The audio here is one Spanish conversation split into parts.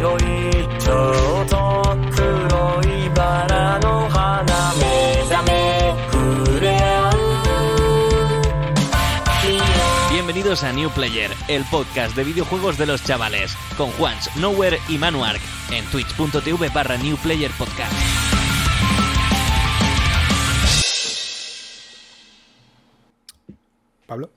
色いちょうど黒いバラの花目覚め触れ合う Bienvenidos a New Player, el podcast de videojuegos de los chavales, con Juans, Nowhere y Manuark, en twitch.tv barra New Player Podcast. Pablo.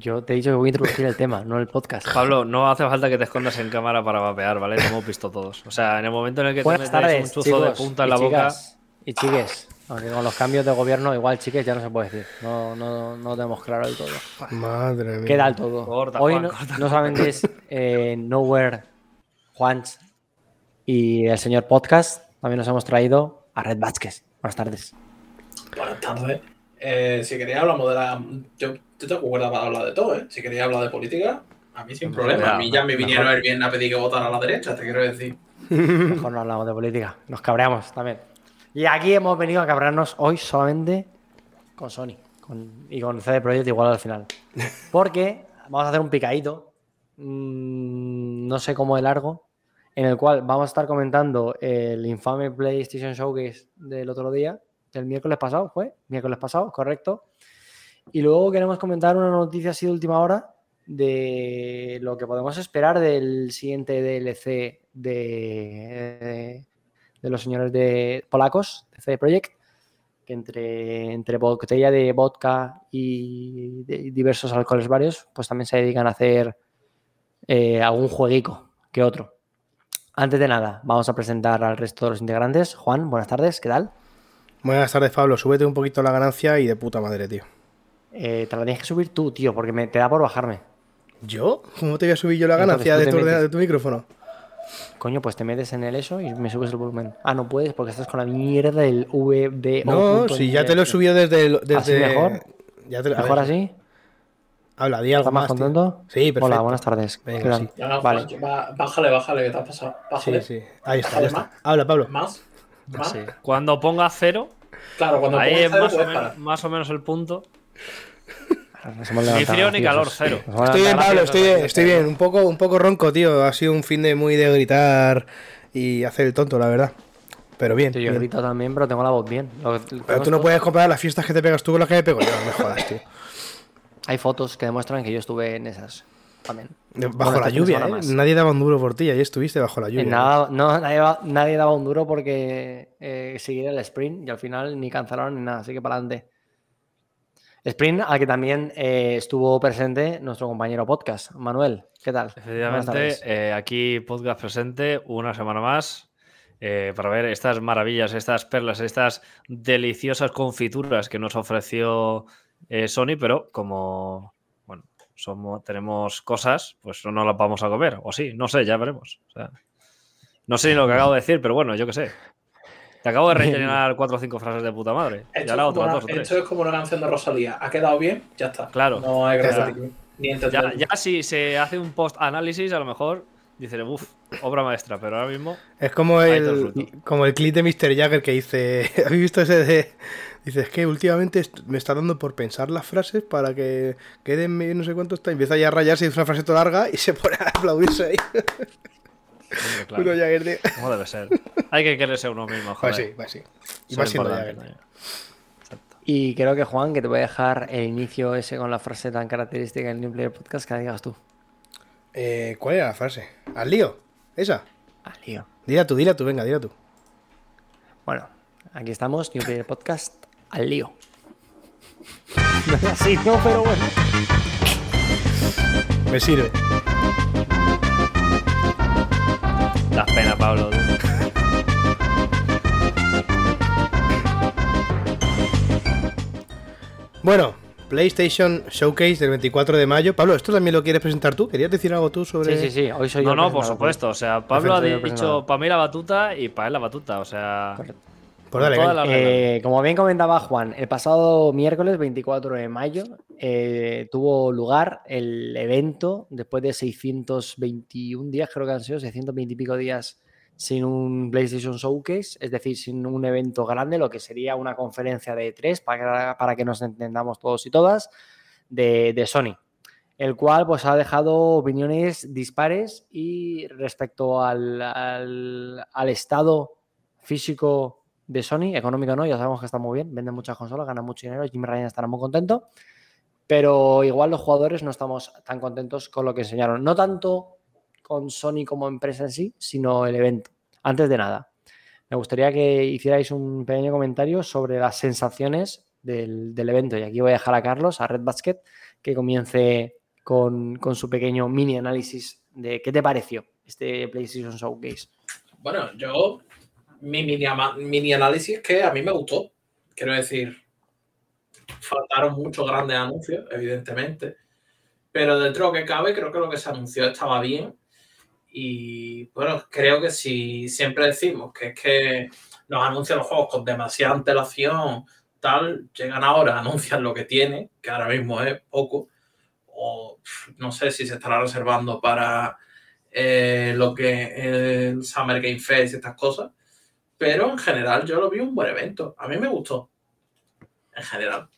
Yo te he dicho que voy a introducir el tema, no el podcast. Pablo, no hace falta que te escondas en cámara para vapear, ¿vale? Lo hemos visto todos. O sea, en el momento en el que Buenas te metes tardes, un chuzo de punta en la boca. chicas. Y chiques, aunque con los cambios de gobierno, igual chiques ya no se puede decir. No, no, no tenemos claro del todo. Madre mía. ¿Qué tal todo? Corta, Hoy Juan, no, corta, no solamente es eh, Nowhere, Juans y el señor Podcast, también nos hemos traído a Red Vázquez. Buenas tardes. Buenas tardes. Eh, si queréis hablamos de la... Yo, yo tengo cuerda para hablar de todo, ¿eh? Si queréis hablar de política, a mí sin problema. A mí ya me vinieron el viernes a pedir que votara a la derecha, te quiero decir. Mejor no hablamos de política. Nos cabreamos también. Y aquí hemos venido a cabrearnos hoy solamente con Sony con- y con CD Projekt igual al final. Porque vamos a hacer un picadito, mm, no sé cómo de largo, en el cual vamos a estar comentando el infame PlayStation Showcase del otro día, del miércoles pasado, ¿fue? Miércoles pasado, correcto. Y luego queremos comentar una noticia así de última hora de lo que podemos esperar del siguiente DLC de, de los señores de polacos, de CD Projekt, que entre, entre botella de vodka y diversos alcoholes varios, pues también se dedican a hacer eh, algún jueguico que otro. Antes de nada, vamos a presentar al resto de los integrantes. Juan, buenas tardes, ¿qué tal? Buenas tardes, Pablo. Súbete un poquito la ganancia y de puta madre, tío. Eh, te la tienes que subir tú, tío, porque me, te da por bajarme. ¿Yo? ¿Cómo te voy a subir yo la ganancia de de tu micrófono? Coño, pues te metes en el eso y me subes el volumen. Ah, no puedes porque estás con la mierda del VDO. No, si ya te lo he subido desde... el- desde ¿Así mejor? Ya te, a ¿Mejor así? Habla, di algo ¿Estás más más, tío. contento? Sí, perfecto. Hola, buenas tardes. Venga, sí. Ya Vale. Bájale, bájale, que te has pasado. Sí, Bájale. sí. Ahí está, ya Bájale está. más. Habla, Pablo. ¿Más? ¿Más? Sí. Cuando ponga cero, Claro, cuando ahí es cero, más o, menos, más o menos el punto. Nos hemos Ni frío ni calor, cero. Estoy bien, Pablo, estoy bien, estoy bien. Un poco, un poco ronco, tío. Ha sido un fin de muy de gritar y hacer el tonto, la verdad. Pero bien. graciosos. Yo bien. grito también, pero tengo la voz bien. Lo- lo Pero tú no esto- puedes comparar las fiestas que te pegas tú con las que me pego yo, no me jodas, tío. Hay fotos que demuestran que yo estuve en esas también. Bajo Bueno, la lluvia, ¿eh? Nadie daba un duro por ti, ahí estuviste bajo la lluvia. Nada, no, nadie daba un duro porque eh, seguía el sprint y al final ni cancelaron ni nada, así que para adelante. Sprint al que también eh, estuvo presente nuestro compañero podcast, Manuel. ¿Qué tal? Efectivamente, eh, aquí podcast presente una semana más eh, para ver estas maravillas, estas perlas, estas deliciosas confituras que nos ofreció Sony, pero como bueno, somos, tenemos cosas, pues no las vamos a comer. O sí, no sé, ya veremos. O sea, no sé ni lo que acabo de decir, pero bueno, yo qué sé. Te acabo de rellenar cuatro o cinco frases de puta madre. Esto, Ya la es otra, dos una, tres. esto es como una canción de Rosalía. ¿Ha quedado bien? Ya está. Claro. No hay gracia ni-. Ya, ya si se hace un post-análisis, a lo mejor dice, uff, obra maestra, pero ahora mismo Es como el, como el clip de Mr. Jagger que dice. ¿Habéis visto ese de.? Dice, es que últimamente me está dando por pensar las frases para que queden medio no sé cuánto está. Empieza ya a rayarse y dice una frase toda larga y se pone a aplaudirse ahí. claro, Uno Jagger, tío. ¿cómo debe ser? Hay que quererse uno mismo, joder. Pues sí, pues sí. Y más siendo. Exacto. Y creo que Juan, que te voy a dejar el inicio ese con la frase tan característica del New Player Podcast que la digas tú. Eh, ¿Cuál era la frase? ¿Al lío? ¿Esa? Ah, lío. Dila tú, dila tú, venga, dila tú. Bueno, aquí estamos, New Player Podcast, al lío. No es así, no, pero bueno. Me sirve. Das pena, Pablo. Bueno, PlayStation Showcase del 24 de mayo. Pablo, ¿esto también lo quieres presentar tú? ¿Querías decir algo tú sobre.? Sí, sí, sí, hoy soy yo No, no, por supuesto. O sea, Pablo ha dicho para mí la batuta y para él la batuta. O sea, Correcto. Pues dale. Eh, como bien comentaba Juan, el pasado miércoles 24 de mayo eh, tuvo lugar el evento después de 621 días, creo que han sido 620 y pico días sin un PlayStation Showcase, es decir, sin un evento grande, lo que sería una conferencia de tres, para, para que nos entendamos todos y todas, de, Sony. el cual pues ha dejado opiniones dispares y respecto al, al- estado físico de Sony, económico no, ya sabemos que está muy bien, vende muchas consolas, gana mucho dinero, Jim Ryan estará muy contento, pero igual los jugadores no estamos tan contentos con lo que enseñaron, no tanto con Sony como empresa en sí, sino el evento. Antes de nada, me gustaría que hicierais un pequeño comentario sobre las sensaciones del, del evento. Y aquí voy a dejar a Carlos, a Red Basket, que comience con, con su pequeño mini análisis de qué te pareció este PlayStation Showcase. Bueno, yo, mi mini, mini análisis es que a mí me gustó. Quiero decir, faltaron muchos grandes anuncios, evidentemente. Pero dentro de lo que cabe, creo que lo que se anunció estaba bien. Y bueno, creo que si siempre decimos que es que nos anuncian los juegos con demasiada antelación, tal, llegan ahora, anuncian lo que tienen, que ahora mismo es poco. O no sé si se estará reservando para eh, lo que el Summer Game Fest y estas cosas. Pero en general yo lo vi un buen evento. A mí me gustó. En general.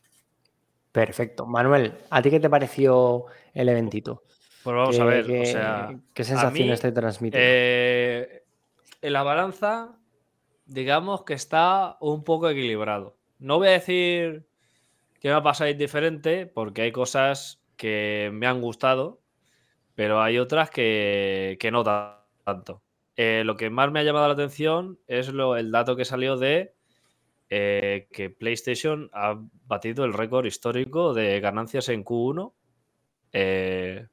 Perfecto. Manuel, ¿a ti qué te pareció el eventito? Pues vamos ¿Qué- a ver, o sea, ¿Qué sensaciones mí, te transmite? eh, en la balanza, digamos que está un poco equilibrado. No voy a decir que me ha pasado indiferente, porque hay cosas que me han gustado, pero hay otras que, que no ta- tanto. Eh, lo que más me ha llamado la atención es lo, el dato que salió de eh, que PlayStation ha batido el récord histórico de ganancias en Q1 eh,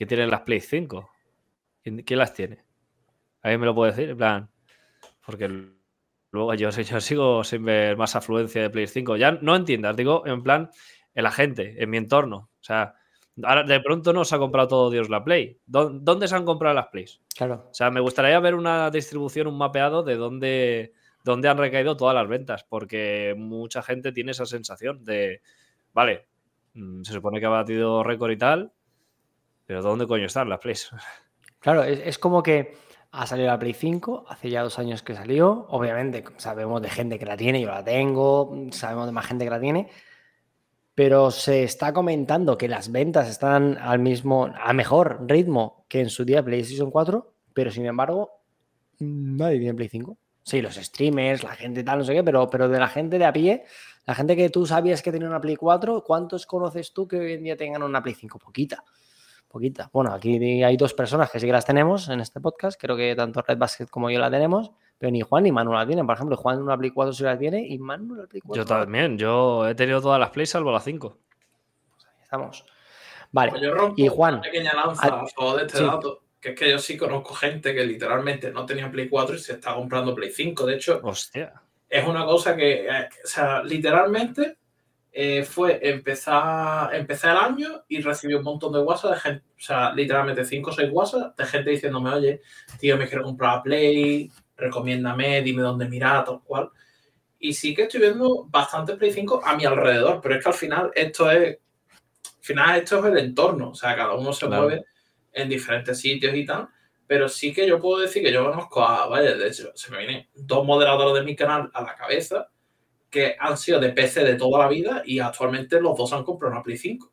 que tienen las Play 5. ¿Quién, las tiene? ¿Alguien me lo puede decir? En plan, porque luego yo, yo sigo sin ver más afluencia de Play 5. Ya no entiendas, digo, en plan, en la gente, en mi entorno. O sea, ahora de pronto no se ha comprado todo Dios la Play. ¿Dó- ¿Dónde se han comprado las Plays? Claro. O sea, me gustaría ver una distribución, un mapeado de dónde, dónde han recaído todas las ventas, porque mucha gente tiene esa sensación de, vale, mm, se supone que ha batido récord y tal, pero ¿dónde coño están las plays? Claro, es, es como que ha salido la Play 5, hace ya dos años que salió. Obviamente, sabemos de gente que la tiene, yo la tengo, sabemos de más gente que la tiene. Pero se está comentando que las ventas están al mismo, a mejor ritmo que en su día PlayStation 4, pero sin embargo, nadie tiene Play 5. Sí, los streamers, la gente tal, no sé qué, pero, pero de la gente de a pie, la gente que tú sabías que tenía una Play 4, ¿cuántos conoces tú que hoy en día tengan una Play 5? Poquita. Poquita. Bueno, aquí hay dos personas que sí que las tenemos en este podcast. Creo que tanto Red Basket como yo la tenemos. Pero ni Juan ni Manu la tienen. Por ejemplo, Juan una Play 4 sí la tiene y Manu la Play 4. Yo también, yo he tenido todas las plays salvo las 5. Estamos. Vale. Pues yo rompo Y Juan, una pequeña lanza a- a favor de este sí. dato, que es que yo sí conozco gente que literalmente no tenía Play 4 y se está comprando Play 5. De hecho, Hostia. es una cosa que, eh, o sea, literalmente eh, fue empezar, empezar el año y recibí un montón de WhatsApp de gente, o sea, literalmente 5 o 6 WhatsApp de gente diciéndome, oye, tío, me quiero comprar la Play, recomiéndame, dime dónde mirar, tal cual. Y sí que estoy viendo bastante Play 5 a mi alrededor, pero es que al final esto es, al final esto es el entorno, o sea, cada uno se Claro. mueve en diferentes sitios y tal. Pero sí que yo puedo decir que yo conozco a, vaya, de hecho, se me vienen dos moderadores de mi canal a la cabeza que han sido de PC de toda la vida y actualmente los dos han comprado una Play 5.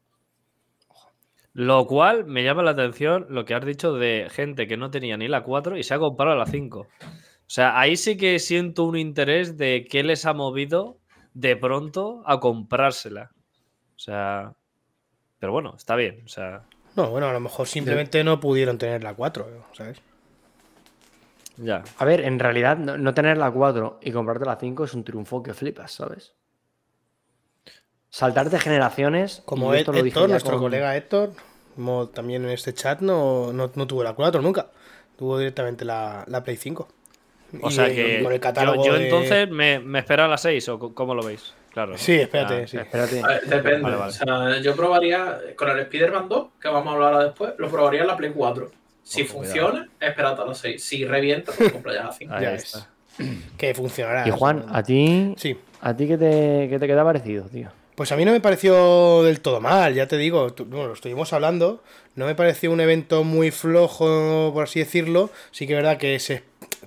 Lo cual me llama la atención lo que has dicho de gente que no tenía ni la 4 y se ha comprado la 5. O sea, ahí sí que siento un interés de qué les ha movido de pronto a comprársela. O sea, pero bueno, está bien. O sea, No, bueno, a lo mejor simplemente no pudieron tener la 4, ¿sabes? Ya. A ver, en realidad, no, no tener la 4 y comprarte la 5 es un triunfo que flipas, ¿sabes? Saltarte generaciones. Como y Ed- esto lo dije Héctor, nuestro con- colega Héctor, como también en este chat, no, no, no tuvo la 4 nunca. Tuvo directamente la, la Play 5. O Y, sea eh, que con el yo, catálogo yo de- entonces me, me espero a las 6 o cómo lo veis. Claro. Sí, espérate, Ah, sí. Espérate. A ver, depende. Vale, vale. O sea, yo probaría con el Spider-Man 2, que vamos a hablar ahora después, lo probaría en la Play 4. Si Ojo, funciona, espérate a las 6. Si revienta, pues compra ya la 5. Ahí Ya está. Que funcionará. Y Juan, a ti, Sí. ¿a ti qué te, qué te queda parecido, tío? Pues a mí no me pareció del todo mal, ya te digo, tú- bueno, lo estuvimos hablando, no me pareció un evento muy flojo, por así decirlo, sí que es verdad que se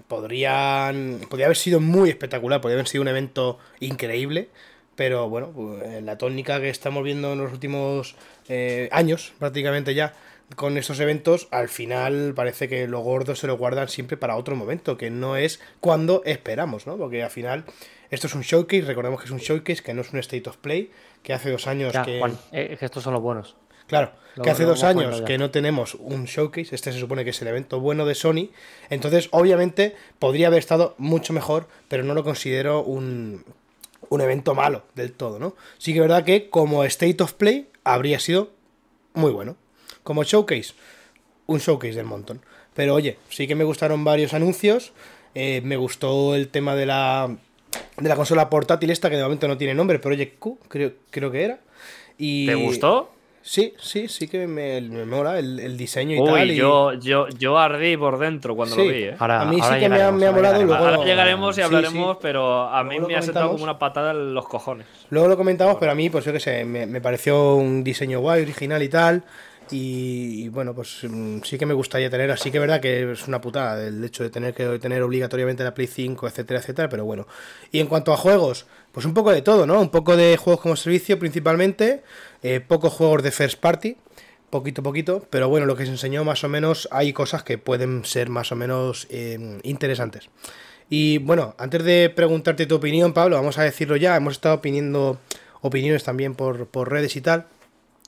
podrían, podría haber sido muy espectacular, podría haber sido un evento increíble, pero bueno, pues, en la tónica que estamos viendo en los últimos eh, años prácticamente ya con estos eventos, al final parece que lo gordo se lo guardan siempre para otro momento, que no es cuando esperamos, ¿no? Porque al final esto es un showcase, recordemos que es un showcase, que no es un state of play, que hace dos años Ya, que... Juan, eh, que estos son los buenos. Claro, Lo- que hace dos años que no tenemos un showcase, este se supone que es el evento bueno de Sony, entonces obviamente podría haber estado mucho mejor, pero no lo considero un, un evento malo del todo, ¿no? Sí que es verdad que como State of Play habría sido muy bueno. Como showcase, un showcase del montón. Pero oye, sí que me gustaron varios anuncios, eh, me gustó el tema de la, de la consola portátil esta, que de momento no tiene nombre, Project Q, creo, creo que era. Y... ¿Te gustó? Sí, sí, sí que me, me mola el, el diseño y tal. Uy, y- yo, yo, yo ardí por dentro cuando Sí. lo vi, ¿eh? Ahora, A mí sí ahora que me ha- me ha molado, luego- Ahora llegaremos y Sí, hablaremos, sí. pero a mí Luego me ha sentado como una patada en los cojones. Luego lo comentamos, pero a mí, pues yo qué sé, me, me pareció un diseño guay, original y tal. Y, bueno, pues mm, sí que me gustaría tener, así que es verdad que es una putada el hecho de tener que tener obligatoriamente la Play 5, etcétera, etcétera, pero bueno. Y en cuanto a juegos, pues un poco de todo, ¿no? Un poco de juegos como servicio principalmente, eh, pocos juegos de first party, poquito a poquito, pero bueno, lo que se enseñó más o menos hay cosas que pueden ser más o menos eh, interesantes. Y bueno, antes de preguntarte tu opinión, Pablo, vamos a decirlo ya, hemos estado pidiendo opiniones también por, por redes y tal,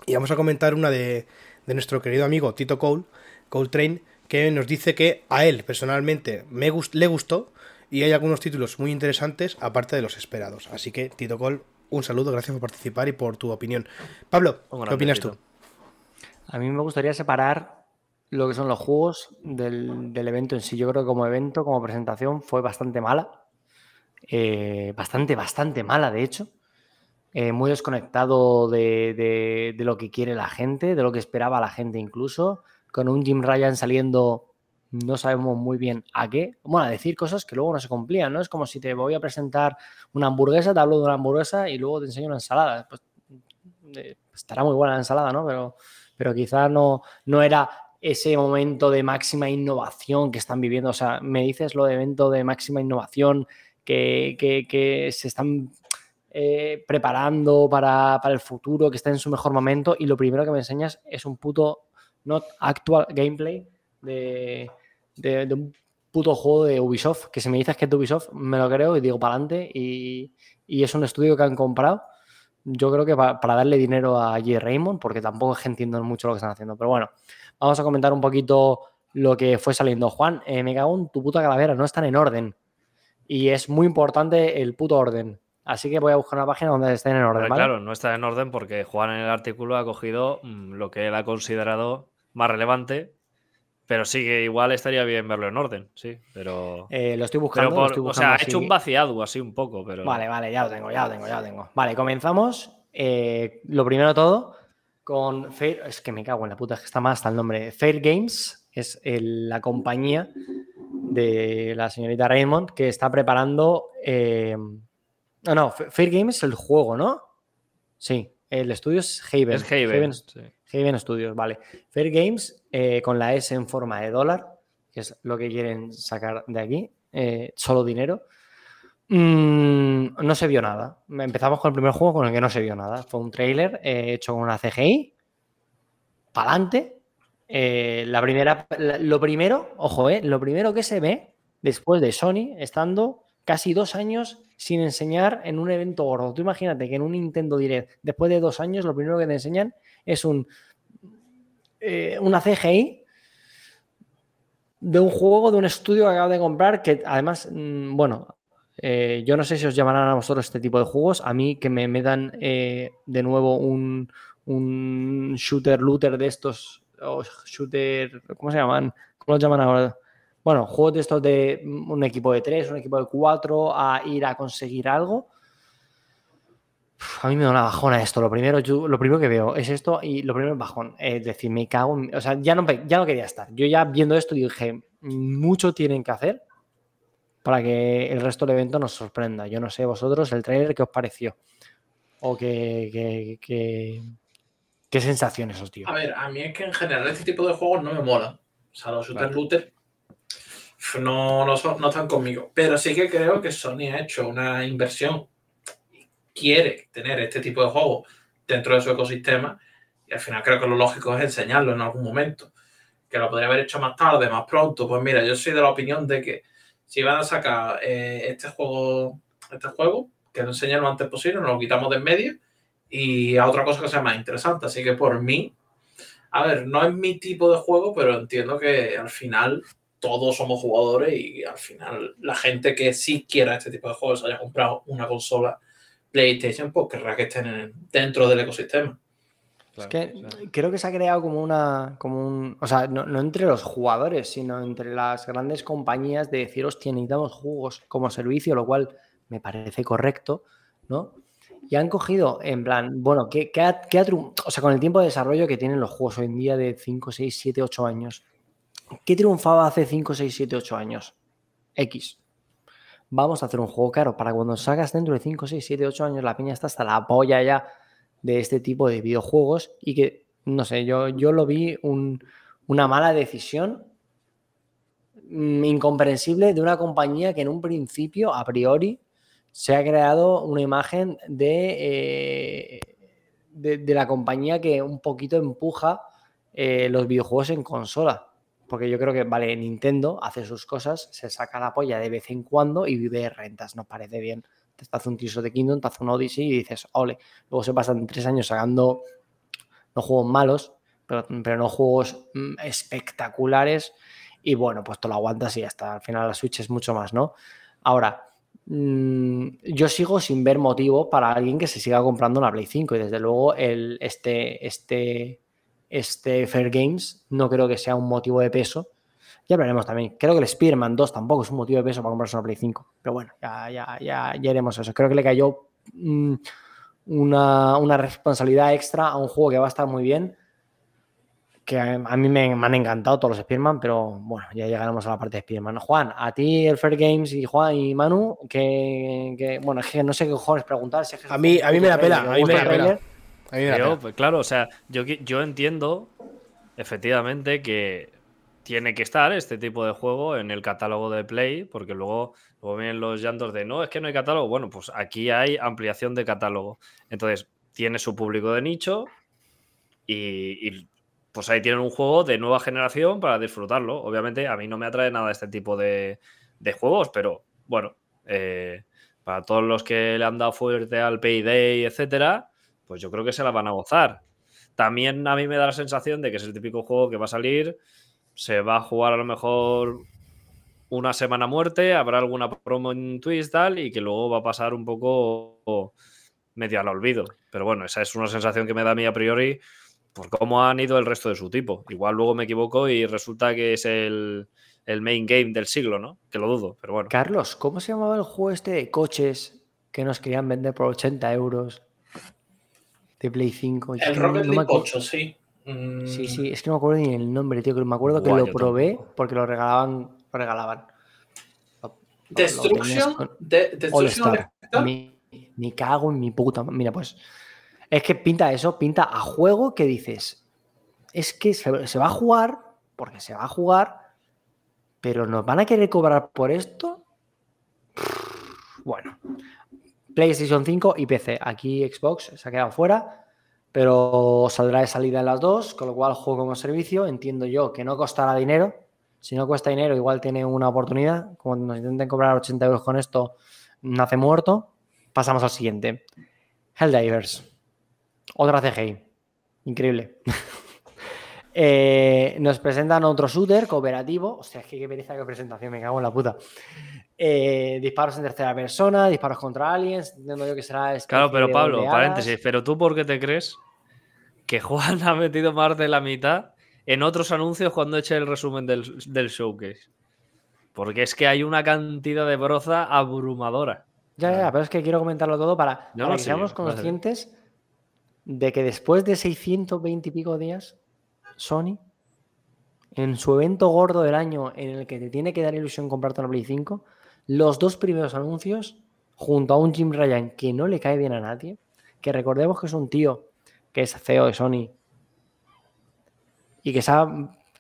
y vamos a comentar una de, de nuestro querido amigo Tito Cole, Cole Train, que nos dice que a él personalmente me gust- le gustó y hay algunos títulos muy interesantes aparte de los esperados. Así que, Tito Cole, un saludo, gracias por participar y por tu opinión. Pablo, Un ¿qué grande, opinas tú? A mí me gustaría separar lo que son los juegos del, del evento en sí. Yo creo que como evento, como presentación, fue bastante mala. Eh, bastante, bastante mala, de hecho. Eh, muy desconectado de, de- lo que quiere la gente, de lo que esperaba la gente incluso. Con un Jim Ryan saliendo, no sabemos muy bien a qué. Bueno, a decir cosas que luego no se cumplían, ¿no? Es como si te voy a presentar una hamburguesa, te hablo de una hamburguesa y luego te enseño una ensalada. Pues, eh, estará muy buena la ensalada, ¿no? Pero pero quizá no, no era ese momento de máxima innovación que están viviendo. O sea, me dices lo de evento de máxima innovación que- que se están eh, preparando para, para el futuro, que está en su mejor momento, y lo primero que me enseñas es un puto not actual gameplay de, de- un puto juego de Ubisoft, que si me dices que es de Ubisoft, me lo creo y digo para adelante, y, y es un estudio que han comprado yo creo que pa- para darle dinero a J. Raymond, porque tampoco es que entiendo mucho lo que están haciendo. Pero bueno, vamos a comentar un poquito lo que fue saliendo. Juan, eh, me cago en tu puta calavera, no están en orden. Y es muy importante el puto orden. Así que voy a buscar una página donde estén en orden, ¿vale? Claro, no está en orden porque Juan en el artículo ha cogido mm, lo que él ha considerado más relevante, pero sí que igual estaría bien verlo en orden, sí, pero... Eh, lo estoy pero buscando. lo por- estoy o buscando sea, ha así. hecho un vaciado así un poco, pero... Vale, vale, ya lo tengo, ya lo tengo, ya lo tengo. Vale, comenzamos. Eh, lo primero todo con Fair. Es que me cago en la puta, es que está más hasta el nombre. Fair Games es el- la compañía de la señorita Raymond que está preparando. eh, No, no, Fa- Fair Games es el juego, ¿no? Sí, el estudio es Haven. Es Haven. Haven, sí. Haven Studios, vale. Fair Games eh, con la S en forma de dólar, que es lo que quieren sacar de aquí, eh, solo dinero. Mm, no se vio nada. Empezamos con el primer juego con el que no se vio nada. Fue un trailer eh, hecho con una CGI, pa'lante. La primera, la- lo primero, ojo, eh, lo primero que se ve después de Sony estando casi dos años sin enseñar en un evento gordo. Tú imagínate que en un Nintendo Direct, después de dos años, lo primero que te enseñan es un, eh, una CGI de un juego, de un estudio que acabo de comprar, que además, mm, bueno, eh, yo no sé si os llamarán a vosotros este tipo de juegos. A mí que me metan eh, de nuevo un, un shooter looter de estos, o shooter, ¿cómo se llaman? ¿Cómo los llaman ahora? Bueno, juegos de estos de un equipo de tres, un equipo de cuatro, a ir a conseguir algo. Uf, A mí me da una bajona esto. Lo primero, yo- lo primero que veo es esto y lo primero es bajón. Es decir, me cago en- O sea, ya no, ya no quería estar. Yo ya viendo esto dije, mucho tienen que hacer para que el resto del evento nos sorprenda. Yo no sé vosotros el trailer qué os pareció. O qué, qué, qué- qué sensaciones os dio. A ver, a mí es que en general este tipo de juegos no me molan. O sea, los shooter Vale. looter no, no, son- no están conmigo. Pero sí que creo que Sony ha hecho una inversión quiere tener este tipo de juegos dentro de su ecosistema. Y al final creo que lo lógico es enseñarlo en algún momento. Que lo podría haber hecho más tarde, más pronto. Pues mira, yo soy de la opinión de que si van a sacar eh, este juego, este juego, que lo enseñen lo antes posible, nos lo quitamos de en medio y a otra cosa que sea más interesante. Así que por mí, a ver, no es mi tipo de juego, pero entiendo que al final todos somos jugadores y al final la gente que sí quiera este tipo de juegos haya comprado una consola PlayStation, pues querrá que estén en- dentro del ecosistema. Es que creo que se ha creado como una. Como un, o sea, no, no entre los jugadores, sino entre las grandes compañías de decir, hostia, necesitamos juegos como servicio, lo cual me parece correcto, ¿no? Y han cogido, en plan, bueno, ¿qué, qué ha, qué o sea, con el tiempo de desarrollo que tienen los juegos hoy en día de 5, 6, 7, 8 años, ¿qué triunfaba hace 5, 6, 7, 8 años? X. Vamos a hacer un juego caro para cuando salgas dentro de 5, 6, 7, 8 años, la piña está hasta la polla ya de este tipo de videojuegos y que, no sé, yo, yo lo vi un- una mala decisión mm, incomprensible de una compañía que en un principio, a priori, se ha creado una imagen de, eh, de, de la compañía que un poquito empuja eh, los videojuegos en consola. Porque yo creo que, vale, Nintendo hace sus cosas, se saca la polla de vez en cuando y vive de rentas, nos parece bien. Te hace un Tears the Kingdom, te hace un Odyssey y dices, ole. Luego se pasan tres años sacando, no juegos malos, pero, pero no juegos mm, espectaculares. Y bueno, pues te lo aguantas y hasta al final la Switch es mucho más, ¿no? Ahora, mm, yo sigo sin ver motivo para alguien que se siga comprando una Play 5 y desde luego el, este, este, este Fair Games no creo que sea un motivo de peso. Ya hablaremos también. Creo que el Spider-Man 2 tampoco es un motivo de peso para comprarse una Play 5. Pero bueno, ya, ya, ya, ya iremos a eso. Creo que le cayó mm, una, una responsabilidad extra a un juego que va a estar muy bien. Que a, a mí me, me han encantado todos los Spider-Man, pero bueno, ya llegaremos a la parte de Spider-Man. Juan, a ti el Fair Games y Juan y Manu, que, que- bueno, es que no sé qué cojones preguntar. si es que A mí- a mí me la pela, a mí me la el pela. Pues claro, o sea, yo, yo entiendo efectivamente que tiene que estar este tipo de juego en el catálogo de Play, porque luego, luego vienen los llantos de no, es que no hay catálogo. Bueno, pues aquí hay ampliación de catálogo. Entonces, tiene su público de nicho y, y, pues ahí tienen un juego de nueva generación para disfrutarlo. Obviamente, a mí no me atrae nada este tipo de, de juegos, pero bueno, eh, para todos los que le han dado fuerte al Payday, etcétera, pues yo creo que se la van a gozar. También a mí me da la sensación de que es el típico juego que va a salir, se va a jugar a lo mejor una semana muerte, habrá alguna promo en Twitch tal, y que luego va a pasar un poco medio al olvido. Pero bueno, esa es una sensación que me da a mí a priori por cómo han ido el resto de su tipo. Igual luego me equivoco y resulta que es el, el main game del siglo, ¿no? Que lo dudo, pero bueno. Carlos, ¿cómo se llamaba el juego este de coches que nos querían vender por 80 euros de Play 5? Es El Rocket League acuerdo- 8, sí. Mm, Sí, sí, es que no me acuerdo ni el nombre, tío, que me acuerdo que lo probé tampoco. porque lo regalaban, lo regalaban. Lo- Destruction, con- de, Destruction. Me, me cago en mi puta. Mira, pues. Es que pinta eso, pinta a juego que dices. Es que se, se va a jugar, porque se va a jugar, pero nos van a querer cobrar por esto. Bueno. PlayStation 5 y PC. Aquí Xbox se ha quedado fuera, pero saldrá de salida en las dos, con lo cual juego como servicio. Entiendo yo que no costará dinero. Si no cuesta dinero, igual tiene una oportunidad. Como nos intenten cobrar 80 euros con esto, nace muerto. Pasamos al siguiente. Helldivers. Otra CGI. Increíble. Eh, nos presentan otro shooter cooperativo. Hostia, es que qué pereza que presentación, me cago en la puta. Eh, disparos en tercera persona, disparos contra aliens. Entiendo yo que será. Claro, especie pero Pablo, paréntesis, pero tú por qué te crees que Juan ha metido más de la mitad en otros anuncios cuando eche el resumen del, del showcase? Porque es que hay una cantidad de broza abrumadora. Ya, ya, pero es que quiero comentarlo todo para, Yo para no que seamos conscientes de que después de 620 y pico días, Sony, en su evento gordo del año en el que te tiene que dar ilusión comprarte una Play 5, los dos primeros anuncios, junto a un Jim Ryan que no le cae bien a nadie, que recordemos que es un tío que es CEO de Sony y que se ha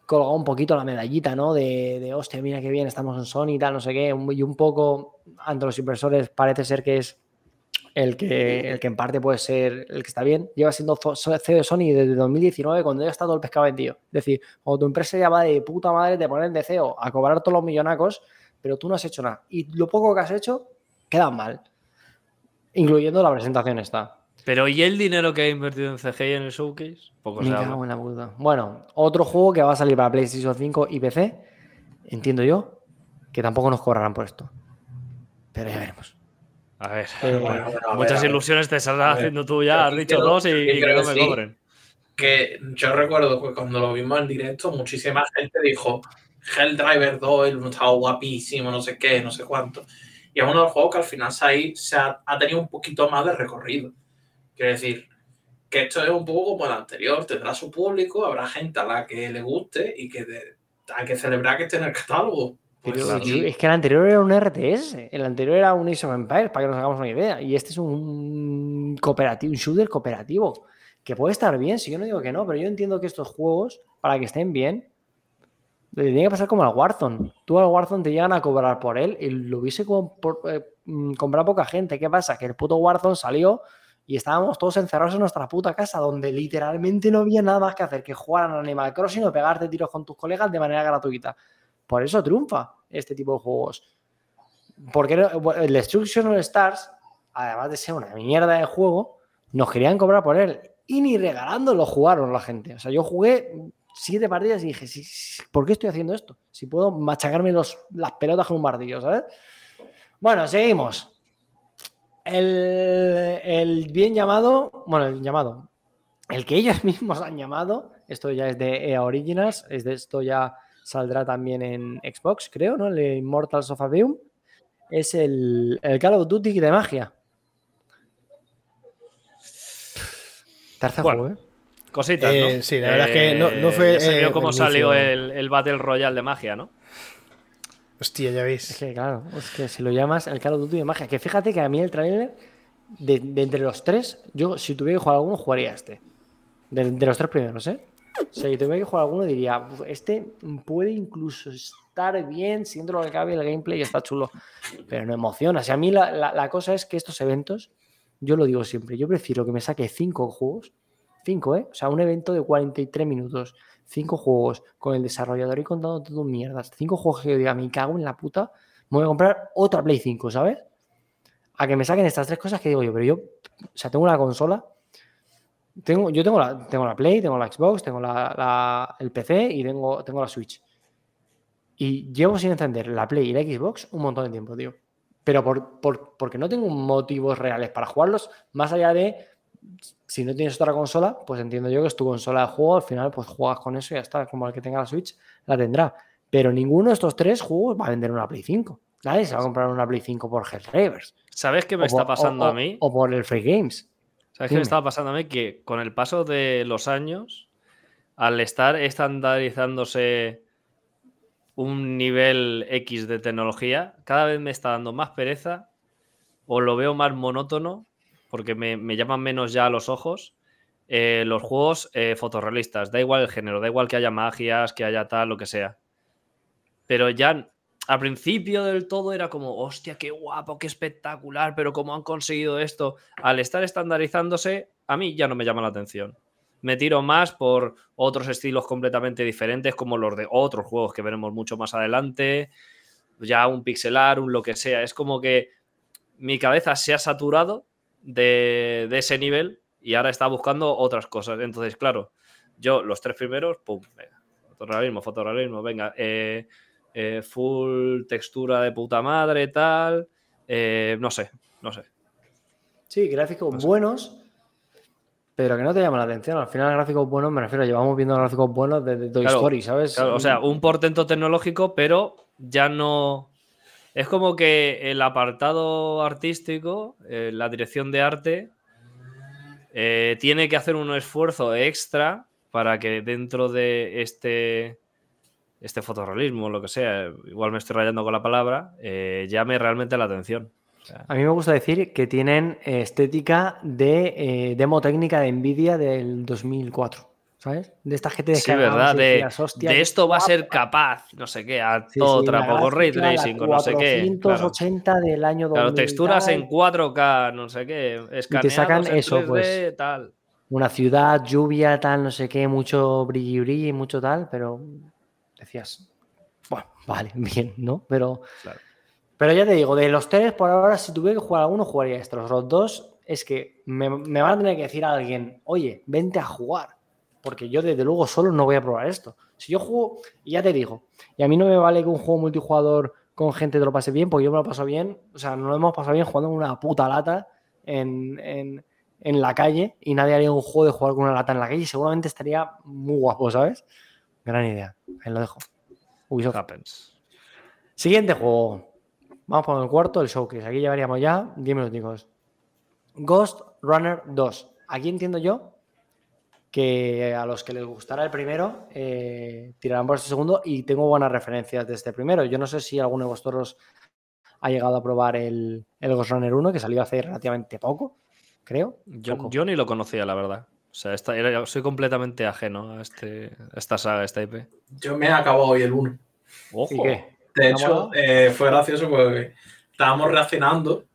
colgado un poquito la medallita, ¿no? De, de hostia, mira qué bien, estamos en Sony y tal, no sé qué, y un poco ante los inversores parece ser que es el que, el que en parte puede ser el que está bien, lleva siendo CEO de Sony desde 2019 cuando ya está todo el pescado vendido. Es decir, cuando tu empresa ya va de puta madre te ponen de CEO a cobrar todos los millonacos, pero tú no has hecho nada. Y lo poco que has hecho queda mal. Incluyendo la presentación esta. Pero ¿y el dinero que ha invertido en CGI en el showcase? Poco Me se cago habla. en la puta. Bueno, otro juego que va a salir para PlayStation 5 y PC, entiendo yo, que tampoco nos cobrarán por esto. Pero ya veremos. A ver, Bueno, bueno, a ver, muchas a ver. ilusiones te ver, haciendo tú ya. Has dicho dos y, y que no me cobren. que yo recuerdo que cuando lo vimos en directo, muchísima gente dijo Helldriver 2, el estaba guapísimo, no sé qué, no sé cuánto. Y es uno de los juegos que al final se ha, se ha, ha tenido un poquito más de recorrido. Quiero decir, que esto es un poco como el anterior, tendrá su público, habrá gente a la que le guste y que de- hay que celebrar que esté en el catálogo. Pues Pero es que el anterior era un RTS, el anterior era un Age of Empires, para que nos hagamos una idea. Y este es un cooperativo, un shooter cooperativo, que puede estar bien, si yo no digo que no, pero yo entiendo que estos juegos, para que estén bien, le tiene que pasar como al Warzone. Tú al Warzone te llegan a cobrar por él y lo hubiese eh, mm, comprado poca gente. ¿Qué pasa? Que el puto Warzone salió y estábamos todos encerrados en nuestra puta casa, donde literalmente no había nada más que hacer que jugar al Animal Crossing o pegarte tiros con tus colegas de manera gratuita. Por eso triunfa este tipo de juegos. Porque el Destruction Stars, además de ser una mierda de juego, nos querían cobrar por él. Y ni regalando lo jugaron la gente. O sea, yo jugué siete partidas y dije, "Sí, sí, ¿por qué estoy haciendo esto? Si puedo machacarme los, las pelotas con un martillo, ¿sabes? Bueno, seguimos. El, el bien llamado, bueno, el llamado, el que ellos mismos han llamado, esto ya es de EA es de esto ya saldrá también en Xbox, creo, ¿no? El Immortals of Aveum, es el, el Call of Duty de magia. Tercer Bueno, juego, ¿eh? Cositas, ¿no? Eh, sí, la verdad es que no- no fue, ya se vio eh, cómo el salió el, el Battle Royale de magia, ¿no? Hostia, ya Es veis. que, claro, es que si lo llamas el Call of Duty de magia, que fíjate que a mí el trailer, de, de entre los tres, yo si tuviera que jugar alguno, jugaría este. De, de los tres primeros, ¿eh? O sea, si tuviera que jugar alguno, diría, "Uf, este puede incluso estar bien, siendo lo que cabe, el gameplay está chulo, pero no emociona. O sea, a mí la, la- cosa es que estos eventos, yo lo digo siempre, yo prefiero que me saque cinco juegos, cinco, ¿eh? O sea, un evento de 43 minutos, cinco juegos, con el desarrollador y contando todo mierdas, cinco juegos que yo diga, me cago en la puta, me voy a comprar otra Play 5, ¿sabes? A que me saquen estas tres cosas que digo yo, pero yo, o sea, tengo una consola, tengo, yo tengo la, tengo la Play, tengo la Xbox, tengo la, la- el PC y tengo, tengo la Switch. Y llevo sin encender la Play y la Xbox un montón de tiempo, tío. Pero por, por- porque no tengo motivos reales para jugarlos, más allá de si no tienes otra consola, pues entiendo yo que es tu consola de juego, al final pues juegas con eso y ya está, como el que tenga la Switch la tendrá. Pero ninguno de estos tres juegos va a vender una Play 5. Nadie se va a comprar una Play 5 por Helldivers. ¿Sabes qué me o está por- pasando o- a mí? O por el Free Games. ¿Sabes qué me estaba pasando a mí? Que con el paso de los años, al estar estandarizándose un nivel X de tecnología, cada vez me está dando más pereza o lo veo más monótono porque me, me llaman menos ya a los ojos eh, los juegos eh, fotorrealistas. Da igual el género, da igual que haya magias, que haya tal, lo que sea. Pero ya al principio del todo era como, hostia, qué guapo, qué espectacular, pero cómo han conseguido esto. Al estar estandarizándose, a mí ya no me llama la atención. Me tiro más por otros estilos completamente diferentes, como los de otros juegos que veremos mucho más adelante. Ya un pixelar, un lo que sea. Es como que mi cabeza se ha saturado de, ese nivel y ahora está buscando otras cosas. Entonces, claro, yo los tres primeros, pum, venga, fotorrealismo, venga, eh, eh, full textura de puta madre, tal, eh, no sé, no sé. Sí, gráficos No sé. buenos, pero que no te llaman la atención. Al final, gráficos buenos, me refiero, llevamos viendo gráficos buenos desde Toy Claro, Story, ¿sabes? Claro, o sea, un portento tecnológico, pero ya no. Es como que el apartado artístico, eh, la dirección de arte, tiene que hacer un esfuerzo extra para que dentro de este, este fotorrealismo, lo que sea, igual me estoy rayando con la palabra, eh, llame realmente la atención. O sea, A mí me gusta decir que tienen estética de eh, demo técnica de Nvidia del 2004. ¿Sabes? De estas que te Sí, verdad, y de, decías, "Hostia, de esto va a ser guapa". capaz, no sé qué, a Sí, sí, otra, la poco ray tracing, con no sé qué. Claro, 480 del año 2000. Claro, texturas en 4K, no sé qué, escaneados sacan en eso, 3D, pues. tal. Una ciudad, lluvia, tal, no sé qué, mucho brilli brilli, mucho tal, pero decías, bueno, vale, bien, ¿no? Pero, Claro. pero ya te digo, de los tres, por ahora, si tuviera que jugar alguno, jugaría estos. Los dos es que me, me van a tener que decir a alguien, oye, vente a jugar, porque yo desde luego solo no voy a probar esto. Si yo juego, y ya te digo, y a mí no me vale que un juego multijugador con gente te lo pase bien, porque yo me lo paso bien, o sea, no lo hemos pasado bien jugando una puta lata en, en- en la calle y nadie haría un juego de jugar con una lata en la calle y seguramente estaría muy guapo, ¿sabes? Gran idea. Ahí lo dejo. Ubisoft. Happens. Siguiente juego. Vamos por el cuarto, el showcase. Aquí llevaríamos ya 10 minuticos. Ghost Runner 2. Aquí entiendo yo que a los que les gustará el primero eh, tirarán por este segundo y tengo buenas referencias de este primero. Yo no sé si alguno de vosotros ha llegado a probar el, el Ghost Runner 1 que salió hace relativamente poco, creo. Yo, Poco. yo ni lo conocía, la verdad. O sea, esta, era- soy completamente ajeno a, este, a esta saga, a esta IP. Yo me he acabado hoy el 1. Ojo. ¿Y qué? De ¿Te ha hecho, eh, fue gracioso porque estábamos reaccionando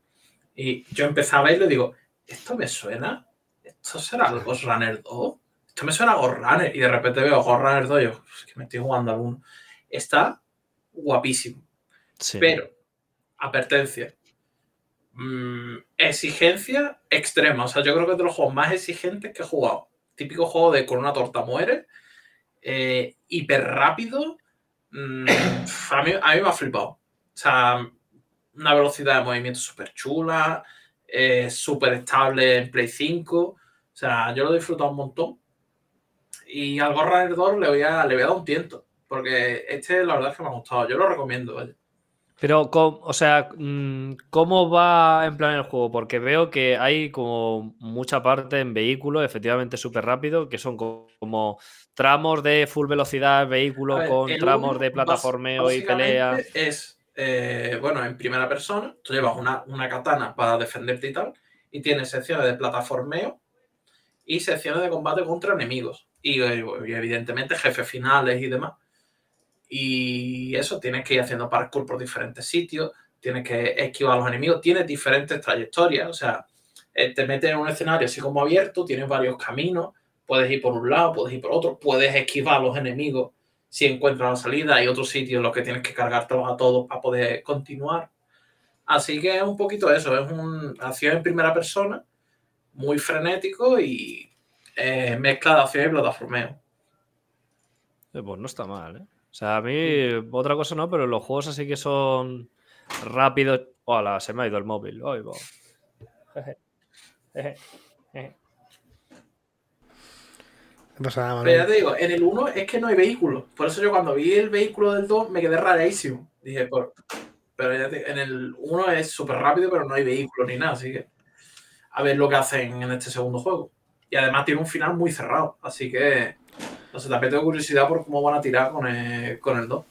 y yo empezaba y le digo, ¿esto me suena? ¿Esto será el Ghost Runner 2? Esto me suena a Ghost Runner. Y de repente veo Ghost Runner 2 y yo, es que me estoy jugando al 1. Está guapísimo. Sí. Pero, advertencia. Mm, exigencia extrema. O sea, yo creo que es de los juegos más exigentes que he jugado. Típico juego de con una torta muere. eh, hiper rápido. mm, a, mí, a mí me ha flipado. O sea, una velocidad de movimiento súper chula. eh, súper estable en Play 5. O sea, yo lo he disfrutado un montón. Y al Runner 2 le voy a, le voy a dar un tiento. Porque este, la verdad es que me ha gustado. Yo lo recomiendo, vaya. Pero, o sea, mm, ¿cómo va en plan el juego? Porque veo que hay como mucha parte en vehículo, efectivamente súper rápido, que son co- como tramos de full velocidad, vehículo ver, con tramos de plataformeo y pelea. Es, eh, bueno, en primera persona, tú llevas una, una katana para defenderte y tal, y tienes secciones de plataformeo y secciones de combate contra enemigos. Y, y evidentemente jefes finales y demás. Y eso, tienes que ir haciendo parkour por diferentes sitios, tienes que esquivar a los enemigos, tienes diferentes trayectorias, o sea, eh, te metes en un escenario así como abierto, tienes varios caminos, puedes ir por un lado, puedes ir por otro, puedes esquivar a los enemigos si encuentras la salida, hay otros sitios en los que tienes que cargártelos a todos para poder continuar. Así que es un poquito eso, es un acción en primera persona, muy frenético y eh, mezcla de acción y plataformeo. Eh, Pues no está mal, ¿eh? O sea, a mí otra cosa no, pero los juegos así que son rápidos. Hola, se me ha ido el móvil. Ay, va. Jeje. Jeje. Jeje. No pasa nada, Pero ya te digo, en el 1 es que no hay vehículo. Por eso yo cuando vi el vehículo del 2 me quedé rarísimo. Dije, por... pero ya te- en el 1 es súper rápido, pero no hay vehículo ni nada. Así que a ver lo que hacen en este segundo juego. Y además tiene un final muy cerrado. Así que, no sé, también tengo curiosidad por cómo van a tirar con el, con el 2.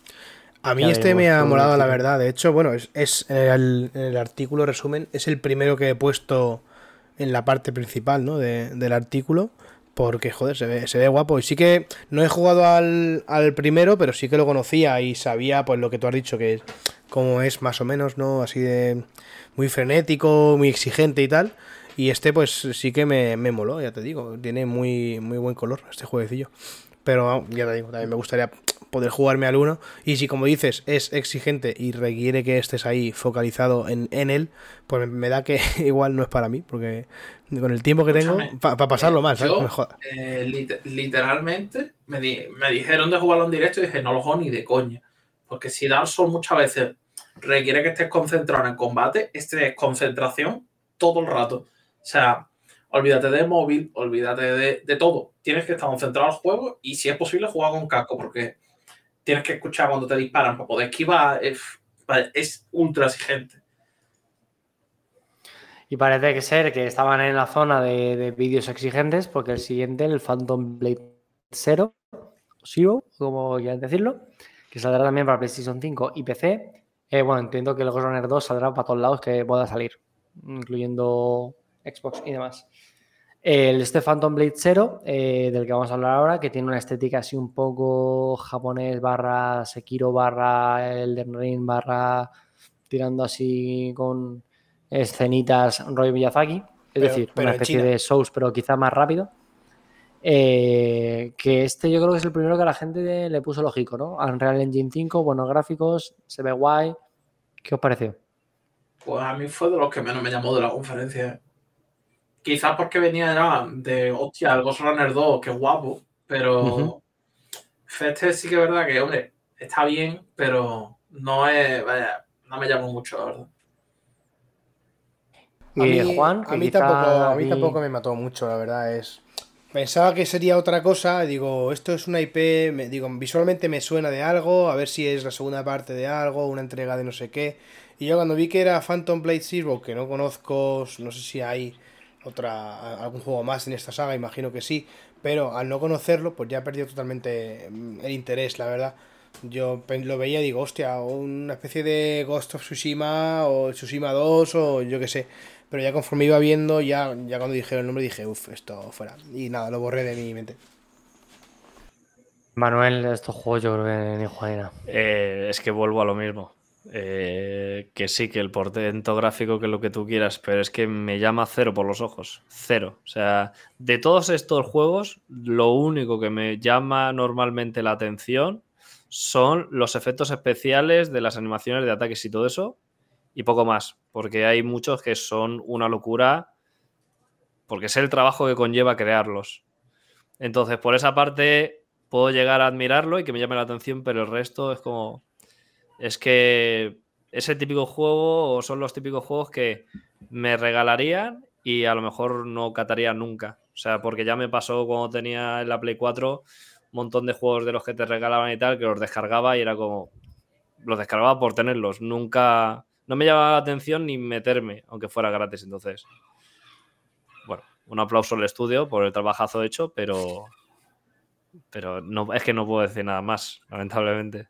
A mí este me ha molado, la verdad. De hecho, bueno, es, es en, el, en el artículo resumen, es el primero que he puesto en la parte principal, ¿no? De- del artículo. Porque, joder, se ve, se ve guapo. Y sí que no he jugado al, al primero, pero sí que lo conocía y sabía, pues, lo que tú has dicho, que como es más o menos, ¿no? Así de muy frenético, muy exigente y tal. Y este, pues, sí que me, me moló, ya te digo. Tiene muy, muy buen color este jueguecillo. Pero ya te digo, también me gustaría poder jugarme al uno. Y si, como dices, es exigente y requiere que estés ahí focalizado en, en él, pues me da que igual no es para mí. Porque con el tiempo que tengo, para pasarlo mal, ¿sabes? yo- Me joda. Eh, lit- literalmente me, di- me dijeron de jugarlo en directo y dije, no lo juego ni de coña. Porque si Dark Souls muchas veces requiere que estés concentrado en el combate, este es concentración todo el rato. O sea, olvídate de móvil, olvídate de, de todo. Tienes que estar concentrado al juego y si es posible jugar con casco porque tienes que escuchar cuando te disparan para poder esquivar. Es, es ultra exigente. Y parece que ser que estaban en la zona de, de vídeos exigentes, porque el siguiente, el Phantom Blade Zero, Zero, como quieran decirlo, que saldrá también para PlayStation 5 y PC. Eh, bueno, entiendo que el Ghost Runner 2 saldrá para todos lados que pueda salir, incluyendo Xbox y demás. El este Phantom Blade Zero, eh, del que vamos a hablar ahora, que tiene una estética así un poco japonés barra Sekiro barra Elden Ring barra tirando así con escenitas rollo Miyazaki. Es Pero- decir, pero una especie China. de Souls, pero quizá más rápido. Eh, que este yo creo que es el primero que a la gente le puso lógico, ¿no? Unreal Engine 5, buenos gráficos, se ve guay. ¿Qué os pareció? Pues a mí fue de los que menos me llamó de la conferencia. Quizás porque venía ya de, hostia, el Ghost Runner 2, que guapo, pero Ujú. este sí que es verdad que, hombre, está bien, pero no es, vaya, no me llamó mucho, la verdad. A Y mí, Juan, a mí tampoco, a mí tampoco me mató mucho, la verdad es. Pensaba que sería otra cosa, digo, esto es una IP, me, digo, visualmente me suena de algo, a ver si es la segunda parte de algo, una entrega de no sé qué. Y yo cuando vi que era Phantom Blade Zero, que no conozco, no sé si hay otra algún juego más en esta saga, imagino que sí, pero al no conocerlo, pues ya he perdido totalmente mm, el interés, la verdad. Yo lo veía y digo, hostia, una especie de Ghost of Tsushima o Tsushima 2 o yo qué sé. Pero ya conforme iba viendo, ya, ya cuando dijeron el nombre dije, uff, esto fuera. Y nada, lo borré de mi mente. Manuel, estos juegos yo creo que ni juega ni nada. Eh, es que vuelvo a lo mismo. Eh, que sí, que el portento gráfico, que lo que tú quieras, pero es que me llama cero por los ojos. Cero. O sea, de todos estos juegos, lo único que me llama normalmente la atención son los efectos especiales de las animaciones de ataques y todo eso, y poco más. Porque hay muchos que son una locura, porque es el trabajo que conlleva crearlos. Entonces, por esa parte, puedo llegar a admirarlo y que me llame la atención, pero el resto es como. Es que ese típico juego o son los típicos juegos que me regalarían y a lo mejor no cataría nunca. O sea, porque ya me pasó cuando tenía en la Play 4 un montón de juegos de los que te regalaban y tal, que los descargaba y era como. Los descargaba por tenerlos. Nunca. No me llamaba la atención ni meterme, aunque fuera gratis. Entonces. Bueno, un aplauso al estudio por el trabajazo hecho, pero. Pero no, es que no puedo decir nada más, lamentablemente.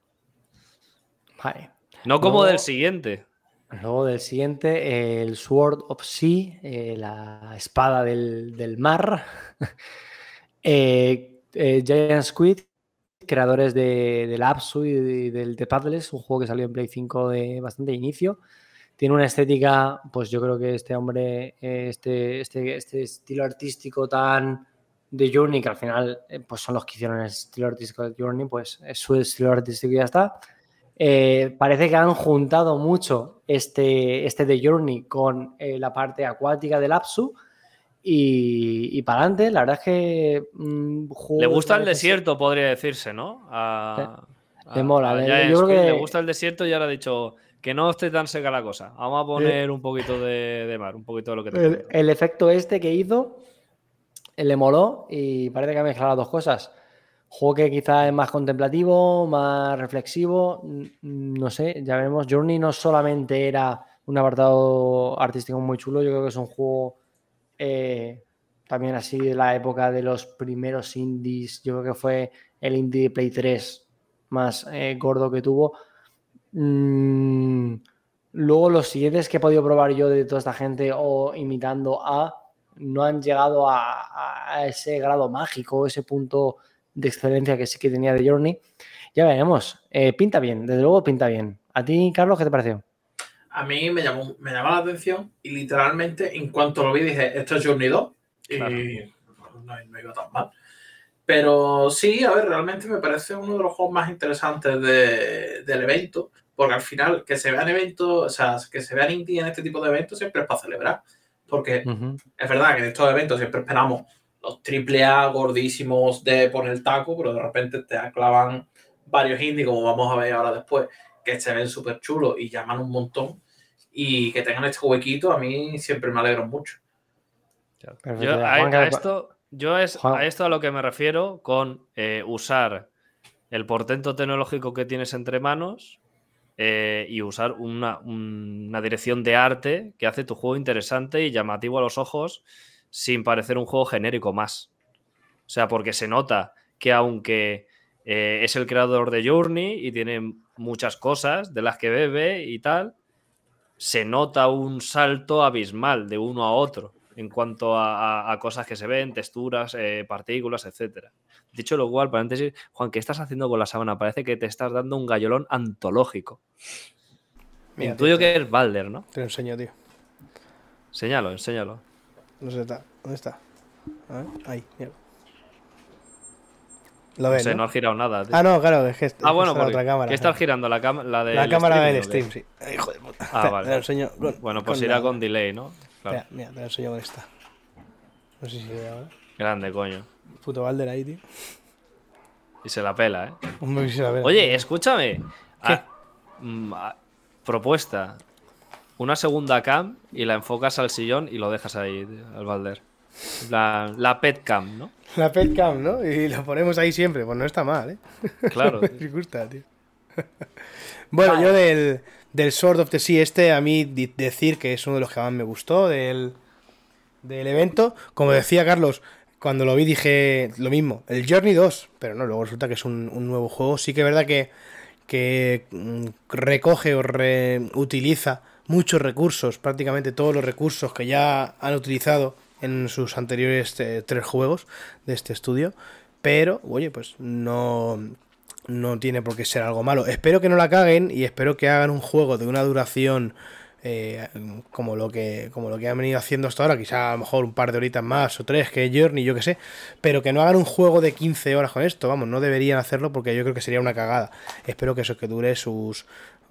Vale. No como Luego- del siguiente. Luego del siguiente, el Sword of Sea, eh, la espada del, del mar. Eh, eh, Giant Squid, creadores de, del Apsu y de- del The Paddles, un juego que salió en Play 5 de bastante inicio. Tiene una estética, pues yo creo que este hombre, eh, este, este, este estilo artístico tan de Journey, que al final eh, pues son los que hicieron el estilo artístico de Journey, pues es su estilo artístico y ya está. Eh, parece que han juntado mucho este, este de Journey con eh, la parte acuática del Apsu y, y para adelante. La verdad es que. mm, Le gusta el desierto, podría decirse, ¿no? A- Le a- mola, a le- Giant yo creo Squid que- Le gusta el desierto y ahora ha dicho que no esté tan seca la cosa. Vamos a poner un poquito de, de mar, un poquito de lo que te El, el efecto este que hizo eh, le moló y parece que ha mezclado las dos cosas. Juego que quizá es más contemplativo, más reflexivo, n- no sé, ya veremos. Journey no solamente era un apartado artístico muy chulo, yo creo que es un juego eh, también así de la época de los primeros indies, yo creo que fue el indie de Play 3 más eh, gordo que tuvo. Mm, luego los siguientes que he podido probar yo de toda esta gente o imitando a, no han llegado a, a ese grado mágico, ese punto de excelencia que sí que tenía de Journey. Ya veremos. Eh, pinta bien, desde luego pinta bien. ¿A ti, Carlos, qué te pareció? A mí me llamó, me llamó la atención y literalmente en cuanto lo vi dije, esto es Journey 2 y Claro. no, no iba tan mal. Pero sí, a ver, realmente me parece uno de los juegos más interesantes de- del evento, porque al final que se vean eventos, o sea, que se vean indie en este tipo de eventos siempre es para celebrar, porque Ujú. es verdad que en estos eventos siempre esperamos los triple A gordísimos de poner el taco, pero de repente te clavan varios indie, como vamos a ver ahora después, que se ven súper chulos y llaman un montón. Y que tengan este huequito, a mí siempre me alegro mucho. Yo a, Juan, a ¿qué- esto, yo es, a esto a lo que me refiero con eh, usar el portento tecnológico que tienes entre manos eh, y usar una, una dirección de arte que hace tu juego interesante y llamativo a los ojos sin parecer un juego genérico más. O sea, porque se nota que aunque eh, es el creador de Journey y tiene muchas cosas de las que bebe y tal, se nota un salto abismal de uno a otro. en cuanto a, a- a cosas que se ven, texturas, eh, partículas, etcétera. Dicho lo cual, paréntesis, Juan, ¿qué estás haciendo con la sábana? Parece que te estás dando un gallolón antológico. Mira, Intuyo tío, que es Balder, ¿no? Te lo enseño, tío. Enséñalo, enséñalo. No sé, está. ¿dónde está? A ver, ahí, mira. Lo No ves, sé, ¿no? no has girado nada. tío. Ah, no, claro, es que ah, bueno, la otra cámara. ¿qué estás girando? ¿La, la, La del cámara del qué? stream, sí. Ay, Hijo de puta. Ah, vale. Te lo enseño. con- Bueno, pues con irá la- con delay, ¿no? Claro. Espera, mira, te lo enseño con esta. No sé si se ve ahora. Grande, coño. Puto Balder ahí, tío. Y se la pela, ¿eh? Hombre, se la ve. Oye, escúchame. Ah, mm, ah, propuesta. Una segunda cam y la enfocas al sillón y lo dejas ahí, al Balder. La, la pet cam, ¿no? La petcam, ¿no? Y lo ponemos ahí siempre. Pues no está mal, ¿eh? Claro. Me gusta, tío. bueno, yo del, del Sword of the Sea este, a mí decir que es uno de los que más me gustó del, del evento. Como decía Carlos, cuando lo vi dije lo mismo, el Journey 2, pero no, luego resulta que es un, un nuevo juego. Sí que es verdad que, que mm, recoge o reutiliza muchos recursos, prácticamente todos los recursos que ya han utilizado en sus anteriores eh, tres juegos de este estudio. Pero, oye, pues no, no tiene por qué ser algo malo. Espero que no la caguen y espero que hagan un juego de una duración eh, como, lo que, como lo que han venido haciendo hasta ahora, quizá a lo mejor un par de horitas más o tres que Journey, yo que sé, pero que no hagan un juego de 15 horas con esto, vamos, no deberían hacerlo porque yo creo que sería una cagada. Espero que eso que dure sus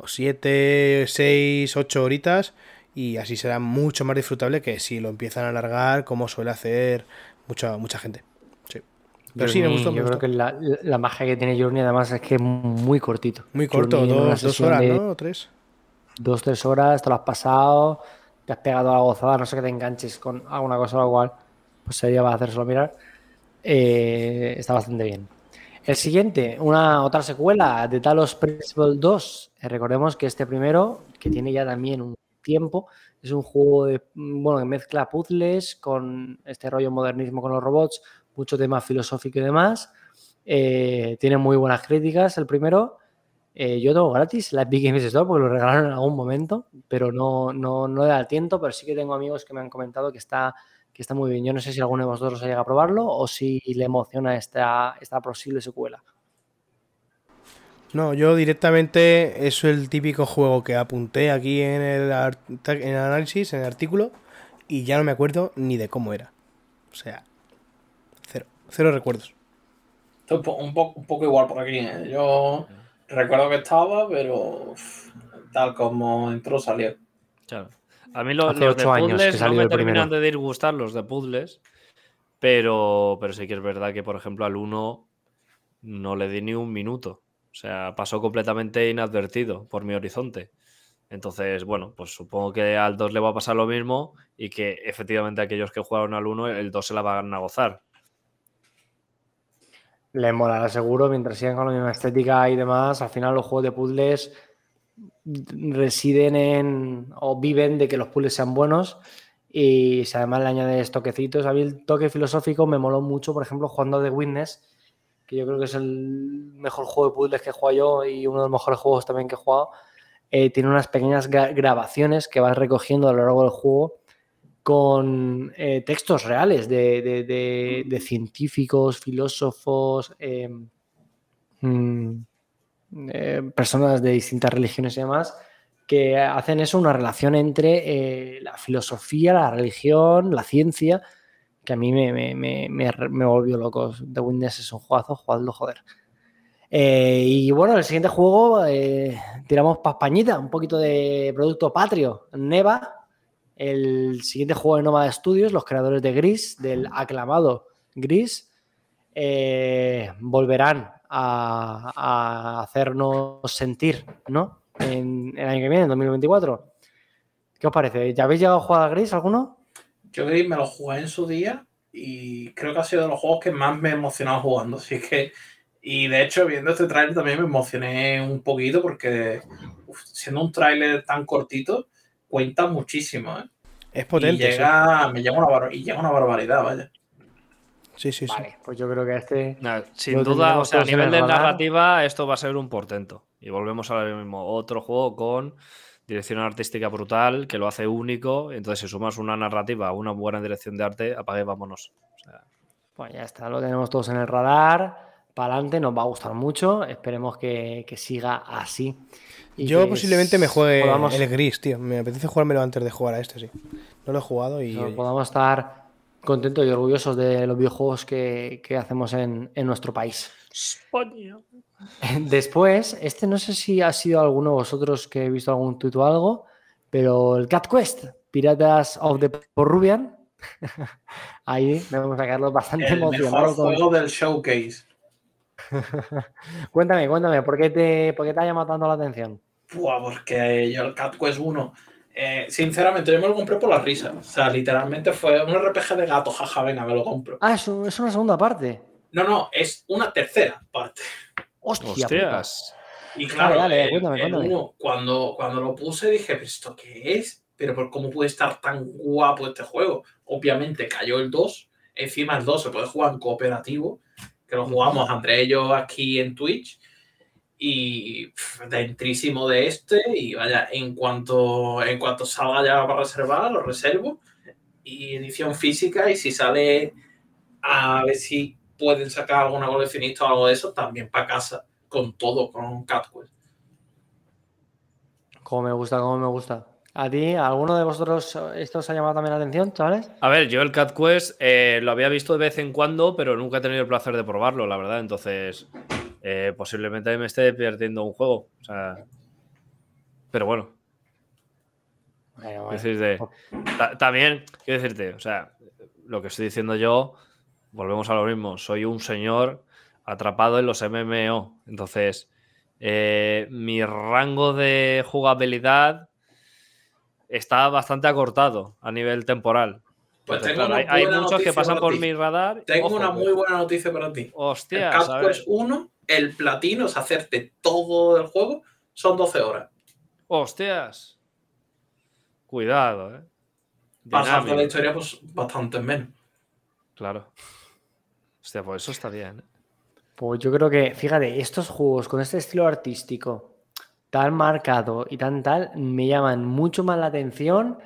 7, 6, 8 horitas y así será mucho más disfrutable que si lo empiezan a alargar como suele hacer mucha, mucha gente. Sí. Pero sí, me Journey, gustó, me Yo gustó. creo que la, la magia que tiene Journey además es que es muy cortito. Muy corto, Journey dos, dos horas, de ¿no? O tres. Dos, tres horas, te lo has pasado, te has pegado a la gozada, no sé que te enganches con alguna cosa o lo cual, pues sería para hacérselo mirar. Eh, está bastante bien. El siguiente, una otra secuela de Talos Principle 2. Eh, recordemos que este primero, que tiene ya también un tiempo, es un juego de, bueno, que mezcla puzzles con este rollo modernismo con los robots, mucho tema filosófico y demás. Eh, tiene muy buenas críticas el primero. Eh, yo tengo gratis la Epic Games Store porque lo regalaron en algún momento, pero no, no, no da el tiento, pero sí que tengo amigos que me han comentado que está, que está muy bien. Yo no sé si alguno de vosotros ha llegado a probarlo o si le emociona esta, esta posible secuela. No, yo directamente es el típico juego que apunté aquí en el, en el análisis, en el artículo, y ya no me acuerdo ni de cómo era. O sea, cero, cero recuerdos. Un, po- un poco, un poco igual por aquí. ¿eh? Yo recuerdo que estaba, pero uf, tal como entró, salió. Claro. A mí lo- Hace los de años que puzzles no salió me primero. terminan de disgustar los de puzzles, pero, pero sí que es verdad que, por ejemplo, al 1 no le di ni un minuto. O sea, pasó completamente inadvertido por mi horizonte. Entonces, bueno, pues supongo que al 2 le va a pasar lo mismo y que efectivamente aquellos que jugaron al 1, el 2 se la van a gozar. Le molará seguro mientras sigan con la misma estética y demás. Al final los juegos de puzzles residen en o viven de que los puzzles sean buenos y si además le añades toquecitos, a mí el toque filosófico me moló mucho, por ejemplo, jugando The Witness, que yo creo que es el mejor juego de puzzles que he jugado yo y uno de los mejores juegos también que he jugado. Eh, tiene unas pequeñas gra- grabaciones que vas recogiendo a lo largo del juego con eh, textos reales de- de científicos, filósofos, eh, mm, eh, personas de distintas religiones y demás, que hacen eso, una relación entre eh, la filosofía, la religión, la ciencia, que a mí me, me, me, me, volvió loco. The Witness es un juegazo, jugadlo, joder. Eh, y bueno, el siguiente juego, eh, tiramos pa' Españita, un poquito de producto patrio, Neva, el siguiente juego de Nova Studios, los creadores de Gris, del aclamado Gris, volverán a, a hacernos sentir, ¿no? En el año que viene, en 2024. ¿Qué os parece? ¿Ya habéis llegado a jugar a Gris alguno? Yo Gris me lo jugué en su día y creo que ha sido de los juegos que más me he emocionado jugando. Así que, y de hecho, viendo este tráiler también me emocioné un poquito porque uf, siendo un tráiler tan cortito, cuenta muchísimo. ¿eh? Es Y potente. sí. llega, me llega una, y llega una barbaridad, vaya. Sí, sí, sí. Vale, pues yo creo que este. Sin duda, o sea, a nivel el de radar. narrativa, esto va a ser un portento. Y volvemos a lo mismo. Otro juego con dirección artística brutal, que lo hace único. Entonces, si sumas una narrativa, una buena dirección de arte, apague, vámonos. O sea, Pues ya está, lo tenemos todos en el radar. Para adelante, nos va a gustar mucho. Esperemos que, que siga así. Y Yo que posiblemente me juegue podamos- el gris, tío. Me apetece jugármelo antes de jugar a este, sí. No lo he jugado y. No, podamos estar contentos y orgullosos de los videojuegos que, que hacemos en, en nuestro país. Después, este no sé si ha sido alguno de vosotros que he visto algún tuit o algo, pero el Cat Quest, Piratas of the Peruvian, ahí vamos a Carlos bastante El mejor emocionado. con- juego del showcase. Cuéntame, cuéntame, ¿por qué, te, ¿por qué te ha llamado tanto la atención? Buah, porque yo el Cat Quest 1, eh, sinceramente, yo me lo compré por la risa. O sea, literalmente fue un RPG de gato, jaja, venga, me lo compro. Ah, es, un- es una segunda parte. No, no, es una tercera parte. Hostia, puta. hostias. Y claro, Dale, dale, el- cuéntame, el cuéntame. uno, cuando, cuando lo puse dije, ¿pero esto qué es? ¿Pero por cómo puede estar tan guapo este juego? Obviamente cayó el 2. Encima el 2 se puede jugar en cooperativo, que lo jugamos entre ellos aquí en Twitch. Y pff, dentrísimo de este. Y vaya, en cuanto, en cuanto salga ya para reservar, lo reservo. Y edición física. Y si sale a ver si pueden sacar alguna coleccionista o algo de eso, también para casa. Con todo, con Cat Quest. Como me gusta, como me gusta. ¿A ti, a alguno de vosotros esto os ha llamado también la atención, chavales? A ver, yo el Cat Quest eh, lo había visto de vez en cuando, pero nunca he tenido el placer de probarlo, la verdad. Entonces, eh, posiblemente me esté perdiendo un juego. O sea, pero bueno, ta- también, quiero decirte, o sea, lo que estoy diciendo yo, volvemos a lo mismo. Soy un señor atrapado en los MMO. Entonces, eh, mi rango de jugabilidad está bastante acortado a nivel temporal. Pues Entonces, tengo claro, una hay, muchos que pasan por ti. mi radar. Tengo Ojo, una muy buena noticia para ti. El Hostia, ver. Quest 1, el platino, es hacerte todo el juego, son 12 horas. Hostias. Cuidado, eh. Pasarte la historia, pues bastante menos. Claro. Hostia, pues eso está bien. ¿eh? Pues yo creo que, fíjate, estos juegos con este estilo artístico tan marcado y tan tal, me llaman mucho más la atención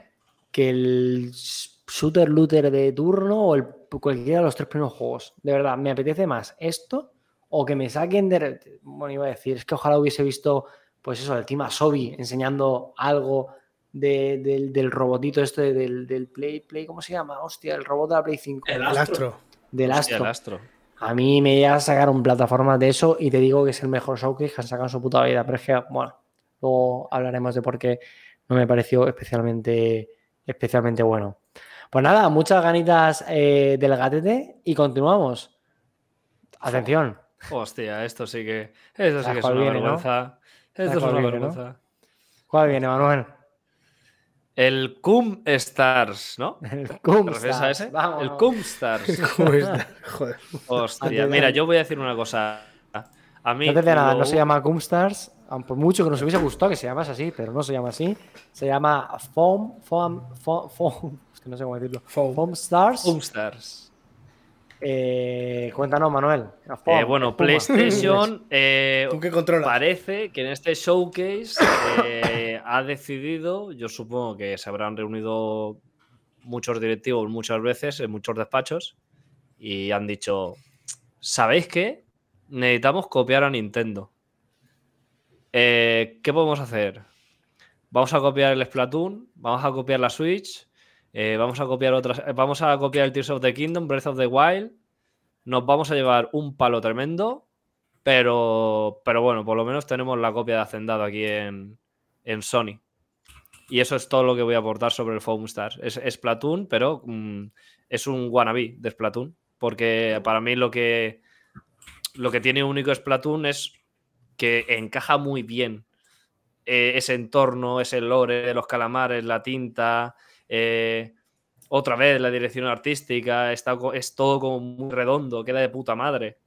que el shooter looter de turno o el, cualquiera de los tres primeros juegos. De verdad, me apetece más esto o que me saquen de... Bueno, iba a decir, es que ojalá hubiese visto, pues eso, el Team Asobi enseñando algo de- del, del robotito este del, del Play, Play, ¿cómo se llama? Hostia, el robot de la Play 5. El El Astro. astro. Del Hostia, Astro. el astro. A mí me llega a sacar un plataforma de eso y te digo que es el mejor showcase que han sacado en su puta vida. Pero es que, bueno, luego hablaremos de por qué no me pareció especialmente, especialmente bueno. Pues nada, muchas ganitas eh, del gatete y continuamos. Atención. Hostia, esto sí que. Esto sí ¿Sabes que es una viene, no? vergüenza. Esto es una viene, no? vergüenza. ¿Cuál viene, Manuel? El Cum Stars, ¿no? El ¿Te Cum a Stars. ese? Vamos. El Cum Stars. Joder. Hostia, mira, yo voy a decir una cosa. A mí. No te de nada, lo- no se llama Cumstars, aun por mucho que nos hubiese gustado que se llamase así, pero no se llama así. Se llama Foam, Foam, Foam, Foam, es que no sé cómo decirlo. Foam. Foam Stars. Cum Stars. Eh, cuéntanos, Manuel. Eh, bueno. PlayStation eh, ¿Tú qué controlas? parece que en este showcase eh, ha decidido, yo supongo que se habrán reunido muchos directivos muchas veces en muchos despachos y han dicho, ¿sabéis qué? Necesitamos copiar a Nintendo. Eh, ¿Qué podemos hacer? Vamos a copiar el Splatoon, vamos a copiar la Switch, eh, vamos a copiar otras, eh, vamos a copiar el Tears of the Kingdom, Breath of the Wild. Nos vamos a llevar un palo tremendo, pero, pero bueno, por lo menos tenemos la copia de Hacendado aquí en, en Sony. Y eso es todo lo que voy a aportar sobre el Foam Stars. Es, es Splatoon, pero mm, es un wannabe de Splatoon. Porque para mí lo que, lo que tiene único Splatoon es que encaja muy bien eh, ese entorno, ese lore de los calamares, la tinta, eh, otra vez la dirección artística, está, es todo como muy redondo, queda de puta madre.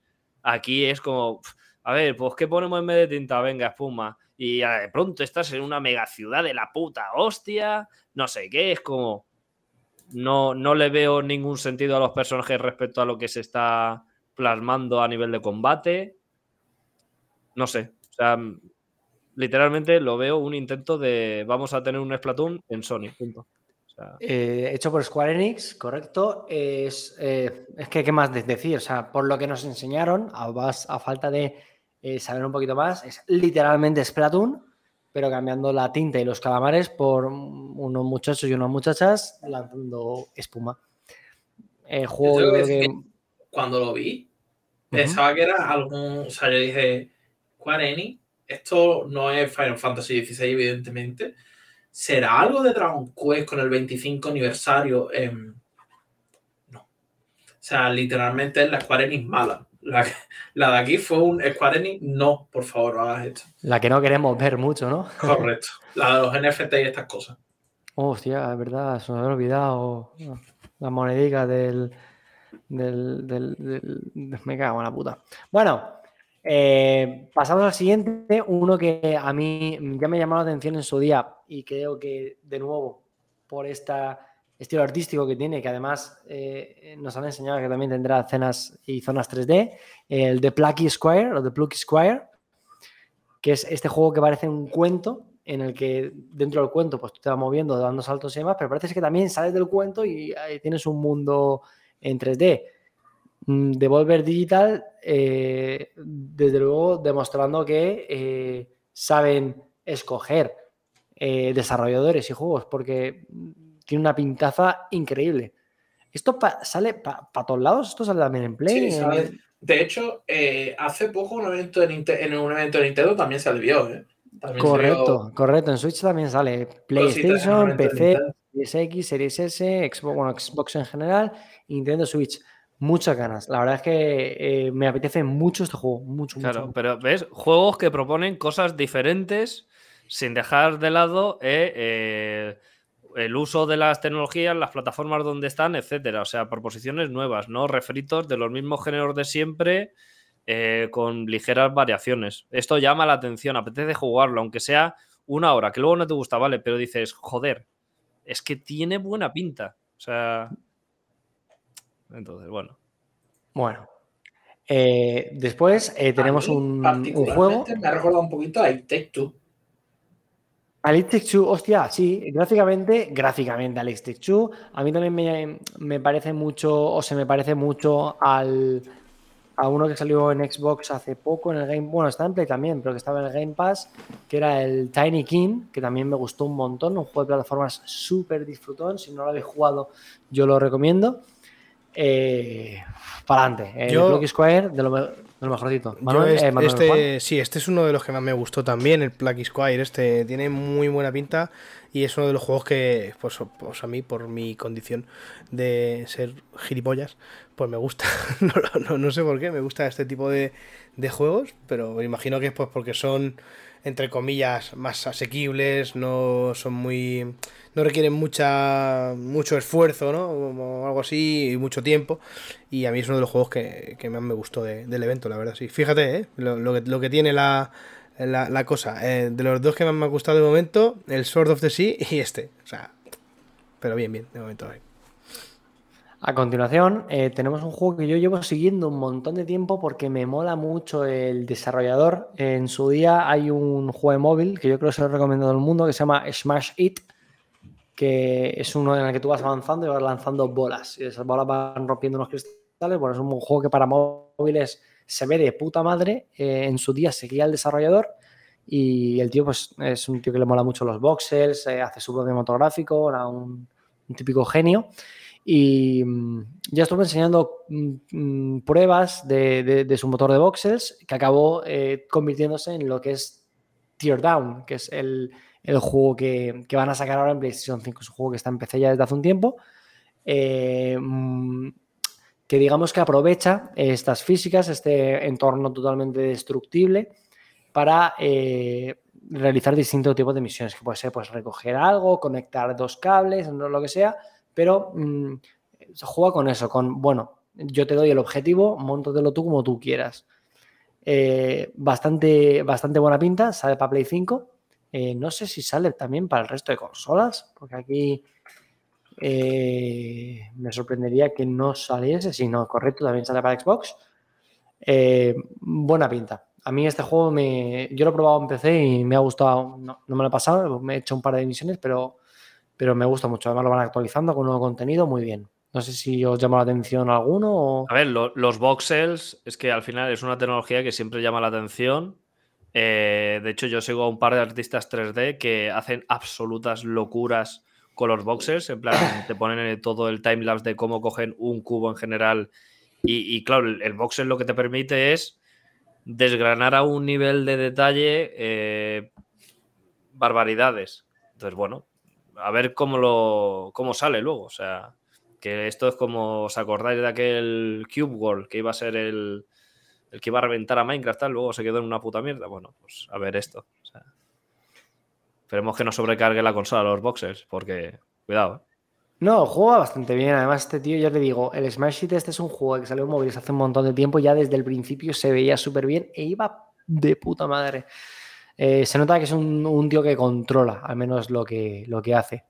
Aquí es como, a ver, pues ¿qué ponemos en vez de tinta? Venga, espuma. Y de pronto estás en una mega ciudad de la puta hostia, no sé qué, es como... No, no le veo ningún sentido a los personajes respecto a lo que se está plasmando a nivel de combate. No sé. O sea, literalmente lo veo un intento de vamos a tener un Splatoon en Sony. Sea, Eh, hecho por Square Enix, correcto. Es, eh, es que, ¿qué más de- decir? O sea, por lo que nos enseñaron, a, bas- a falta de eh, saber un poquito más, es literalmente Splatoon, pero cambiando la tinta y los calamares por unos muchachos y unas muchachas lanzando espuma. El juego, yo creo que- Cuando lo vi, pensaba que era algún. O sea, yo dije, Square Enix, esto no es Final Fantasy XVI, evidentemente. ¿Será algo de Dragon Quest con el 25 aniversario? Em, no. O sea, literalmente es la Square Enix mala. La, la de aquí fue un Square Enix, no, por favor, no hagas esto. la que no queremos ver mucho, ¿no? Correcto. La de los NFT y estas cosas. Hostia, es verdad, se me había olvidado la monedica del, del, del- del- Me cago en la puta. Bueno, eh, pasamos al siguiente, uno que a mí ya me llamó la atención en su día y creo que de nuevo por este estilo artístico que tiene, que además eh, nos han enseñado que también tendrá escenas y zonas 3D, el de Plucky Squire o de Plucky Squire, que es este juego que parece un cuento en el que dentro del cuento pues tú te vas moviendo, dando saltos y demás, pero parece que también sales del cuento y ahí tienes un mundo en 3D. Mm, Devolver Digital, eh, desde luego, demostrando que eh, saben escoger eh, desarrolladores y juegos, porque mm, tiene una pintaza increíble. ¿Esto pa- sale para todos lados? ¿Esto sale también en Play? Sí, sale. De hecho, hace poco un evento de en un evento de Nintendo también ¿eh? También Correcto, correcto. En Switch también sale PlayStation, PC. Series X, Series S, Xbox, bueno, Xbox en general, y Nintendo Switch. Muchas ganas. La verdad es que eh, me apetece mucho este juego. Mucho, Claro, mucho. pero ves, juegos que proponen cosas diferentes sin dejar de lado eh, eh, el uso de las tecnologías, las plataformas donde están, etcétera. O sea, proposiciones nuevas, no refritos de los mismos géneros de siempre con ligeras variaciones. Esto llama la atención, apetece jugarlo, aunque sea una hora, que luego no te gusta, vale, pero dices, joder, es que tiene buena pinta. O sea. Entonces, bueno. Bueno. Eh, después eh, tenemos mí, un, un particularmente, juego. Me ha recordado un poquito a It Take Two. Alex Take Two, hostia, sí, gráficamente, gráficamente Alex Take Two. A mí también me, me parece mucho, o se me parece mucho al, a uno que salió en Xbox hace poco en el Game, bueno, está en Play también, pero que estaba en el Game Pass, que era el Tiny King, que también me gustó un montón, un juego de plataformas súper disfrutón. Si no lo habéis jugado, yo lo recomiendo. Eh, para adelante, el Yo- Block Square de lo, de lo mejorcito. Yo este, eh, Manuel, Juan. este- sí, este es uno de los que más me gustó también, el Plucky Squire. Este tiene muy buena pinta y es uno de los juegos que, pues, pues a mí, por mi condición de ser gilipollas, pues me gusta. no, no- no sé por qué, me gusta este tipo de, de juegos, pero me imagino que es pues porque son, entre comillas, más asequibles, no son muy... no requieren mucha mucho esfuerzo, ¿no? Como algo así, y mucho tiempo. Y a mí es uno de los juegos que, que más me gustó de- del evento, la verdad, sí. Fíjate, ¿eh? Lo, lo que, lo que tiene la, la, la cosa. Eh, de los dos que más me ha gustado de momento, el Sword of the Sea y este. O sea, pero bien, bien, de momento. eh. A continuación, eh, tenemos un juego que yo llevo siguiendo un montón de tiempo porque me mola mucho el desarrollador. En su día hay un juego de móvil que yo creo que se lo recomiendo a todo el mundo que se llama Smash It, que es uno en el que tú vas avanzando y vas lanzando bolas. Y esas bolas van rompiendo unos cristales. Bueno, es un juego que para móviles se ve de puta madre. Eh, en su día seguía el desarrollador y el tío pues es un tío que le mola mucho los voxels, eh, hace su propio motográfico, era un típico genio. Y mm, ya estuve enseñando mm, mm, pruebas de, de- de su motor de voxels que acabó eh, convirtiéndose en lo que es Teardown, que es el, el juego que, que van a sacar ahora en PlayStation 5. Es un juego que está en PC ya desde hace un tiempo. eh, mm, que digamos que aprovecha estas físicas, este entorno totalmente destructible, para eh, realizar distintos tipos de misiones, que puede ser pues, recoger algo, conectar dos cables, lo que sea, pero mm, se juega con eso, con, bueno, yo te doy el objetivo, montatelo tú como tú quieras. Eh, bastante, bastante buena pinta, sale para Play 5. Eh, no sé si sale también para el resto de consolas, porque aquí eh, me sorprendería que no saliese, si no, correcto, también sale para Xbox. Buena pinta. A mí este juego me. Yo lo he probado en PC y me ha gustado. No, no me lo he pasado, me he hecho un par de misiones, pero, pero me gusta mucho. Además lo van actualizando con nuevo contenido, muy bien. No sé si os llama la atención alguno o. A ver, lo- los voxels es que al final es una tecnología que siempre llama la atención. Eh, de hecho, yo sigo a un par de artistas 3D que hacen absolutas locuras con los voxels. En plan, te ponen todo el timelapse de cómo cogen un cubo en general. Y, y, claro, el, el voxel lo que te permite es desgranar a un nivel de detalle eh, barbaridades. Entonces, bueno, a ver cómo lo cómo sale luego. O sea, que esto es como, ¿os acordáis de aquel Cube World que iba a ser el, que iba a reventar a Minecraft, tal, luego se quedó en una puta mierda? Bueno, pues a ver esto. O esperemos que no sobrecargue la consola los boxers, porque, cuidado. ¿eh? No, juega bastante bien. Además, este tío, ya te digo, el Smash Hit este es un juego que salió en móviles hace un montón de tiempo. Ya desde el principio se veía súper bien e iba de puta madre. Eh, se nota que es un, un, tío que controla, al menos lo que, lo que hace.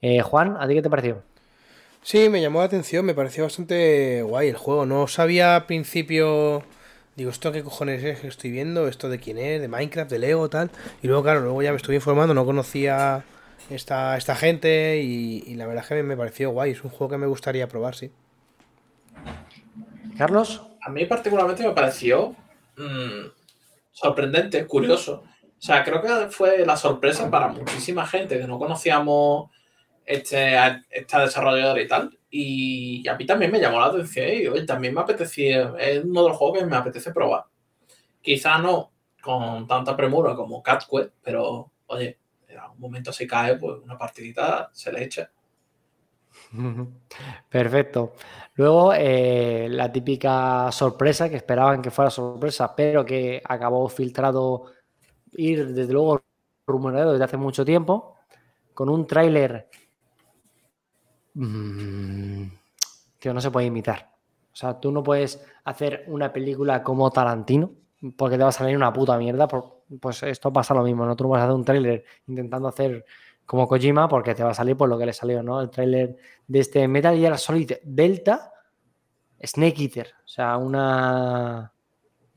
Eh, Juan, ¿a ti qué te pareció? Sí, me llamó la atención, me pareció bastante guay el juego. No sabía al principio. Digo, ¿esto qué cojones es que estoy viendo? ¿Esto de quién es? ¿De Minecraft? ¿De Lego? Tal. Y luego, claro, luego ya me estuve informando, no conocía esta, esta gente y, y la verdad es que me pareció guay. Es un juego que me gustaría probar, sí. Carlos. A mí particularmente me pareció mmm, sorprendente, curioso. O sea, creo que fue la sorpresa para muchísima gente que no conocíamos este, esta desarrolladora y tal. Y a mí también me llamó la atención y hoy también me apetecía, es uno de los juegos que me apetece probar. Quizá no con tanta premura como Cat Quest, pero oye, en algún momento se cae, pues una partidita se le echa. Perfecto. Luego, eh, la típica sorpresa que esperaban que fuera sorpresa, pero que acabó filtrado ir desde luego rumoreado desde hace mucho tiempo, con un tráiler mmm, que no se puede imitar. O sea, tú no puedes hacer una película como Tarantino porque te va a salir una puta mierda. Pues esto pasa lo mismo, ¿no? Tú no vas a hacer un tráiler intentando hacer como Kojima porque te va a salir por lo que le salió, ¿no? El tráiler de este Metal Gear Solid Delta Snake Eater. O sea, una,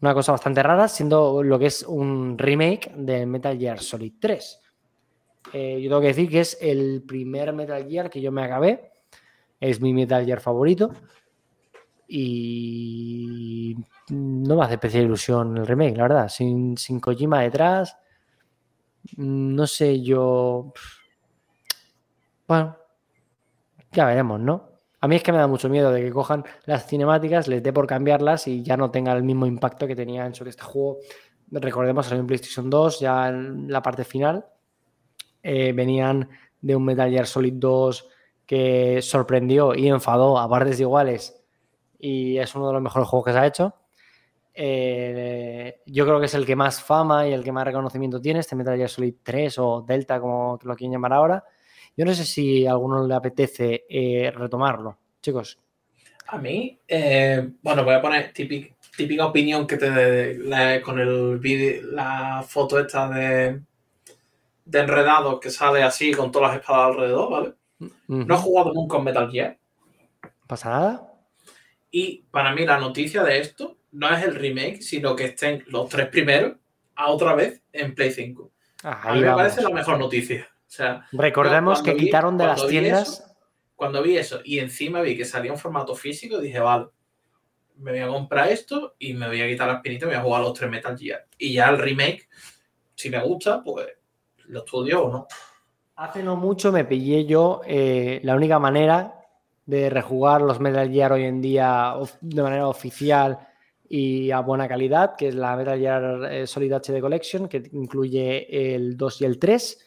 una cosa bastante rara, siendo lo que es un remake de Metal Gear Solid 3. Eh, yo tengo que decir que es el primer Metal Gear que yo me acabé. Es mi Metal Gear favorito. Y no me hace especial ilusión el remake, la verdad. Sin, sin Kojima detrás. No sé, yo. Bueno, ya veremos, ¿no? A mí es que me da mucho miedo de que cojan las cinemáticas, les dé por cambiarlas y ya no tenga el mismo impacto que tenía en su este juego. Recordemos, en PlayStation 2, ya en la parte final. Eh, venían de un Metal Gear Solid 2 que sorprendió y enfadó a partes iguales y es uno de los mejores juegos que se ha hecho. Eh, yo creo que es el que más fama y el que más reconocimiento tiene, este Metal Gear Solid 3 o Delta, como lo quieren llamar ahora. Yo no sé si a alguno le apetece eh, retomarlo, chicos. A mí, eh, bueno, voy a poner típica, típica opinión que te la, con el vídeo, la foto esta de, de enredado que sale así con todas las espadas alrededor, ¿vale? Uh -huh. No he jugado nunca en Metal Gear. ¿Pasa nada? Y para mí la noticia de esto no es el remake, sino que estén los tres primeros a otra vez en Play 5. Ah, a mí me parece la mejor noticia. Sea, Recordemos que vi, quitaron de las tiendas. Eso, cuando vi eso y encima vi que salía en formato físico, dije, vale, me voy a comprar esto y me voy a quitar la espinita y me voy a jugar los tres Metal Gear. Y ya el remake, si me gusta, pues lo estudio o no. Hace no mucho me pillé yo eh, la única manera de rejugar los Metal Gear hoy en día de manera oficial y a buena calidad, que es la Metal Gear eh, Solid HD Collection, que incluye el 2 y el 3.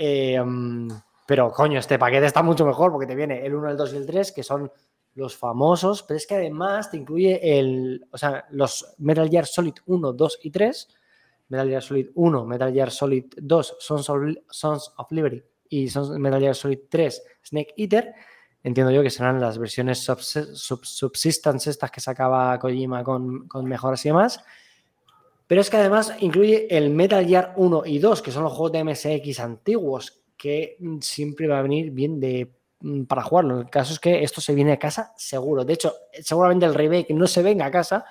Eh, pero coño, este paquete está mucho mejor porque te viene el 1, el 2 y el 3, que son los famosos, pero es que además te incluye el, o sea, los Metal Gear Solid 1, 2 y 3, Metal Gear Solid 1, Metal Gear Solid 2, Sons of, Sons of Liberty y Sons, Metal Gear Solid 3, Snake Eater, entiendo yo que serán las versiones subs, sub, subsistence estas que sacaba Kojima con, con, mejoras y demás. Pero es que además incluye el Metal Gear 1 y 2, que son los juegos de MSX antiguos, que siempre va a venir bien de, mm, para jugarlo. El caso es que esto se viene a casa seguro. De hecho, seguramente el remake no se venga a casa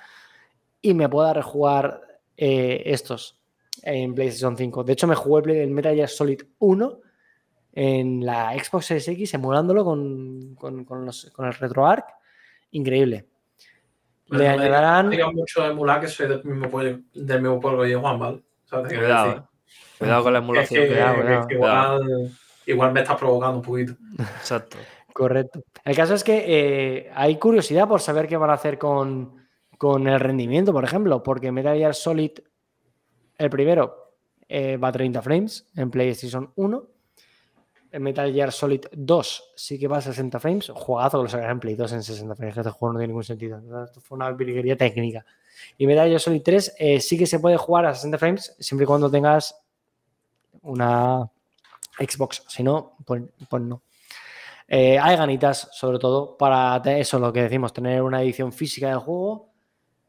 y me pueda rejugar eh, estos en PlayStation 5. De hecho, me jugué el Metal Gear Solid 1 en la Xbox Series X emulándolo con, con- con los- con el RetroArch. Increíble. Le no me digas mucho de emular que soy del mismo pueblo, del mismo pueblo que yo, Juan, ¿vale? O sea, te quiero Cuidado, decir. eh. Cuidado con la Es emulación. que, cuidado, que- cuidado. que igual, igual me estás provocando un poquito. Exacto. Correcto. El caso es que eh, hay curiosidad por saber qué van a hacer con, con el rendimiento, por ejemplo, porque Metal Gear Solid, el primero, eh, va a 30 frames en PlayStation 1. Metal Gear Solid 2 sí que va a 60 frames. Juegazo que lo sacarán en Play 2 en 60 frames. que Este juego no tiene ningún sentido. Esto fue una virguería técnica. Y Metal Gear Solid 3 eh, sí que se puede jugar a 60 frames siempre y cuando tengas una Xbox. Si no, pues, pues no. Eh, hay ganitas, sobre todo, para eso, lo que decimos, tener una edición física del juego.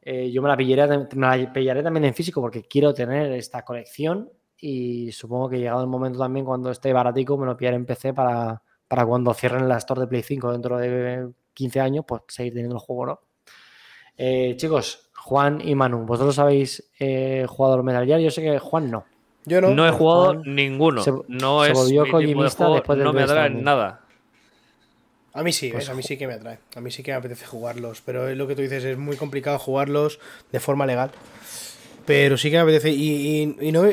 Eh, yo me la, pillaré, me la pillaré también en físico porque quiero tener esta colección y supongo que llegado el momento también cuando esté baratico me lo pillaré en PC para, para cuando cierren la Store de Play 5 dentro de 15 años, pues seguir teniendo el juego, ¿no? Eh, chicos, Juan y Manu, ¿vosotros habéis eh, jugado al Metal Gear? Yo sé que Juan no. Yo no. No he jugado Juan ninguno. se- no se es volvió mi tipo de juego, después del No me atrae nada. A mí sí, Pues ¿ves? a mí sí que me atrae. A mí sí que me apetece jugarlos. Pero es lo que tú dices, es muy complicado jugarlos de forma legal. Pero sí que me apetece. Y, y- y no,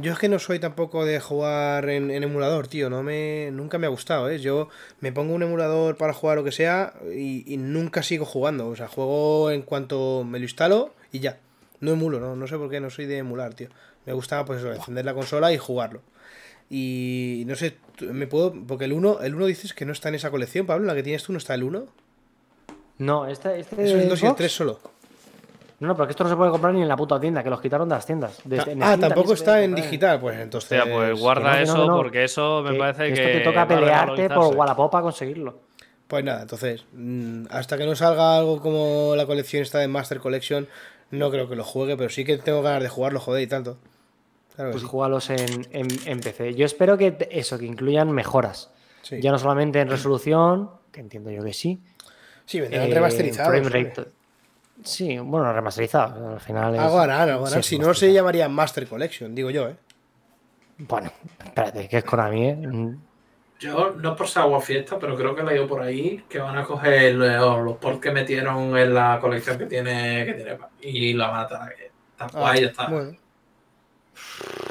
yo es que no soy tampoco de jugar en, en emulador, tío. No me, nunca me ha gustado, ¿eh? Yo me pongo un emulador para jugar lo que sea y, y nunca sigo jugando. O sea, juego en cuanto me lo instalo y ya. No emulo, no, no sé por qué, no soy de emular, tío. Me gusta, pues eso, encender la consola y jugarlo. Y no sé, me puedo. Porque el 1, el 1 dices que no está en esa colección, Pablo. ¿La que tienes tú no está el 1? No, este, este Eso es el 2 y el Xbox- 3 solo. No, no, porque esto no se puede comprar ni en la puta tienda, que los quitaron de las tiendas. Ah, tampoco está en digital, pues entonces. Hostia, pues guarda no, no, eso no. porque eso me Que- parece que. esto te toca pelearte por. Wallapop para conseguirlo. Pues nada, entonces, mm, hasta que no salga algo como la colección esta de Master Collection, no creo que lo juegue, pero sí que tengo ganas de jugarlo, joder, y tanto. Claro Pues sí. júgalos en, en, en PC. Yo espero que eso, que incluyan mejoras. Sí, Ya no solamente en resolución, que entiendo yo que sí. sí vendrán eh, remasterizados. frame rate- Sí, bueno, remasterizado. Al final es. Algo harán, algo sí, harán. es Si no, se llamaría Master Collection, digo yo, ¿eh? Bueno, espérate, que es Konami, ¿eh? Mm, Yo, no por ser agua fiesta, pero creo que he leído por ahí que van a coger los, los ports que metieron en la colección que tiene, que tiene y la van a Ah, cual, ya está. Bueno,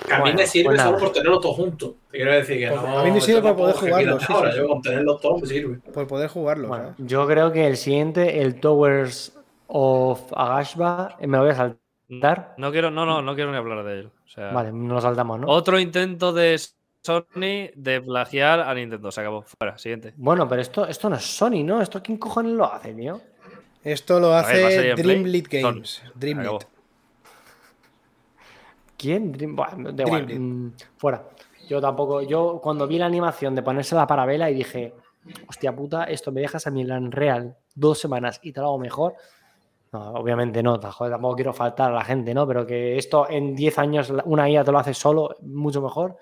que a mí bueno, me sirve pues solo por tenerlos todos juntos. Te quiero decir que Pues no. a mí me sirve tampoco poder es que jugarlo, quiera sí, ahora, sí, yo con tenerlos todos me sirve. por poder jugarlo. Bueno, ¿sabes? yo creo que el siguiente, el Towers of Agashba, me lo voy a saltar. No quiero, no, no, no quiero ni hablar de él. O sea, Vale, no lo saltamos, ¿no? Otro intento de Sony de plagiar a Nintendo. Se acabó. Fuera, siguiente. Bueno, pero esto, esto no es Sony, ¿no? ¿Esto quién cojones lo hace, tío? Esto lo hace. Dreamlit. Games. Dreamlit. ¿Quién? Dream- igual, Dreamlit. mm, fuera. Yo tampoco. Yo cuando vi la animación de ponerse la parabela y dije, hostia puta, esto me dejas a mí en Real dos semanas y te lo hago mejor. No, obviamente no, tampoco quiero faltar a la gente, ¿no? Pero que esto en 10 años una IA te lo hace solo, mucho mejor.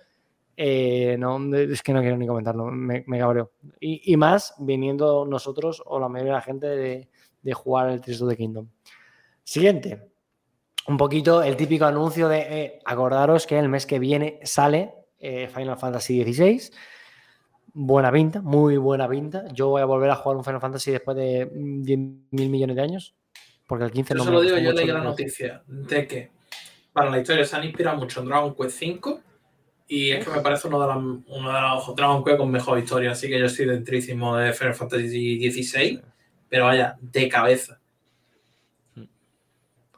eh, no, es que no quiero ni comentarlo, me, cabreo. Y, más viniendo nosotros o la mayoría de la gente de, jugar el 3 de Kingdom. Siguiente un poquito el típico anuncio de eh, acordaros que el mes que viene sale eh, Final Fantasy XVI. Buena pinta, muy buena pinta. Yo voy a volver a jugar un Final Fantasy después de mm, 10 mil millones de años. Porque el 15 Yo no lo digo, yo leí la 15. noticia de que para la historia se han inspirado mucho en Dragon Quest V y es que me parece uno de, las, uno de los Dragon Quest con mejor historia, así que yo estoy dentrísimo de Final Fantasy XVI, pero vaya, de cabeza.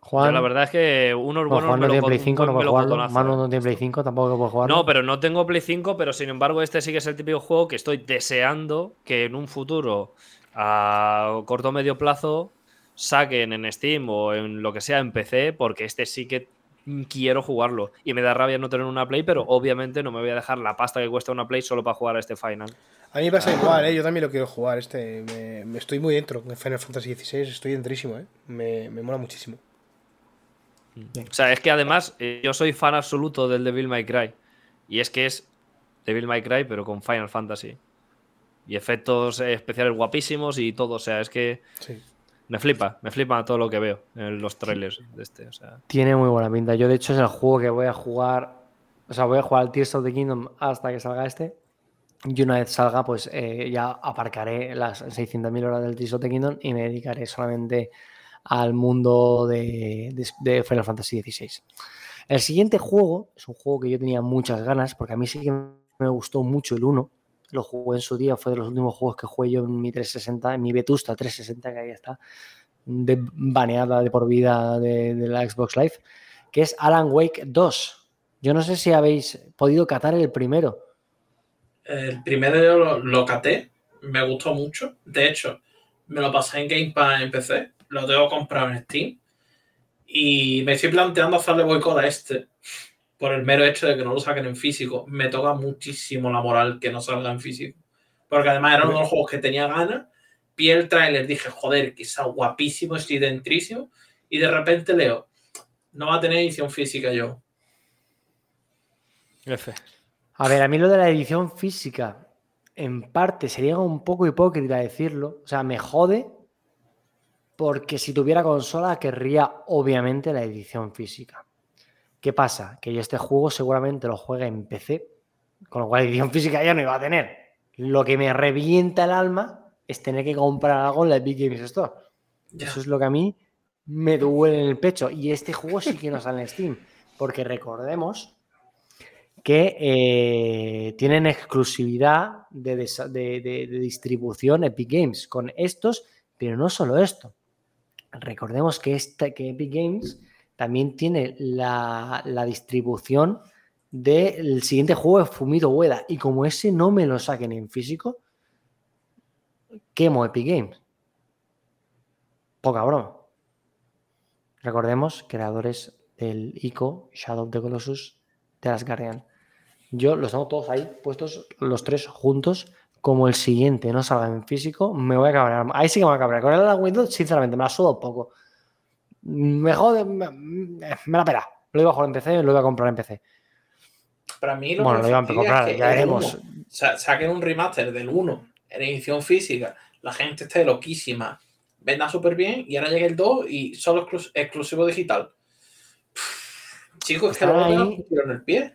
Juan, Yo la verdad es que unos no, buenos Juan no tiene Play 5, no buen jugarlo. Manu no tiene Play 5, tampoco puede jugarlo. No, pero no tengo Play 5, pero sin embargo este sí que es el típico juego que estoy deseando que en un futuro a corto o medio plazo saquen en Steam o en lo que sea en PC, porque este sí que quiero jugarlo. Y me da rabia no tener una Play, pero obviamente no me voy a dejar la pasta que cuesta una Play solo para jugar a este Final. A mí me pasa igual, ¿eh? Yo también lo quiero jugar. Este, me, me estoy muy dentro en Final Fantasy XVI, estoy dentrísimo, ¿eh? Me, me mola muchísimo. O sea, es que además eh, yo soy fan absoluto del Devil May Cry. Y es que es Devil May Cry, pero con Final Fantasy. Y efectos especiales guapísimos y todo. O sea, es que Sí. Me flipa, me flipa todo lo que veo en los trailers de este. O sea, Tiene muy buena pinta. Yo, de hecho, es el juego que voy a jugar. O sea, voy a jugar al Tears of the Kingdom hasta que salga este. Y una vez salga, pues eh, ya aparcaré las 600.000 horas del Tears of the Kingdom y me dedicaré solamente al mundo de, de- de Final Fantasy XVI. El siguiente juego es un juego que yo tenía muchas ganas, porque a mí sí que me gustó mucho el 1. Lo jugué en su día, fue de los últimos juegos que jugué yo en mi 360, en mi Vetusta 360, que ahí está, de, baneada de por vida de, la Xbox Live, que es Alan Wake 2. Yo no sé si habéis podido catar el primero. El primero lo, lo caté, me gustó mucho. De hecho, me lo pasé en Game Pass en PC, lo tengo comprado en Steam. Y me estoy planteando hacerle boicot a este por el mero hecho de que no lo saquen en físico. Me toca muchísimo la moral que no salga en físico. Porque además era uno de los juegos que tenía ganas. Vi el tráiler, dije, joder, que está guapísimo, estoy dentrísimo. Y de repente leo, no va a tener edición física yo. F. A ver, a mí lo de la edición física, en parte sería un poco hipócrita decirlo. O sea, me jode porque si tuviera consola querría obviamente la edición física. ¿Qué pasa? Que yo este juego seguramente lo juegue en PC, con lo cual edición física ya no iba a tener. Lo que me revienta el alma es tener que comprar algo en la Epic Games Store. Eso es lo que a mí me duele en el pecho. Y este juego sí que no sale en Steam. Porque recordemos que eh, tienen exclusividad de, desa- de- de- de distribución Epic Games con estos, pero no solo esto. Recordemos que Epic Games también tiene la, la distribución del siguiente juego de Fumito Ueda. Y como ese no me lo saquen en físico, quemo Epic Games. Poca broma. Recordemos, creadores del ICO, Shadow of the Colossus, de las Guardian. Yo los tengo todos ahí, puestos los tres juntos. Como el siguiente no salga en físico, me voy a cabrear. Ahí sí que me voy a cabrear. Con el 2, sinceramente, me la sudo poco. Me jode, me, me la pela. Lo iba a jugar en PC, lo iba a comprar en PC. Para mí lo Bueno, que lo iban a es comprar, que ya veremos. saquen un remaster del 1 en edición física, la gente esté loquísima, venda súper bien y ahora llega el 2 y solo exclus- exclusivo digital. Chicos, es que lo ahí. en el pie.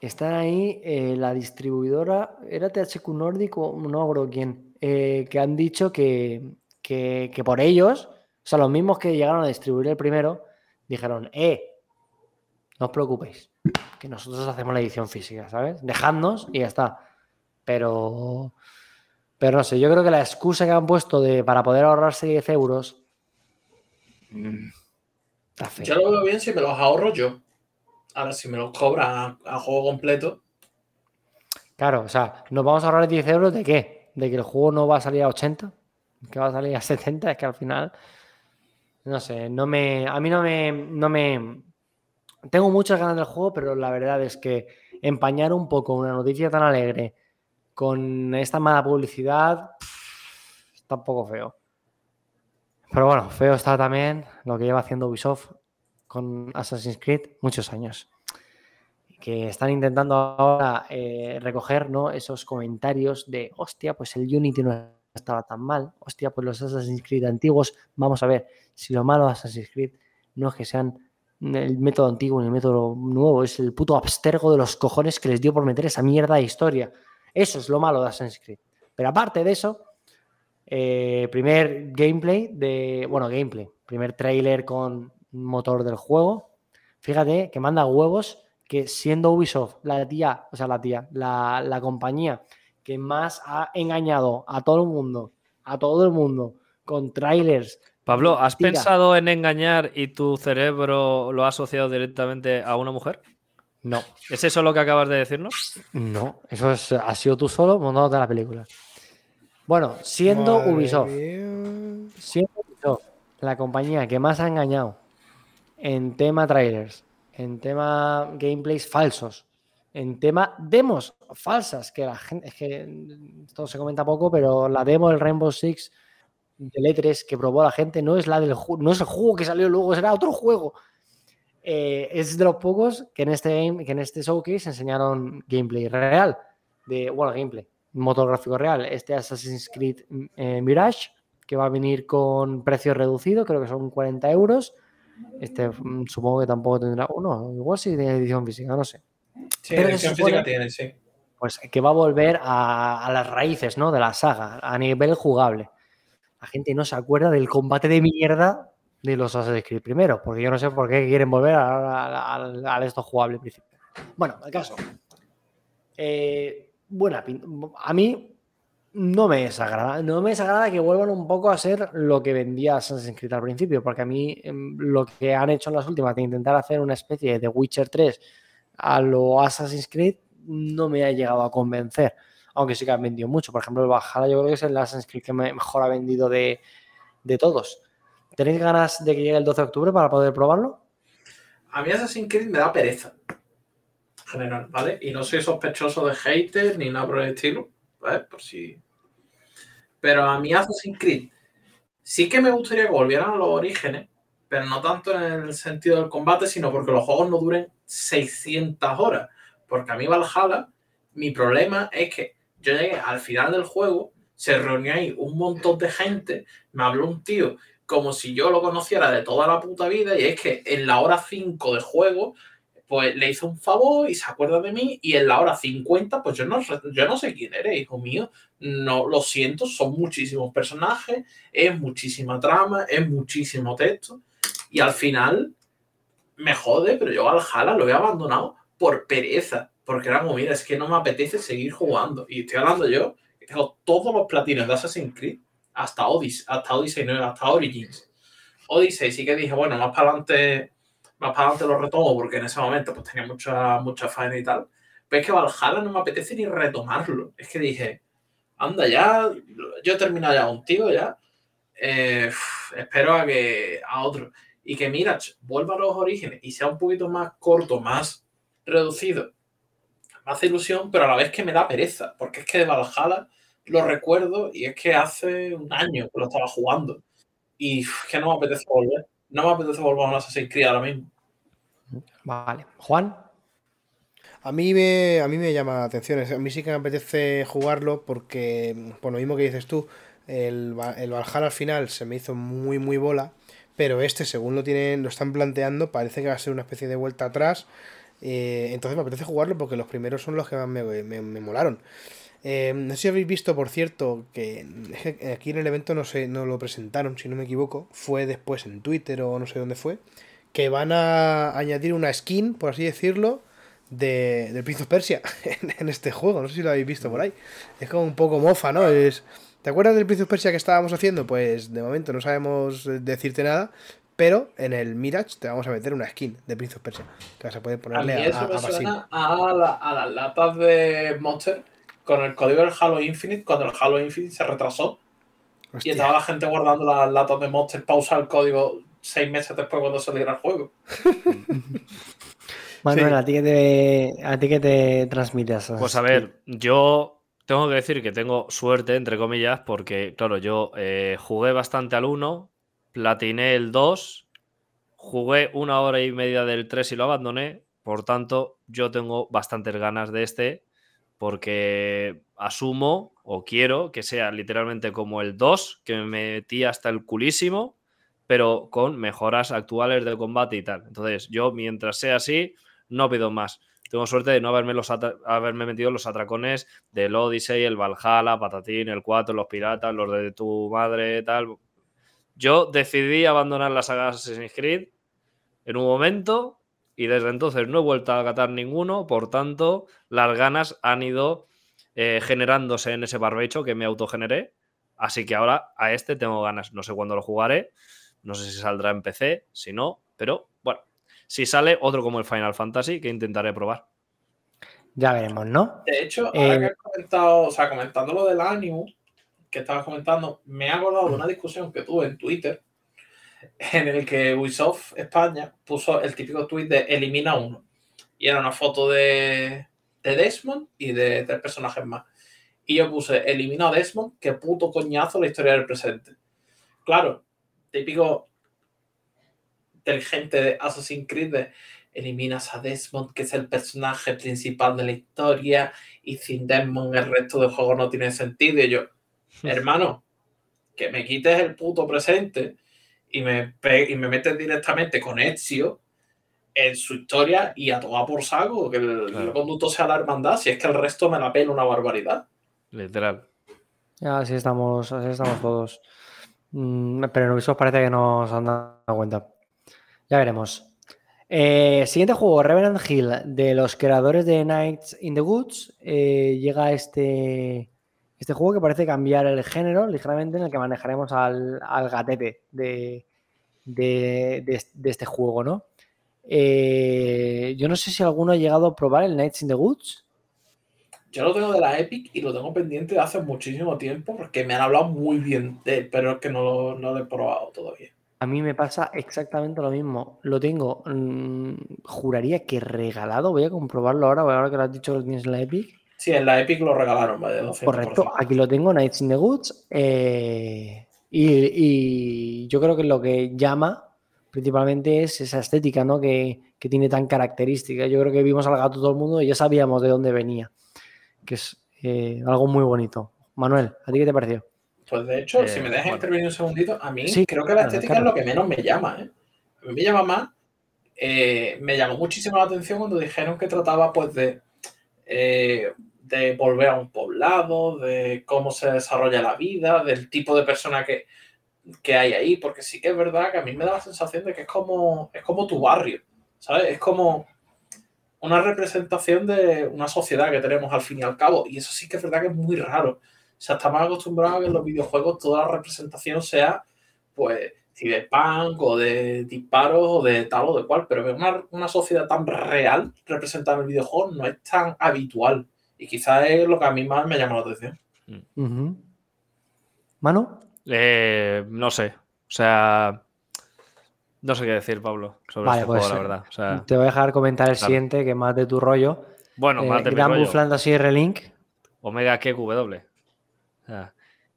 Están ahí eh, la distribuidora, era THQ Nordic o no me acuerdo quién, eh, que han dicho que, que, que por ellos, o sea, los mismos que llegaron a distribuir el primero, dijeron, eh, no os preocupéis, que nosotros hacemos la edición física, ¿sabes? Dejadnos y ya está. Pero, pero no sé, yo creo que la excusa que han puesto de, para poder ahorrarse 10 euros... mm, Está feo. Yo lo veo bien si me los ahorro yo. Ahora, si me los cobra a, a juego completo, Claro, o sea, ¿nos vamos a ahorrar 10 euros de qué? ¿De que el juego no va a salir a 80? ¿Que va a salir a 70? Es que al final, no sé, no me, a mí no me, no me... Tengo muchas ganas del juego, pero la verdad es que empañar un poco una noticia tan alegre con esta mala publicidad está un poco feo. Pero bueno, feo está también lo que lleva haciendo Ubisoft con Assassin's Creed muchos años que están intentando ahora eh, recoger ¿no? esos comentarios de, hostia, pues el Unity no estaba tan mal, hostia, pues los Assassin's Creed antiguos, vamos a ver, si lo malo de Assassin's Creed no es que sean el método antiguo ni el método nuevo, es el puto abstergo de los cojones que les dio por meter esa mierda de historia. Eso es lo malo de Assassin's Creed. Pero aparte de eso, eh, primer gameplay de, bueno, gameplay, primer trailer con motor del juego, fíjate que manda huevos que siendo Ubisoft la tía, o sea, la tía, la, la compañía que más ha engañado a todo el mundo, a todo el mundo, con trailers. Pablo, ¿has Tira. pensado en engañar y tu cerebro lo ha asociado directamente a una mujer? No, ¿Es eso lo que acabas de decirnos? no, eso es, has sido tú solo montándote la película. Bueno, siendo Madre Ubisoft, mía. siendo Ubisoft la compañía que más ha engañado en tema trailers, en tema gameplays falsos, en tema demos falsas, que la gente, es que esto se comenta poco, pero la demo del Rainbow Six del E3 que probó la gente no es la del no es el juego que salió luego, será otro juego. Eh, es de los pocos que en este game, que en este showcase enseñaron gameplay real. De, bueno, gameplay, motor gráfico real. Este Assassin's Creed eh, Mirage que va a venir con precio reducido, creo que son 40 euros. Este mm, supongo que tampoco tendrá, o no, igual sí tiene edición física, no sé. Sí, Pero edición supone- física tiene, sí. Pues que va a volver a, las raíces, ¿no? De la saga, a nivel jugable. La gente no se acuerda del combate de mierda de los Assassin's Creed primero, porque yo no sé por qué quieren volver al- esto jugable principio. Bueno, el caso. Eh, buena A mí no me desagrada. No me desagrada que vuelvan un poco a ser lo que vendía Assassin's Creed al principio, porque a mí em, lo que han hecho en las últimas de intentar hacer una especie de Witcher 3 a lo Assassin's Creed no me ha llegado a convencer. Aunque sí que han vendido mucho. Por ejemplo, el Valhalla yo creo que es el Assassin's Creed que me- mejor ha vendido de, de todos. ¿Tenéis ganas de que llegue el 12 de octubre para poder probarlo? A mí Assassin's Creed me da pereza. En general, ¿vale? Y no soy sospechoso de haters ni nada por el estilo, ¿vale? Por si. Pero a mí Assassin's Creed sí que me gustaría que volvieran a los orígenes, pero no tanto en el sentido del combate, sino porque los juegos no duren 600 horas. Porque a mí Valhalla, mi problema es que yo llegué al final del juego, se reunió ahí un montón de gente, me habló un tío como si yo lo conociera de toda la puta vida y es que en la hora 5 de juego pues le hizo un favor y se acuerda de mí y en la hora 50 pues yo no, yo no sé quién eres, hijo mío. No, lo siento, son muchísimos personajes, es muchísima trama, es muchísimo texto y al final me jode, pero yo al lo he abandonado por pereza, porque era como, mira, es que no me apetece seguir jugando. Y estoy hablando yo, tengo todos los platinos de Assassin's Creed hasta Odyssey, hasta Odyssey 9, hasta Origins. Odyssey sí que dije, bueno, más para adelante, más para adelante lo retomo porque en ese momento pues tenía mucha, mucha faena y tal. Pero es que Valhalla no me apetece ni retomarlo. Es que dije, anda ya, yo he terminado ya contigo ya. Eh, espero a que a otro. Y que Mirage vuelva a los orígenes y sea un poquito más corto, más reducido. Me hace ilusión, pero a la vez que me da pereza. Porque es que de Valhalla lo recuerdo y es que hace un año que lo estaba jugando. Y es que no me apetece volver. No me apetece volver a un Assassin's Creed ahora mismo. Vale. Juan, A mí, me, a mí me llama la atención. A mí sí que me apetece jugarlo porque, por lo mismo que dices tú, el, el Valhalla al final se me hizo muy, muy bola. Pero este, según lo tienen, lo están planteando, parece que va a ser una especie de vuelta atrás. Eh, entonces me apetece jugarlo porque los primeros son los que más me, me- me molaron. Eh, no sé si habéis visto, por cierto, que aquí en el evento no, sé, no lo presentaron, si no me equivoco. Fue después en Twitter o no sé dónde fue. Que van a añadir una skin, por así decirlo, de, del Prince of Persia en, este juego. No sé si lo habéis visto por ahí. Es como un poco mofa, ¿no? Es, ¿Te acuerdas del Prince of Persia que estábamos haciendo? Pues de momento no sabemos decirte nada. Pero en el Mirage te vamos a meter una skin de Prince of Persia. Que vas a poder A ponerle mí a, eso a- me a Basil. suena a, la- a las latas de Monster con el código del Halo Infinite cuando el Halo Infinite se retrasó y estaba la gente guardando las latas de Monster para usar el código seis meses después cuando saliera el juego. Manuel, Sí. ¿a, ti que te, ¿a ti que te transmites? Pues a ver, yo tengo que decir que tengo suerte, entre comillas, porque, claro, yo eh, jugué bastante al 1, platiné el 2, jugué una hora y media del 3 y lo abandoné. Por tanto, yo tengo bastantes ganas de este, porque asumo o quiero que sea literalmente como el 2, que me metí hasta el culísimo, pero con mejoras actuales de combate y tal. Entonces, yo, mientras sea así, no pido más. Tengo suerte de no haberme, los haberme metido los atracones del Odyssey, el Valhalla, Patatín, el 4, los Piratas, los de tu madre, tal. Yo decidí abandonar la saga Assassin's Creed en un momento y desde entonces no he vuelto a acatar ninguno, por tanto, las ganas han ido eh, generándose en ese barbecho que me autogeneré. Así que ahora a este tengo ganas. No sé cuándo lo jugaré, no sé si saldrá en PC, si no, pero bueno, si sale otro como el Final Fantasy que intentaré probar. Ya veremos, ¿no? De hecho, ahora Eh, que has comentado, o sea, comentando lo del ánimo que estabas comentando, me he acordado de una discusión que tuve en Twitter en el que Ubisoft España puso el típico tweet de elimina uno. Y era una foto de, de Desmond y de tres personajes más. Y yo puse elimina a Desmond, que puto coñazo la historia del presente. Claro, típico inteligente de Assassin's Creed eliminas a Desmond, que es el personaje principal de la historia, y sin Desmond el resto del juego no tiene sentido. Y yo, hermano, que me quites el puto presente y me, y me metes directamente con Ezio en su historia y a tomar por saco, que el, Claro. el conducto sea la hermandad, si es que el resto me la pela una barbaridad. Literal. Ya, así estamos, así estamos todos. Mm, pero en Ubisoft parece que no se han dado cuenta. Ya veremos. Eh, siguiente juego, Revenant Hill, de los creadores de Nights in the Woods. eh, llega este, este juego que parece cambiar el género ligeramente en el que manejaremos al, al gatete de, de- de- de este juego, ¿no? Eh, yo no sé si alguno ha llegado a probar el Nights in the Woods. Yo lo tengo de la Epic y lo tengo pendiente de hace muchísimo tiempo porque me han hablado muy bien de él, pero es que no lo, no lo he probado todavía. A mí me pasa exactamente lo mismo. Lo tengo, mm, juraría que regalado. Voy a comprobarlo ahora, ahora que lo has dicho que lo tienes en la Epic. Sí, en la Epic lo regalaron, vale, 200%. Correcto, aquí lo tengo, Nights in the Woods. eh, y, y yo creo que lo que llama principalmente es esa estética ¿no? que, que tiene tan característica. Yo creo que vimos al gato todo el mundo y ya sabíamos de dónde venía, que es eh, algo muy bonito. Manuel, ¿a ti qué te pareció? Pues de hecho, Eh, si me dejas bueno. intervenir un segundito, a mí Sí, creo que la claro, estética claro. es lo que menos me llama. ¿eh? A mí me llama más. eh, me llamó muchísimo la atención cuando dijeron que trataba pues de, eh, de volver a un poblado, de cómo se desarrolla la vida, del tipo de persona que, que hay ahí, porque sí que es verdad que a mí me da la sensación de que es como, es como tu barrio, ¿sabes? Es como una representación de una sociedad que tenemos al fin y al cabo, y eso sí que es verdad que es muy raro. O sea, estamos acostumbrados a que en los videojuegos toda la representación sea, pues, cyberpunk o de disparos o de tal o de cual, pero ver una, una sociedad tan real representada en el videojuego no es tan habitual. Y quizás es lo que a mí más me llama la atención. Ujú. ¿Manu? Eh, no sé. O sea. No sé qué decir, Pablo, sobre Vale, este pues, juego, la verdad. O sea, Te voy a dejar comentar el claro. siguiente, que es más de tu rollo. bueno, Eh, más de mi Gran Blue rollo. Fantasy Relink. Omega QW. O sea,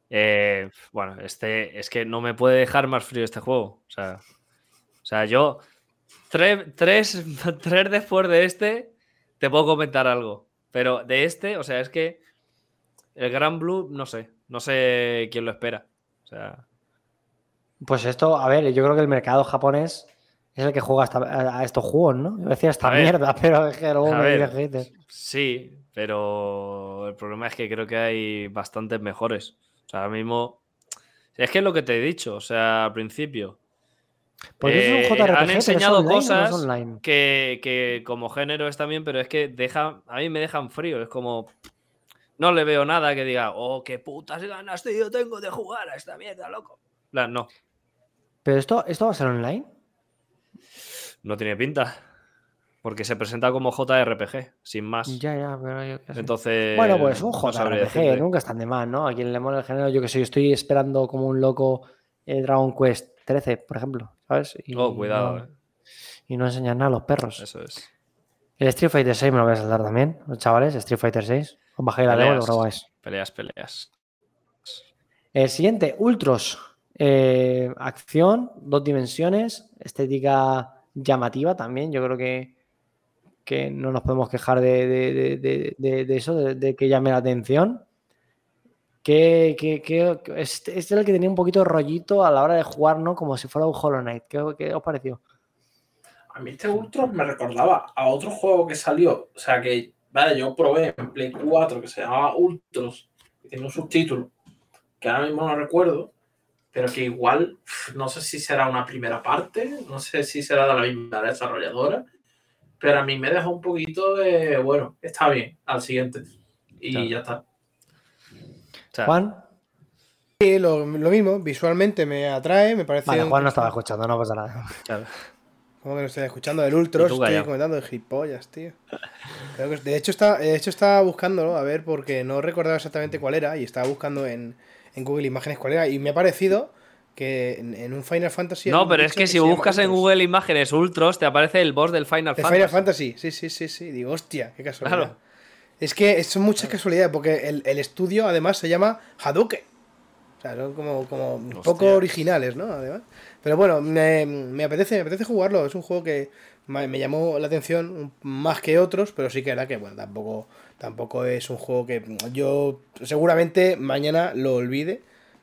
eh, bueno, este es que no me puede dejar más frío este juego. O sea, o sea yo, tres, tres, tres después de este, te puedo comentar algo. Pero de este, o sea, es que el Gran Blue, no sé, no sé quién lo espera. O sea, Pues esto, a ver, yo creo que el mercado japonés es el que juega a, estos juegos, ¿no? Yo decía esta A ver. mierda, pero es que luego me ver. sí, pero el problema es que creo que hay bastantes mejores. O sea, ahora mismo, es que es lo que te he dicho, o sea, al principio. Porque Eh, es un JRPG, han pero ¿es enseñado online no es cosas que, que como género está bien, pero es que deja, a mí me dejan frío. Es como. No le veo nada que diga, oh, qué putas ganas, tío, tengo de jugar a esta mierda, loco. No, Pero esto, esto va a ser online. no tiene pinta. Porque se presenta como JRPG, sin más. Ya, ya, pero yo qué sé. Entonces. Bueno, pues un no JRPG, decirte. nunca están de más, ¿no? A quien le mola el género, yo que sé, yo estoy esperando como un loco eh, Dragon Quest 13, por ejemplo, ¿sabes? Y Oh, cuidado, no- eh. Y no enseñan nada a los perros. Eso es. El Street Fighter 6 me lo voy a saltar también, los chavales, Street Fighter 6. Os bajéis la demo y lo Peleas. probáis. Peleas, peleas. El siguiente, Ultros. Eh, acción, dos dimensiones, estética llamativa también. Yo creo que, que no nos podemos quejar de, de- de- de- eso, de, de que llame la atención. Que, que- este, este era el que tenía un poquito de rollito a la hora de jugar, ¿no? Como si fuera un Hollow Knight. ¿Qué, qué os pareció? A mí este Ultros me recordaba a otro juego que salió. O sea que, vale, yo probé en Play 4 que se llamaba Ultros, que tiene un subtítulo, que ahora mismo no recuerdo, pero que igual, no sé si será una primera parte, no sé si será de la misma desarrolladora, pero a mí me dejó un poquito de, bueno, está bien, al siguiente. Y Claro. ya está. O sea, Juan, Sí, lo, lo mismo, visualmente me atrae, me parece. vale, un- Juan no estaba escuchando, no pasa nada. claro. ¿Cómo que no estoy escuchando? El Ultros, estoy comentando de gilipollas, tío. Creo que- de hecho, está, de hecho, estaba buscándolo, a ver, porque no recordaba exactamente cuál era, y estaba buscando en, en Google Imágenes cuál era, y me ha parecido que en, en un Final Fantasy. No, pero es que si buscas en. Google Imágenes Ultros, te aparece el boss del Final De Fantasy. Final Fantasy, sí, sí, sí, sí. Digo, hostia, qué casualidad. Claro. Es que son muchas casualidades, porque el, el estudio además se llama Hadouken. O sea, son como, como un poco originales, ¿no? Además. Pero bueno, me, me apetece, me apetece jugarlo. Es un juego que me, me llamó la atención más que otros, pero sí que era que, bueno, tampoco, tampoco es un juego que yo seguramente mañana lo olvide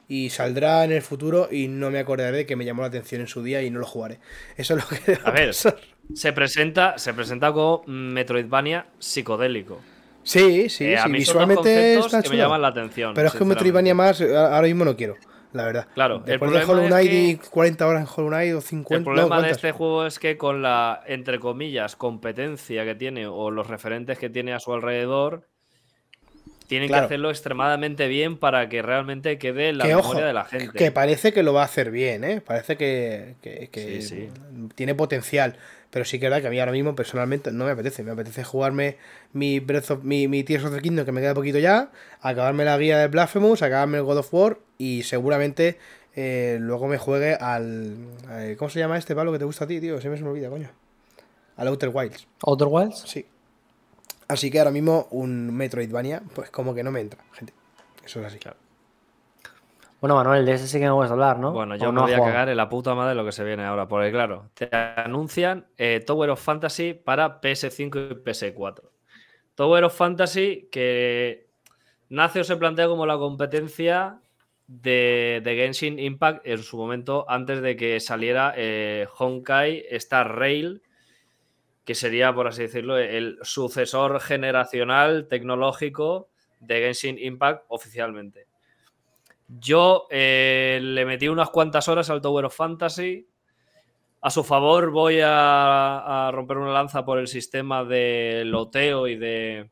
y saldrá en el futuro y no me acordaré de que me llamó la atención en su día y no lo jugaré. Eso es lo que... A ver, se presenta, se presenta como Metroidvania psicodélico. Sí, sí, Eh, a sí, mí son dos visualmente conceptos está que me llaman la atención. Pero es que un. Metroidvania más eh, ahora mismo no quiero, la verdad. Claro, el Después de problema Hollow es Knight que- y 40 horas en Hollow Knight o 50 El problema no, de este juego es que con la, entre comillas, competencia que tiene o los referentes que tiene a su alrededor, tienen Claro. que hacerlo extremadamente bien para que realmente quede en la que memoria ojo, de la gente. que parece que lo va a hacer bien, ¿eh? Parece que, que- que Sí, sí. tiene potencial. Pero sí que es verdad que a mí ahora mismo personalmente no me apetece. Me apetece jugarme mi Breath of, mi, mi Tears of the Kingdom, que me queda poquito ya, acabarme la guía de Blasphemous, acabarme el God of War y seguramente eh, luego me juegue al, al- ¿Cómo se llama este palo que te gusta a ti, tío? Se me, se me olvida, coño. Al Outer Wilds. ¿Outer Wilds? Sí. Así que ahora mismo un Metroidvania, pues como que no me entra, gente. Eso es así. Bueno, Manuel, de ese sí que me puedes hablar, ¿no? Bueno, ¿O yo no me voy has a cagar en la puta madre lo que se viene ahora, porque claro, te anuncian eh, Tower of Fantasy para PS5 y PS4. Tower of Fantasy que nace o se plantea como la competencia de, de Genshin Impact en su momento antes de que saliera eh, Honkai Star Rail, que sería, por así decirlo, el sucesor generacional tecnológico de Genshin Impact oficialmente. Yo eh, le metí unas cuantas horas al Tower of Fantasy. A su favor voy a, romper una lanza por el sistema de loteo y de,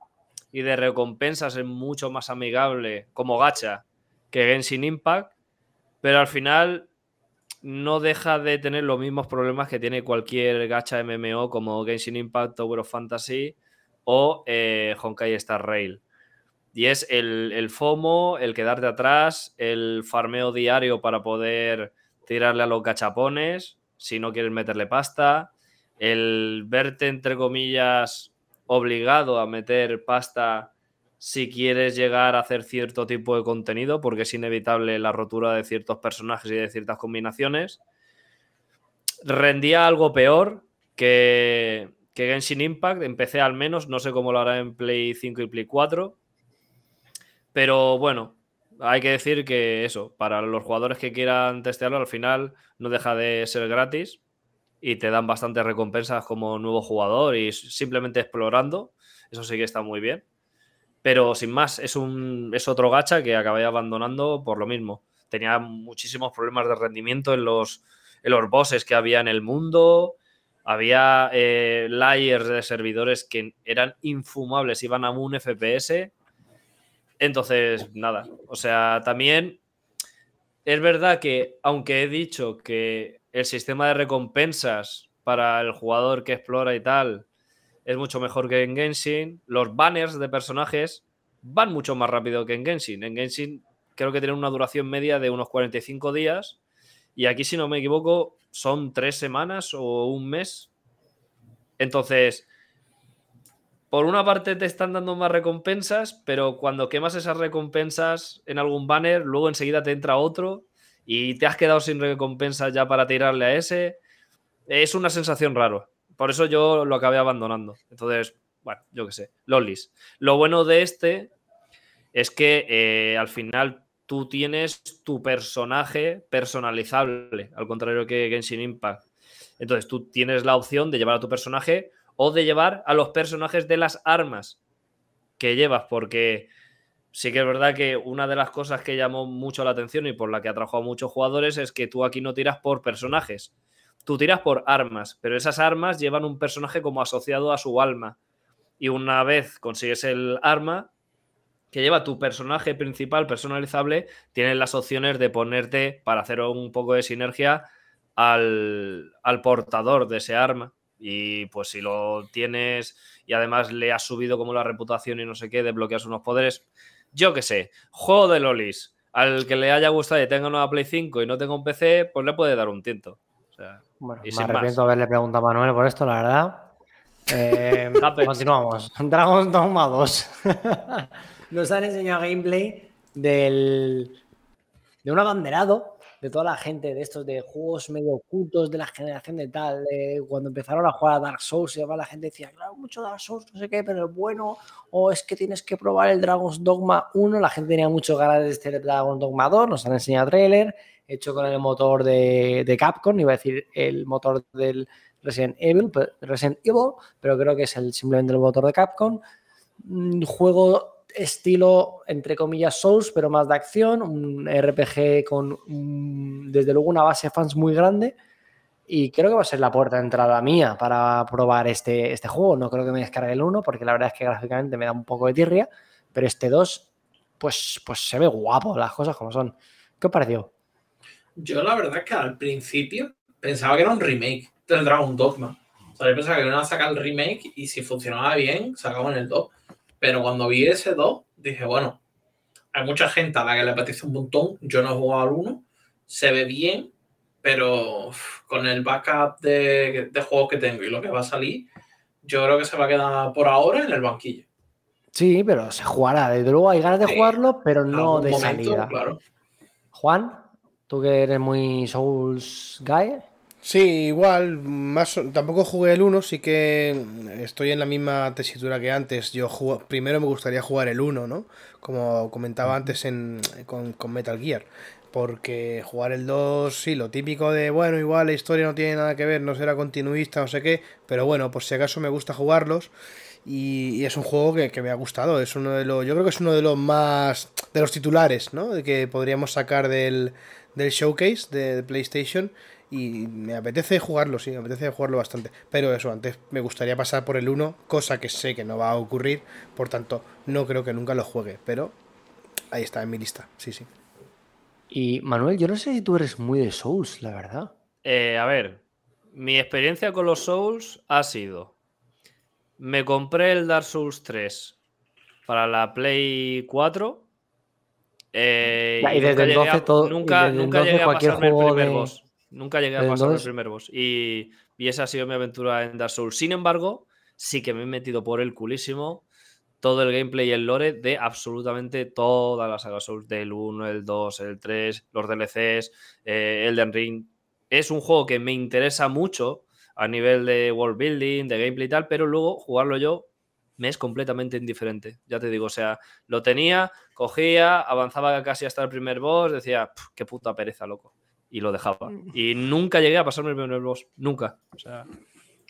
y de recompensas. Es mucho más amigable como gacha que Genshin Impact. Pero al final no deja de tener los mismos problemas que tiene cualquier gacha MMO como Genshin Impact, Tower of Fantasy o eh, Honkai Star Rail. Y es el, el FOMO, el quedarte atrás, el farmeo diario para poder tirarle a los gachapones si no quieres meterle pasta, el verte, entre comillas, obligado a meter pasta si quieres llegar a hacer cierto tipo de contenido, porque es inevitable la rotura de ciertos personajes y de ciertas combinaciones. Rendía algo peor que, que Genshin Impact, empecé al menos, no sé cómo lo hará en Play 5 y Play 4. Pero bueno, hay que decir que eso, para los jugadores que quieran testearlo, al final no deja de ser gratis y te dan bastantes recompensas como nuevo jugador y simplemente explorando. Eso sí que está muy bien. Pero sin más, es, un, es otro gacha que acabé abandonando por lo mismo. Tenía muchísimos problemas de rendimiento en los, en los bosses que había en el mundo. Había eh, layers de servidores que eran infumables, iban a un FPS. Entonces, nada. O sea, también es verdad que, aunque he dicho que el sistema de recompensas para el jugador que explora y tal es mucho mejor que en Genshin, los banners de personajes van mucho más rápido que en Genshin. En Genshin creo que tienen una duración media de unos 45 días y aquí, si no me equivoco, son tres semanas o un mes. Entonces, por una parte te están dando más recompensas, pero cuando quemas esas recompensas en algún banner, luego enseguida te entra otro y te has quedado sin recompensas ya para tirarle a ese. Es una sensación rara. Por eso yo lo acabé abandonando. Entonces, bueno, yo qué sé. Lolis. Lo bueno de este es que eh, al final tú tienes tu personaje personalizable, al contrario que Genshin Impact. Entonces tú tienes la opción de llevar a tu personaje o de llevar a los personajes de las armas que llevas, porque sí que es verdad que una de las cosas que llamó mucho la atención y por la que atrajo a muchos jugadores es que tú aquí no tiras por personajes, tú tiras por armas, pero esas armas llevan un personaje como asociado a su alma. Y una vez consigues el arma que lleva tu personaje principal personalizable, tienes las opciones de ponerte para hacer un poco de sinergia al, al portador de ese arma. Y pues si lo tienes y además le has subido como la reputación y no sé qué, desbloqueas unos poderes. Yo qué sé, juego de lolis. Al que le haya gustado y tenga una Play 5 y no tenga un PC, pues le puede dar un tiento. O sea, Bueno, Y me arrepiento de haberle preguntado a Manuel por esto, la verdad. Eh, continuamos. Dragon's Dogma 2. Nos han enseñado gameplay del, de un abanderado de toda la gente de estos de juegos medio ocultos de la generación de tal, cuando empezaron a jugar a Dark Souls y la gente decía, claro, mucho Dark Souls, no sé qué, pero es bueno, o es que tienes que probar el Dragon's Dogma 1, la gente tenía mucho ganas de este Dragon's Dogma 2, nos han enseñado trailer, hecho con el motor de, de Capcom, iba a decir el motor del Resident Evil, Resident Evil, pero creo que es el, simplemente el motor de Capcom. Un juego estilo, entre comillas, Souls, pero más de acción, un RPG con, mm, desde luego, una base de fans muy grande. Y creo que va a ser la puerta de entrada mía para probar este, este juego. No creo que me descargue el 1, porque la verdad es que gráficamente me da un poco de tirria, pero este 2, pues, pues se ve guapo, las cosas como son. ¿Qué os pareció? Yo la verdad es que al principio pensaba que era un remake del Dragon Dogma. O sea, yo pensaba que iban a sacar el remake y si funcionaba bien, sacaban el 2. Pero cuando vi ese 2, dije, bueno, hay mucha gente a la que le apetece un montón. Yo no he jugado al 1. Se ve bien, pero con el backup de, de juegos que tengo y lo que va a salir, yo creo que se va a quedar por ahora en el banquillo. Sí, pero se jugará. Desde luego hay ganas de Sí, jugarlo, pero no de momento, salida. Claro. Juan, tú que eres muy Souls guy. Sí, igual, más tampoco jugué el 1, sí que estoy en la misma tesitura que antes. Yo jugo- primero me gustaría jugar el 1, ¿no? Como comentaba antes en, con, con Metal Gear. Porque jugar el 2, sí, lo típico de, bueno, igual la historia no tiene nada que ver, no será continuista, no sé qué, pero bueno, por si acaso me gusta jugarlos. Y, y es un juego que, que me ha gustado. Es uno de los. Yo creo que es uno de los más. de los titulares, ¿no? De que podríamos sacar del, del showcase de, de PlayStation. Y me apetece jugarlo, sí, me apetece jugarlo bastante. Pero eso, antes me gustaría pasar por el 1, cosa que sé que no va a ocurrir. Por tanto, no creo que nunca lo juegue. Pero ahí está, en mi lista. Sí, sí. Y Manuel, yo no sé si tú eres muy de Souls, la verdad. Eh, a ver, mi experiencia con los Souls ha sido. Me compré el Dark Souls 3 para la Play 4. eh, y desde nunca llegué entonces a- todo- nunca, desde nunca entonces llegué a cualquier pasarme el juego primer de- boss. Nunca llegué a entonces- el primer boss. Y, y esa ha sido mi aventura en Dark Souls. Sin embargo, sí que me he metido por el culísimo todo el gameplay y el lore de absolutamente toda la saga Souls, del 1, el 2, el 3, los DLCs, eh, Elden Ring. Es un juego que me interesa mucho a nivel de world building, de gameplay y tal, pero luego jugarlo yo me es completamente indiferente. Ya te digo, o sea, lo tenía, cogía, avanzaba casi hasta el primer boss, decía, "Pf, qué puta pereza, loco. Y lo dejaba. Y nunca llegué a pasarme el primer boss, nunca. O sea,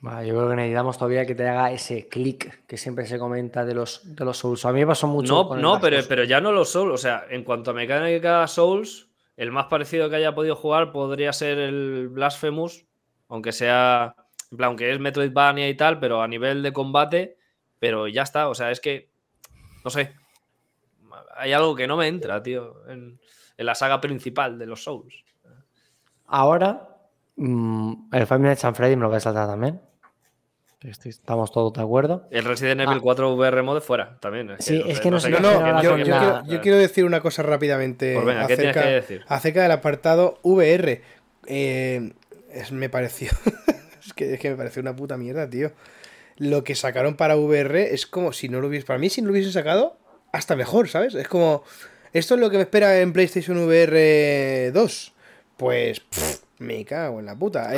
Vale, yo creo que necesitamos todavía que te haga ese clic que siempre se comenta de los, de los Souls. A mí me pasó mucho. No, con no pero, pero ya no los Souls. O sea, en cuanto a mecánica Souls, el más parecido que haya podido jugar podría ser el Blasphemous, aunque sea, en plan, aunque es Metroidvania y tal, pero a nivel de combate, pero ya está. O sea, es que, no sé, hay algo que no me entra, tío, en, en la saga principal de los Souls. Ahora, mm, el Five Nights at Freddy me lo voy a saltar también. Estoy- Estamos todos de acuerdo. El Resident Evil Ah. 4 VR Mode fuera también. es Sí, es que no sé No, no, ahora yo, quiero, yo quiero decir una cosa rápidamente Pues venga, ¿qué tienes acerca, que decir? acerca del apartado VR. Eh, es- me pareció. es, que, es que me pareció una puta mierda, tío. Lo que sacaron para VR es como si no lo hubiese. Para mí, si no lo hubiesen sacado, hasta mejor, ¿sabes? Es como. Esto es lo que me espera en PlayStation VR 2. Pues. pff, me cago en la puta.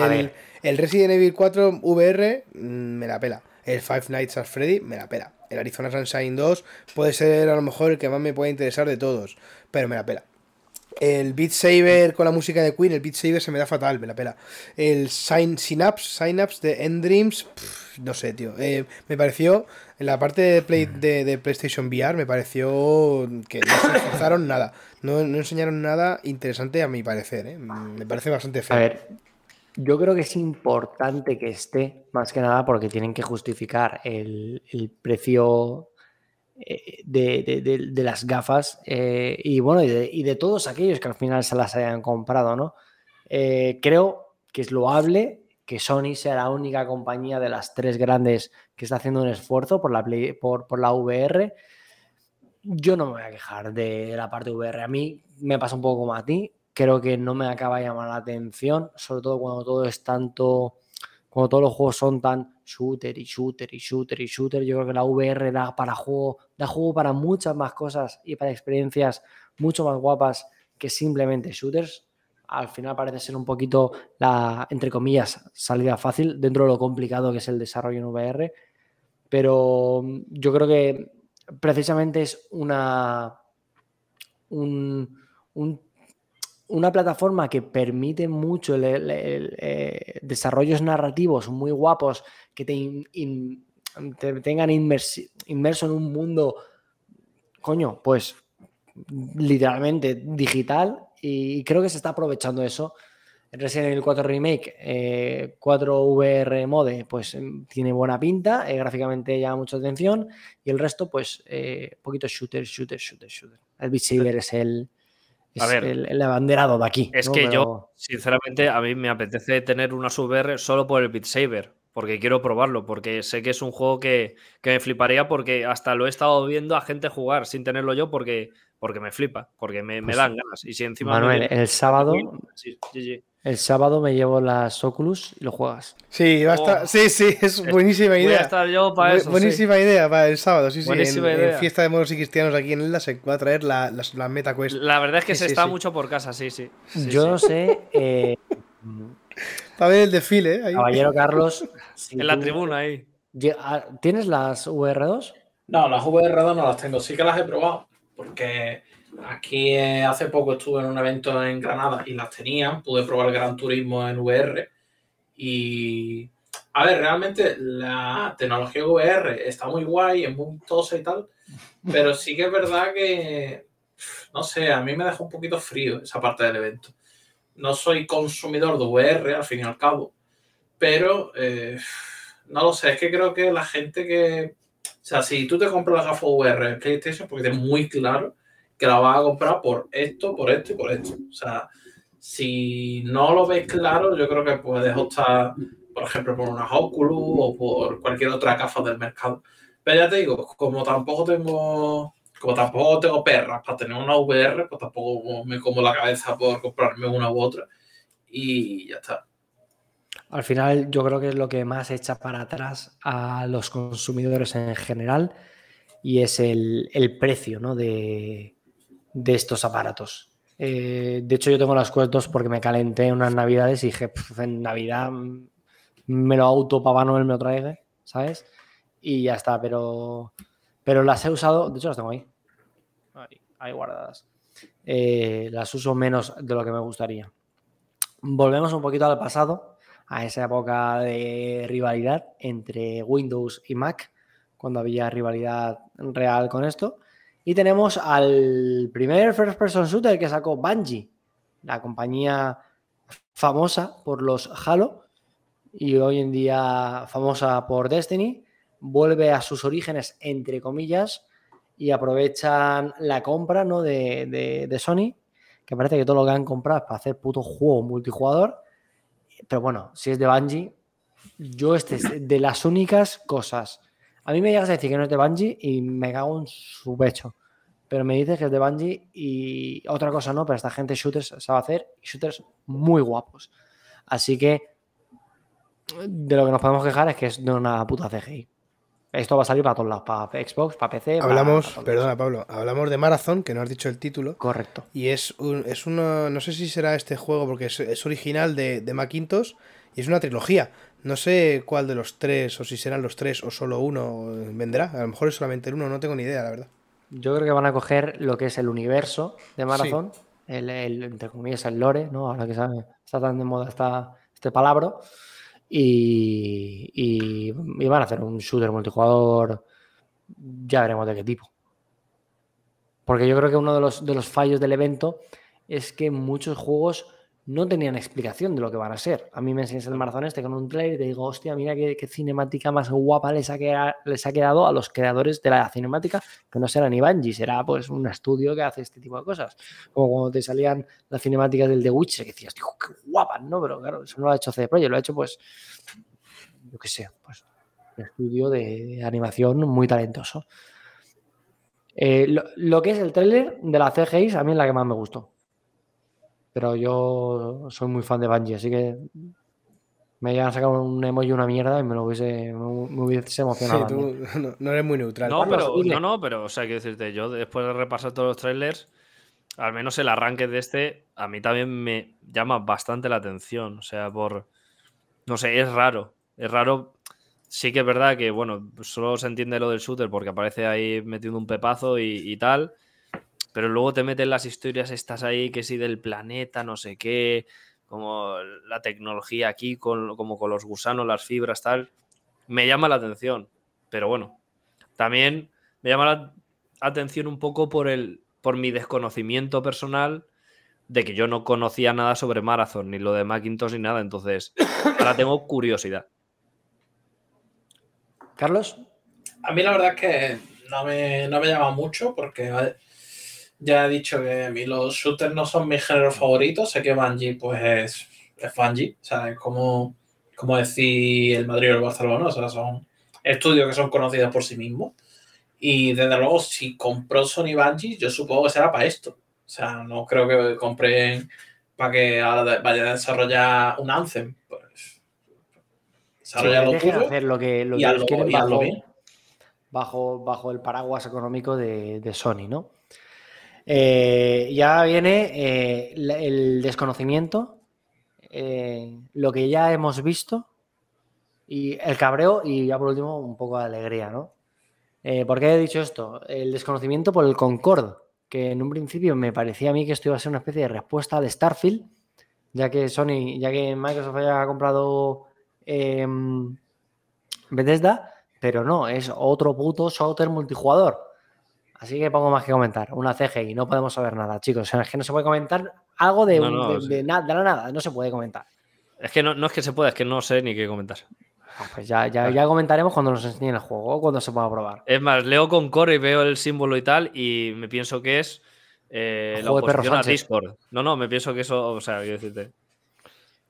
El Resident Evil 4 VR mm, me la pela. El Five Nights at Freddy me la pela. El Arizona Sunshine 2 puede ser a lo mejor el que más me puede interesar de todos. Pero me la pela. El Beat Saber con la música de Queen, el Beat Saber se me da fatal, me la pela. El Sign, Synapse, Synapse de End Dreams, pff, no sé, tío. Eh, me pareció, en la parte de, Play, de, de PlayStation VR, me pareció que no se esforzaron nada. No, no enseñaron nada interesante a mi parecer, ¿eh? Me parece bastante feo. A ver, yo creo que es importante que esté, más que nada porque tienen que justificar el, el precio de, de- las gafas eh, y bueno, y de, todos aquellos que al final se las hayan comprado, ¿no? Eh, creo que es loable que Sony sea la única compañía de las tres grandes que está haciendo un esfuerzo por la, por, por la VR. Yo no me voy a quejar de la parte VR. A mí me pasa un poco como a ti. Creo que no me acaba de llamar la atención, sobre todo cuando todo es tanto, cuando todos los juegos son tan shooter y shooter y shooter y shooter. Yo creo que la VR da para juego, da juego para muchas más cosas y para experiencias mucho más guapas que simplemente shooters. al final parece ser un poquito la, entre comillas, salida fácil dentro de lo complicado que es el desarrollo en VR. Pero mm, yo creo que precisamente es una, un- un- una plataforma que permite mucho eh, desarrollos narrativos muy guapos que te, in- in- te tengan inmersi- inmerso en un mundo, coño, pues literalmente digital y creo que se está aprovechando eso. Resident Evil 4 Remake, eh, 4 VR Mode, pues em, tiene buena pinta, eh, gráficamente llama mucha atención y el resto, pues, eh, poquito shooter, shooter, shooter, shooter. El Beat Saber es el, A es ver, el, el abanderado de aquí. Es ¿no? que Pero- yo, sinceramente, a mí me apetece tener unas VR solo por el Beat Saber, porque quiero probarlo, porque sé que es un juego que, que me fliparía, porque hasta lo he estado viendo a gente jugar sin tenerlo yo, porque, porque me flipa, porque me, me Pues, dan ganas. Y si encima. Manuel, el sábado, Sí, sí, sí. el sábado me llevo las Oculus y lo juegas. Sí, va a estar- Oh. sí, sí, es buenísima Voy a idea. estar yo para Bu- eso. sí. buenísima idea para el sábado, sí, sí. En, Buenísima en idea. fiesta de moros y cristianos aquí en Elda se va a traer la, la Meta Quest. La verdad es que Sí, se sí, está sí. mucho por casa, sí, sí. Sí, yo sí. no sé, eh, Para ver el desfile, ¿eh? Ahí. caballero Carlos, si En la tú- tribuna ahí. ah, ¿tienes las VR2? No, las VR2 no las tengo, sí que las he probado, porque aquí eh, hace poco estuve en un evento en Granada y las tenían, pude probar el Gran Turismo en VR y, a ver, realmente la tecnología VR está muy guay, es muy tosa y tal, pero sí que es verdad que, no sé, a mí me deja un poquito frío esa parte del evento. No soy consumidor de VR, al fin y al cabo, pero eh, no lo sé, es que creo que la gente que o sea, si tú te compras la gafa VR en PlayStation, porque tienes muy claro que la vas a comprar por esto, por esto y por esto. O sea, si no lo ves claro, yo creo que puedes optar, por ejemplo, por una Oculus o por cualquier otra gafa del mercado. Pero ya te digo, como tampoco tengo, como tampoco tengo perras para tener una VR, pues tampoco me como la cabeza por comprarme una u otra. Y ya está. Al final, yo creo que es lo que más echa para atrás a los consumidores en general y es el, el precio ¿no? de, de estos aparatos. Eh, de hecho, yo tengo las 2 porque me calenté en unas navidades y dije, "Pf, en Navidad me lo auto Papá Noel me lo traiga, ¿sabes? Y ya está, pero, pero las he usado, de hecho las tengo ahí, ahí, ahí guardadas. Eh, las uso menos de lo que me gustaría. Volvemos un poquito al pasado, a esa época de rivalidad entre Windows y Mac, cuando había rivalidad real con esto. Y tenemos al primer first person shooter que sacó Bungie, la compañía famosa por los Halo y hoy en día famosa por Destiny, vuelve a sus orígenes, entre comillas, y aprovechan la compra ¿no? de, de- de Sony, que parece que todo lo que han comprado es para hacer puto juego multijugador. Pero bueno, si es de Bungie, yo este es de las únicas cosas. A mí me llegas a decir que no es de Bungie y me cago en su pecho. Pero me dices que es de Bungie y otra cosa no, pero esta gente shooters sabe hacer y shooters muy guapos. Así que de lo que nos podemos quejar es que es de una puta CGI. Esto va a salir para todos lados, para Xbox, para PC. Hablamos, para perdona Pablo, hablamos de Marathon, que no has dicho el título. Correcto. Y es un, es uno, no sé si será este juego porque es, es original de, de Macintosh y es una trilogía. No sé cuál de los tres, o si serán los tres o solo uno vendrá. A lo mejor es solamente el uno, no tengo ni idea, la verdad. Yo creo que van a coger lo que es el universo de Marathon, el, el, entre comillas, el lore, ¿no? Ahora que sabe- está tan de moda esta, este palabra. Y, y- van a hacer un shooter multijugador, ya veremos de qué tipo. Porque yo creo que uno de los, de los fallos del evento es que muchos juegos no tenían explicación de lo que van a ser. A mí me enseñas el maratón este con un trailer y te digo, hostia, mira qué, cinemática más guapa les ha, queda- les ha quedado a los creadores de la cinemática, que no será ni Bungie, será pues un estudio que hace este tipo de cosas. Como cuando te salían las cinemáticas del The Witcher, que decías, tío, qué guapas, ¿no? Pero claro, eso no lo ha hecho CD Projekt, lo ha hecho pues, yo qué sé, pues un estudio de, animación muy talentoso. Eh, lo, que es el tráiler de la CGI, a mí es la que más me gustó. Pero yo soy muy fan de Bungie, así que me llegan a sacar un emoji y una mierda y me lo hubiese, me, hubiese Sí, emocionado. tú también. no, no eres muy neutral. No, pero, no, no, pero, o sea, quiero decirte, yo después de repasar todos los trailers, al menos el arranque de este, a mí también me llama bastante la atención. O sea, por. No sé, es raro. Es raro. Sí que es verdad que, bueno, solo se entiende lo del shooter porque aparece ahí metiendo un pepazo y, y tal. Pero luego te meten las historias estas ahí, que sí del planeta, no sé qué, como la tecnología aquí, con, como con los gusanos, las fibras, tal. Me llama la atención. Pero bueno, también me llama la atención un poco por el por mi desconocimiento personal de que yo no conocía nada sobre Marathon, ni lo de Macintosh, ni nada. Entonces, ahora tengo curiosidad. Carlos, A mí la verdad es que no me, no me llama mucho porque ya he dicho que a mí los shooters no son mis géneros favoritos. Sé que Bungie pues es, es Bungie, o sea, es como, como decir el Madrid o el Barcelona, o sea, son estudios que son conocidos por sí mismos. Y desde luego, si compró Sony Bungie, yo supongo que será para esto. O sea, no creo que compren para que ahora vaya a desarrollar un Anthem. Pues, desarrolla lo dejen tuyo. hacer lo que, lo y que quieren y bajo, bien. bajo, bajo el paraguas económico de, de Sony, ¿no? Eh, ya viene eh, el desconocimiento, eh, lo que ya hemos visto y el cabreo y ya por último un poco de alegría, ¿no? ¿Por qué he dicho esto? El desconocimiento por el Concord, que en un principio me parecía a mí que esto iba a ser una especie de respuesta al Starfield, ya que Sony, ya que Microsoft haya comprado em, Bethesda, pero no, es otro puto shooter multijugador. Así que pongo más que comentar. Una CGI, no podemos saber nada, chicos. O sea, es que no se puede comentar algo de, No, un- no, de- sí. de na- de la nada, no se puede comentar. Es que no, no es que se pueda, es que no sé ni qué comentar. Ah, Pues ya, ya, ya comentaremos cuando nos enseñen el juego o cuando se pueda probar. Es más, leo con core y veo el símbolo y tal, y me pienso que es eh, la oposición a. Discord. No, no, me pienso que eso, o sea, quiero decirte.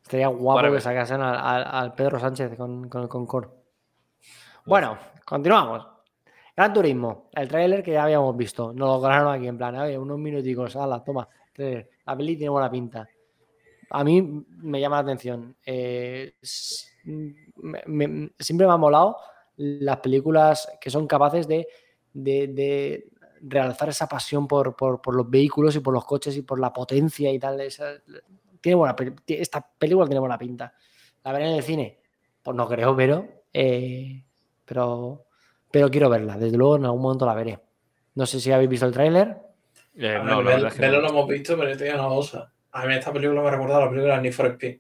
Estaría guapo que sacasen al, al- al Pedro Sánchez con, con el Concord. Bueno, continuamos. Gran Turismo, el tráiler que ya habíamos visto. Nos lo grabaron aquí en plan, oye, unos minuticos, ala, toma. tráiler. La peli tiene buena pinta. A mí me llama la atención. Eh, siempre me ha molado las películas que son capaces de, de- realzar esa pasión por, por- por los vehículos y por los coches y por la potencia y tal. esa- tiene buena, esta película tiene buena pinta. ¿La veré en el cine? Pues no creo, pero, eh, pero, pero quiero verla. Desde luego en algún momento la veré. No sé si habéis visto el tráiler. Eh, no, ver, la no. lo hemos visto, pero yo te digo una cosa. A mí esta película me ha recordado a la película de Need for Speed.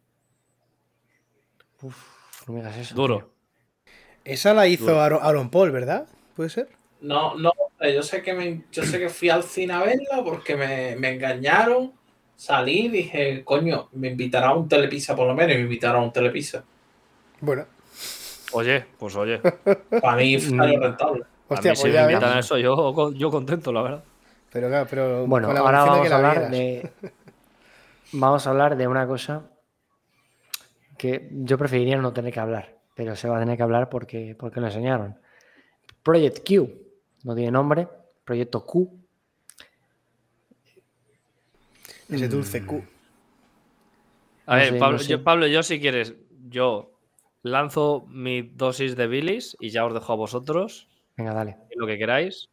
Uf, no me digas eso. Duro. tío. Esa la hizo. Aaron, Aaron Paul, ¿verdad? ¿Puede ser? No, no, yo sé que me, yo sé que fui al cine a verla porque me, me engañaron. Salí y dije, coño, me invitará a un telepizza por lo menos, y me invitaron a un telepizza. Bueno, Oye, pues oye. Para mí salió rentable. A hostia, mí si pues me ya invitan a eso, yo, yo contento, la verdad. Pero claro, pero Bueno, con la ahora vamos que a la hablar vieras. de. Vamos a hablar de una cosa que yo preferiría no tener que hablar, pero se va a tener que hablar porque, porque lo enseñaron. Project Q, no tiene nombre, Proyecto Q. Ese dulce Q. A No ver, sé, Pablo, no sé. yo, Pablo, yo si quieres, yo lanzo mi dosis de bilis y ya os dejo a vosotros Venga, dale. lo que queráis.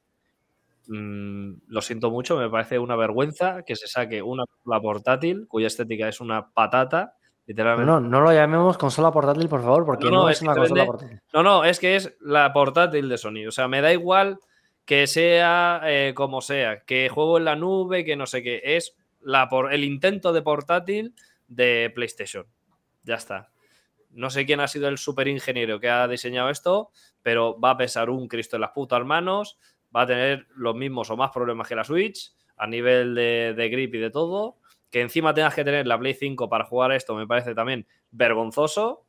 Mm, lo siento mucho, me parece una vergüenza que se saque una consola portátil cuya estética es una patata, literalmente. no, no lo llamemos consola portátil, por favor, porque No, no, no, es una consola portátil. No, no, es que es la portátil de Sony. O sea, me da igual que sea eh, como sea, que juego en la nube, que no sé qué. Es la por, el intento de portátil de PlayStation. Ya está. No sé quién ha sido el super ingeniero que ha diseñado esto, pero va a pesar un Cristo en las putas manos, va a tener los mismos o más problemas que la Switch a nivel de, de grip y de todo. Que encima tengas que tener la Play 5 para jugar esto me parece también vergonzoso.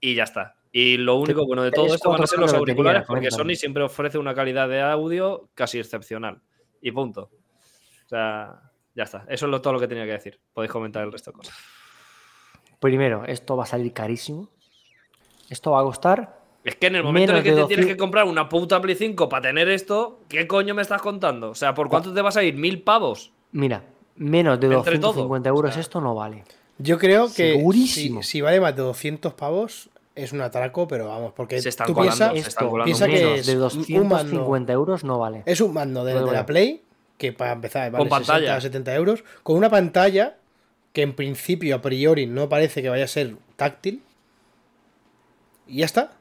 Y ya está. Y lo único bueno de todo esto van a ser los auriculares porque. Sony siempre ofrece una calidad de audio casi excepcional. Y punto. O sea, ya está. Eso es lo- todo lo que tenía que decir. Podéis comentar el resto de cosas. Primero, esto va a salir carísimo. Esto va a costar. Es que en el momento en el que te tienes 200 que comprar una puta Play 5 para tener esto, ¿qué coño me estás contando? O sea, ¿por cuánto te vas a ir? ¿Mil pavos? Mira, menos de Entre todo, 250 euros o sea. esto no vale. Yo creo que Segurísimo. si, si vale más de 200 pavos, es un atraco, pero vamos, porque Se están tú colando, piensas, se están Esto, colando piensa que es de un 250 euros no vale. es un mando de, la. Play que para empezar vale Con pantalla. 60 70 euros, con una pantalla que en principio a priori no parece que vaya a ser táctil. Y ya está.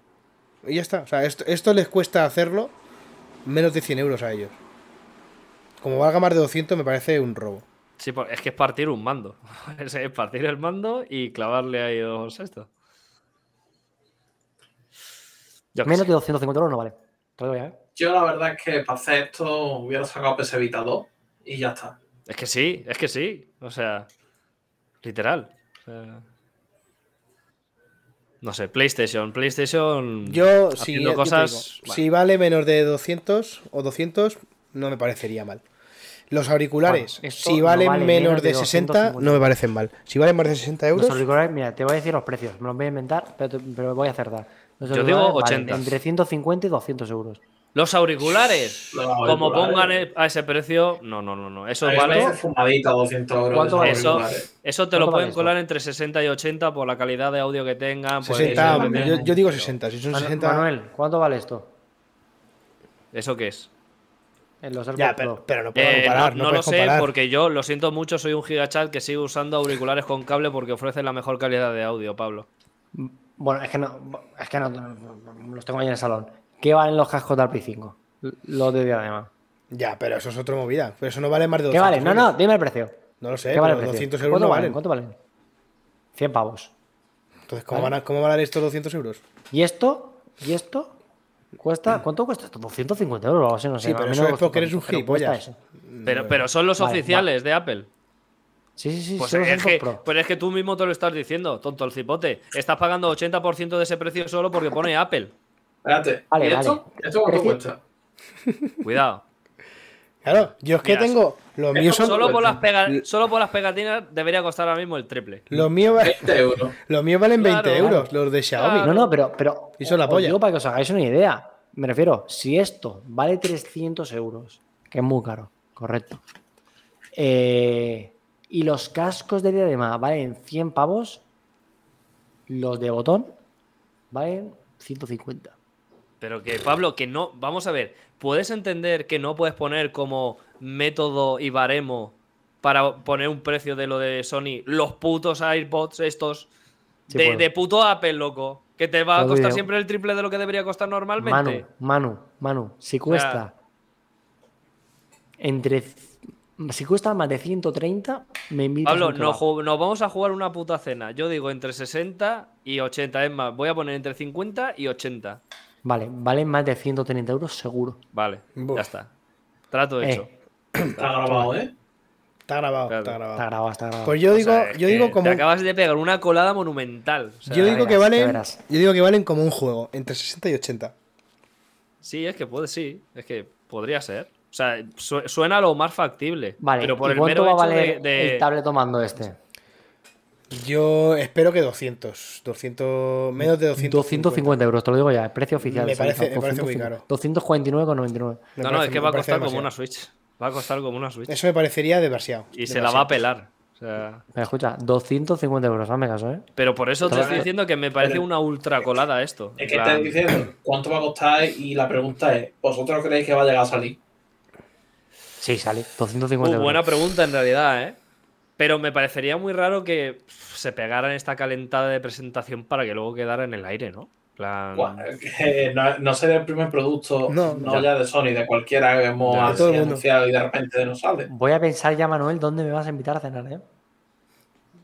Y ya está. O sea, esto, esto les cuesta hacerlo menos de 100 euros a ellos. Como valga más de 200 me parece un robo. Sí, pues, es que es partir un mando. Es es partir el mando y clavarle ahí dos esto. Yo qué Menos sé. de 250 euros no vale. ¿eh? Yo la verdad es que para hacer esto hubiera sacado PS Vita 2 y ya está. Es que sí, es que sí. O sea, literal. O sea, no sé, PlayStation. PlayStation. Yo, si, haciendo yo cosas. digo, si vale menos de 200 o 200, no me parecería mal. Los auriculares, Bueno, si no valen vale menos menos de de 60, 250. no me parecen mal. Si valen más de 60 euros, Los auriculares, mira, te voy a decir los precios. Me los voy a inventar, pero, te- pero voy a acertar. Los Yo digo auriculares valen 80. Entre 150 y 200 euros. Los auriculares. Los Como pongan e- a ese precio, no, no, no, no. Eso vale. fumadita 200 euros. ¿Cuánto de vale esos Eso, eso te lo ¿Cuánto pueden vale colar entre 60 y 80 por la calidad de audio que tengan. pues, 60, eso, me- yo, yo digo 60. Si son Manu- 60, Manuel, ¿cuánto vale esto? ¿Eso qué es? En los ya, pero, pero no puedo Eh, comparar. no no no lo sé porque yo lo siento mucho, soy un gigachat que sigue usando auriculares con cable porque ofrecen la mejor calidad de audio, Pablo. Bueno, es que no, es que no, no- los tengo ahí en el salón. ¿Qué valen los cascos de Alpi 5? Los de diadema. Ya, pero eso es otra movida. Pero eso no vale más de 200 ¿Qué valen? No, no, dime el precio. No lo sé, ¿Qué pero vale el precio? 200 euros ¿Cuánto no valen? ¿Cuánto valen? 100 pavos. Entonces, ¿cómo, Vale. van a, ¿cómo van a estos 200 euros? ¿Y esto? ¿Y esto? ¿Cuesta? ¿Cuánto cuesta esto? 250 euros o algo así, no sé. Sí, pero eso no es porque eres un pero gilipollas. Pero, pero son los Vale, oficiales de Apple. Sí, sí, sí. Pues es, que, pero es que tú mismo te lo estás diciendo, tonto el cipote. Estás pagando 80% de ese precio solo porque pone Apple. Espérate. Vale, ¿Y esto? vale. ¿Esto cuánto cuesta? Cuidado. Claro, yo es que Mira, tengo. Los míos son. Solo por, las pega- solo por las pegatinas debería costar ahora mismo el triple. Los míos, va- 20 euros. los míos valen 20 Claro, euros, los de Xiaomi. No, no, pero. pero Y son la os polla. digo para que os hagáis una idea. Me refiero, si esto vale 300 euros, que es muy caro, correcto. eh, y los cascos de diadema valen 100 pavos, los de botón valen 150. Pero que, Pablo, que no. Vamos a ver. ¿Puedes entender que no puedes poner como método y baremo para poner un precio de lo de Sony los putos AirPods estos? Sí de, puto Apple, loco. Que te va a costar siempre el triple de lo que debería costar normalmente. Manu, Manu, Manu, si cuesta entre. Si cuesta más de 130, me invitas a Pablo, un nos, nos vamos a jugar una puta cena. Yo digo entre 60 y 80. Es más, voy a poner entre 50 y 80. Vale, valen más de 130 euros seguro. Vale, Buf. ya está. Trato Eh, hecho. Está grabado, ¿eh? Está grabado, Claro. está Está grabado. grabado, está grabado. Pues yo O digo, sea, yo digo como. Te acabas de pegar una colada monumental. O sea, Yo digo que valen. Yo digo que valen como un juego, entre 60 y 80. Sí, es que puede, sí. Es que podría ser. O sea, su- suena lo más factible. Vale, pero por ¿y el cuánto mero va a hecho de- valer de, el tablet tomando este? Yo espero que 200. 200 menos de 200. 250 euros, te lo digo ya, el precio oficial. Me parece- me parece muy 250, 249,99. Me No, no, parece- es que me va a costar como una Switch. Va a costar como una Switch. Eso me parecería demasiado. Y se la va a pelar. O sea, Pero escucha, 250 euros, hazme caso, ¿eh? pero por eso te estoy diciendo que me parece pero- una ultra colada esto. Es que plan, estáis diciendo cuánto va a costar y la pregunta es, ¿vosotros creéis que va a llegar a salir? Sí, sale, 250 Muy euros. buena pregunta en realidad, ¿eh? Pero me parecería muy raro que se pegaran esta calentada de presentación para que luego quedara en el aire, ¿no? Plan- que no, no sería el primer producto, No, no, ya de Sony, de cualquiera que hemos así anunciado y de repente no sale. Voy a pensar ya, Manuel, ¿dónde me vas a invitar a cenar, eh?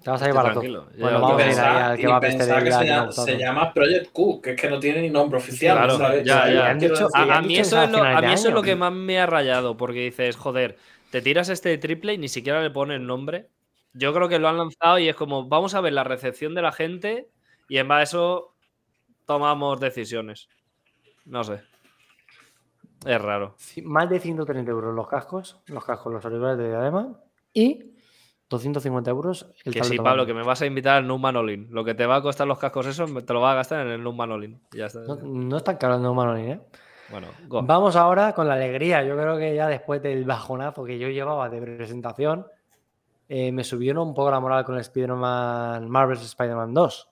Te vas a a todo. tranquilo, Bueno, vamos a ir al y que va a pensar que se, llama, se Project Q, que es que no tiene ni nombre oficial. Claro, ¿sabes? ya, O sea, ya. han dicho- Que ya A, mí eso es lo, a mí eso es lo que más me ha rayado, porque dices, joder, te tiras este triple y ni siquiera le pones nombre. Yo creo que lo han lanzado y es como, vamos a ver la recepción de la gente y en base a eso tomamos decisiones. No sé. Es raro. Más de 130 euros los cascos, los cascos, los auriculares de diadema y 250 euros el Que sí. Pablo, que me vas a invitar al Neumann All-In. Lo que te va a costar los cascos eso, te lo vas a gastar en el. Y Ya está. No, no es tan caro el Neumann ¿eh? Bueno, go. Vamos ahora con la alegría. Yo creo que ya después del bajonazo que yo llevaba de presentación, eh, me subieron un poco la moral con el Spider-Man, Marvel's Spider-Man 2,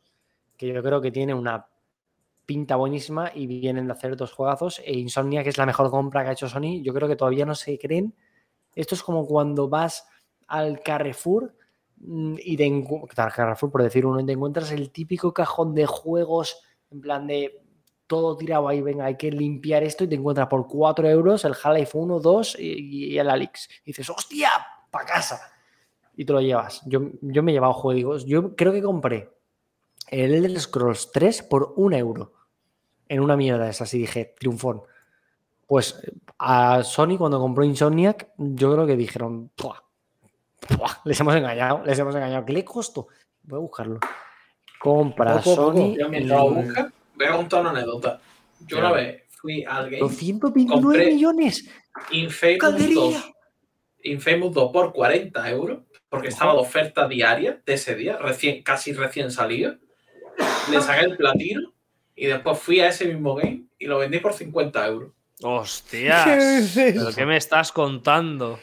que yo creo que tiene una pinta buenísima y vienen de hacer dos juegazos. E Insomnia, que es la mejor compra que ha hecho Sony, yo creo que todavía no se creen Esto es como cuando vas al Carrefour mm, y te Carrefour por decir uno, y te encuentras el típico cajón de juegos, en plan de todo tirado ahí, venga, hay que limpiar esto y te encuentras por 4 euros el Half-Life 1, 2 y, y el Alix. Y dices, hostia, pa' casa. Y te lo llevas. Yo, yo me he llevado juegos. Yo creo que compré el Elder Scrolls 3 por un euro. En una mierda esa, así dije, triunfón. Pues a Sony cuando compró Insomniac, yo creo que dijeron, "Puah, puah, les hemos engañado, les hemos engañado. ¿Qué le costó? Voy a buscarlo. Compra Poco, poco. Sony mientras lo busca, voy a contar una anécdota. Yo una vez fui al game 229 Compré- millones. Infamous ¡Caldería! 2, Infamous 2 por 40 euros, porque estaba de oferta diaria de ese día, recién, casi recién salido. Le saqué el platino y después fui a ese mismo game y lo vendí por 50 euros. ¡Hostias! ¿Qué? ¿Pero qué me estás contando?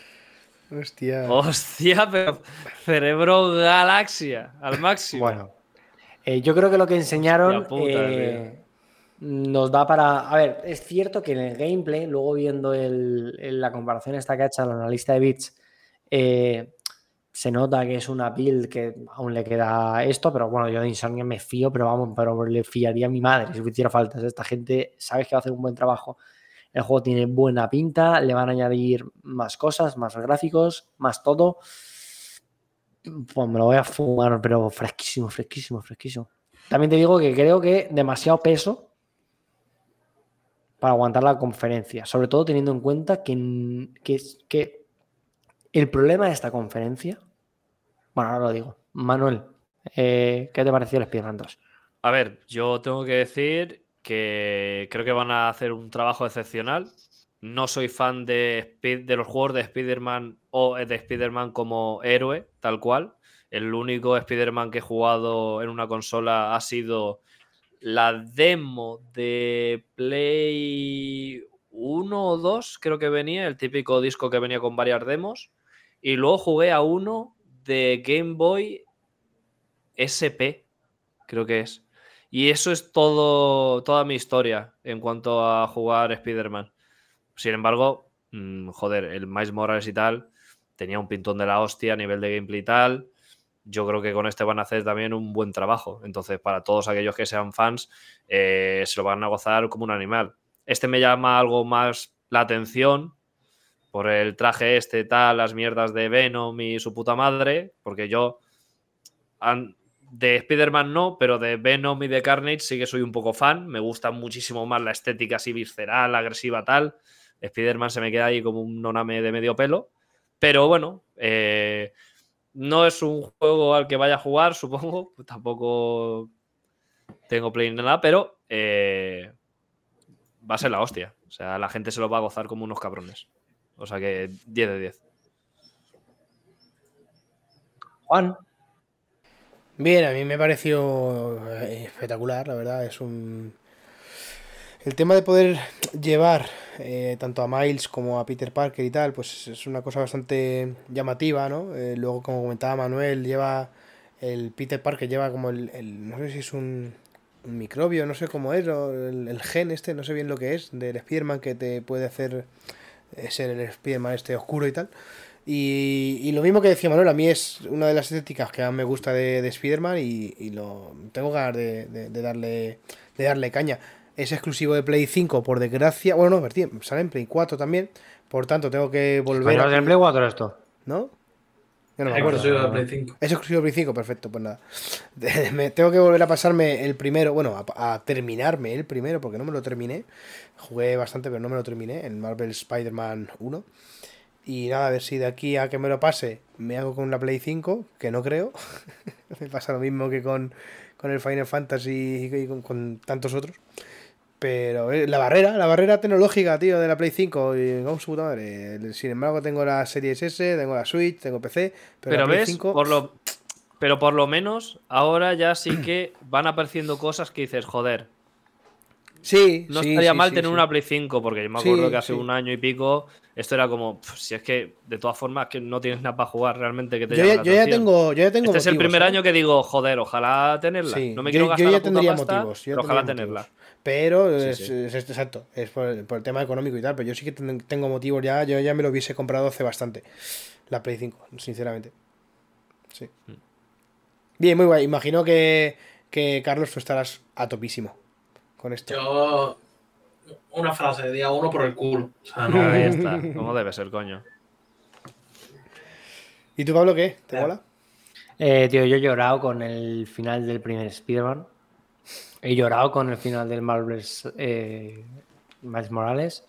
Hostia. Hostia, pero cerebro galaxia al máximo. Bueno, eh, yo creo que lo que enseñaron puta, eh, nos da para. A ver, es cierto que en el gameplay, luego viendo el- el- la comparación esta que ha hecho el analista de bits, eh, se nota que es una build que aún le queda esto, pero bueno, yo de Insomnia me fío, pero vamos, pero le fiaría a mi madre si me hiciera falta. Esta gente sabes que va a hacer un buen trabajo. El juego tiene buena pinta, le van a añadir más cosas, más gráficos, más todo. Pues me lo voy a fumar, pero fresquísimo, fresquísimo, fresquísimo. También te digo que creo que demasiado peso para aguantar la conferencia, sobre todo teniendo en cuenta que, que, que el problema de esta conferencia, bueno, ahora lo digo, Manuel, eh, ¿qué te pareció el Spider-Man 2? A ver, yo tengo que decir que creo que van a hacer un trabajo excepcional. No soy fan de, de los juegos de Spider-Man o de Spider-Man como héroe, tal cual. El único Spider-Man que he jugado en una consola ha sido la demo de Play 1 o 2, creo que venía, el típico disco que venía con varias demos. Y luego jugué a uno de Game Boy SP, creo que es. Y eso es todo, toda mi historia en cuanto a jugar Spider-Man. Sin embargo, mm, joder, el Miles Morales y tal tenía un pintón de la hostia a nivel de gameplay y tal. Yo creo que con este van a hacer también un buen trabajo. Entonces, para todos aquellos que sean fans, eh, se lo van a gozar como un animal. Este me llama algo más la atención por el traje este, tal, las mierdas de Venom y su puta madre, porque yo de Spider-Man no, pero de Venom y de Carnage sí que soy un poco fan. Me gusta muchísimo más la estética así visceral, agresiva, tal. Spider-Man se me queda ahí como un noname de medio pelo. Pero bueno, eh, no es un juego al que vaya a jugar, supongo. Tampoco tengo play ni nada, pero eh, va a ser la hostia. O sea, la gente se lo va a gozar como unos cabrones. O sea que 10 de 10. Juan, Bien, a mí me pareció eh, espectacular, la verdad. Es un. El tema de poder llevar eh, tanto a Miles como a Peter Parker y tal, pues es una cosa bastante llamativa, ¿no? Eh, luego, como comentaba Manuel, lleva. El Peter Parker lleva como el. el- no sé si es un, un microbio, no sé cómo es, o el, el gen este, no sé bien lo que es, del Spider-Man que te puede hacer ser el Spider-Man este oscuro y tal. Y, y lo mismo que decía Manuel, a mí es una de las estéticas que más me gusta de, de Spider-Man y, y lo tengo ganas de, de- de darle, de darle caña. Es exclusivo de Play 5, por desgracia. Bueno, no, Bertín, sale en Play 4 también. Por tanto, tengo que volver ¿Bueno, a... en Play 4 esto? ¿No? Yo no me Es acuerdo. exclusivo de Play 5. Es exclusivo de Play 5, perfecto, pues nada. Me tengo que volver a pasarme el primero, bueno, a, a terminarme el primero, porque no me lo terminé. Jugué bastante, pero no me lo terminé, el Marvel Spider-Man 1. Y nada, a ver si de aquí a que me lo pase me hago con la Play 5, que no creo. me pasa lo mismo que con, con el Final Fantasy y con, con tantos otros. Pero eh, la barrera, la barrera tecnológica, tío, de la Play 5, y vamos su puta madre. Sin embargo, tengo la Series S, tengo la Switch, tengo PC, pero, Pero la Play ves, 5, por lo, pero por lo menos ahora ya sí que van apareciendo cosas que dices, joder, Sí, no sí, estaría sí, mal sí, tener una Play 5, porque yo me acuerdo que hace un año y pico esto era como, "Pf, si es que de todas formas que no tienes nada para jugar realmente que te Yo ya, yo ya atención". tengo, yo ya tengo Este es el primer ¿eh? año que digo, joder, ojalá tenerla. No me yo- quiero yo, gastar ya la puta tendría pasta, motivos. yo ya pero ojalá tenerla. Pero es, sí. es- es- exacto, es por, por el tema económico y tal, pero yo sí que ten- tengo motivos ya, yo ya me lo hubiese comprado hace bastante. La Play 5, sinceramente. Sí. Mm. Bien, muy guay. Imagino que, que Carlos, tú estarás a topísimo con esto. Yo. Una frase, día uno por el culo. O sea, no. Ahí está, como debe ser, coño. ¿Y tú, Pablo, qué? ¿Te Ya. mola? Eh, tío, yo he llorado con el final del primer Spider-Man. He llorado con el final del Marvel's eh, Miles Morales.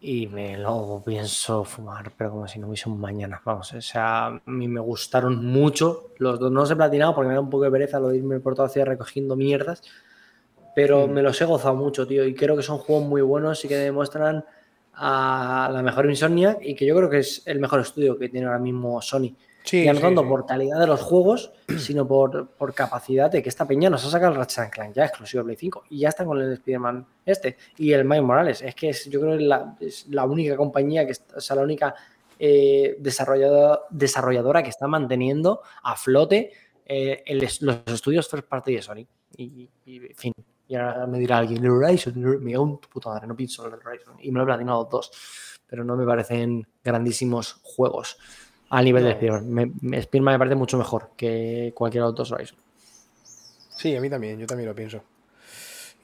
Y me lo pienso fumar, pero como si no hubiese un mañana. Vamos, o sea, a mí me gustaron mucho. Los dos no los he platinado porque me da un poco de pereza lo de irme por toda la ciudad recogiendo mierdas. Pero me los he gozado mucho, tío. Y creo que son juegos muy buenos y que demuestran a la mejor Insomniac y que yo creo que es el mejor estudio que tiene ahora mismo Sony. Sí, ya no sí, tanto sí. por calidad de los juegos, sino por, por capacidad de que esta peña nos ha sacado el Ratchet Clank ya exclusivo Play 5 y ya está con el Spider-Man este y el Miles Morales. Es que es, yo creo que la, es la única compañía, que está- o sea, la única eh, desarrolladora, desarrolladora que está manteniendo a flote eh, el los estudios first party de Sony. Y, y, fin, y ahora me dirá alguien, el Horizon, me cago en tu puta madre, no pienso en el Horizon. Y me lo he platinado dos, pero no me parecen grandísimos juegos. A nivel de. Spider-Man. Me, me- Spider-Man me parece mucho mejor que cualquier otro Horizon. Sí, a mí también, yo también lo pienso.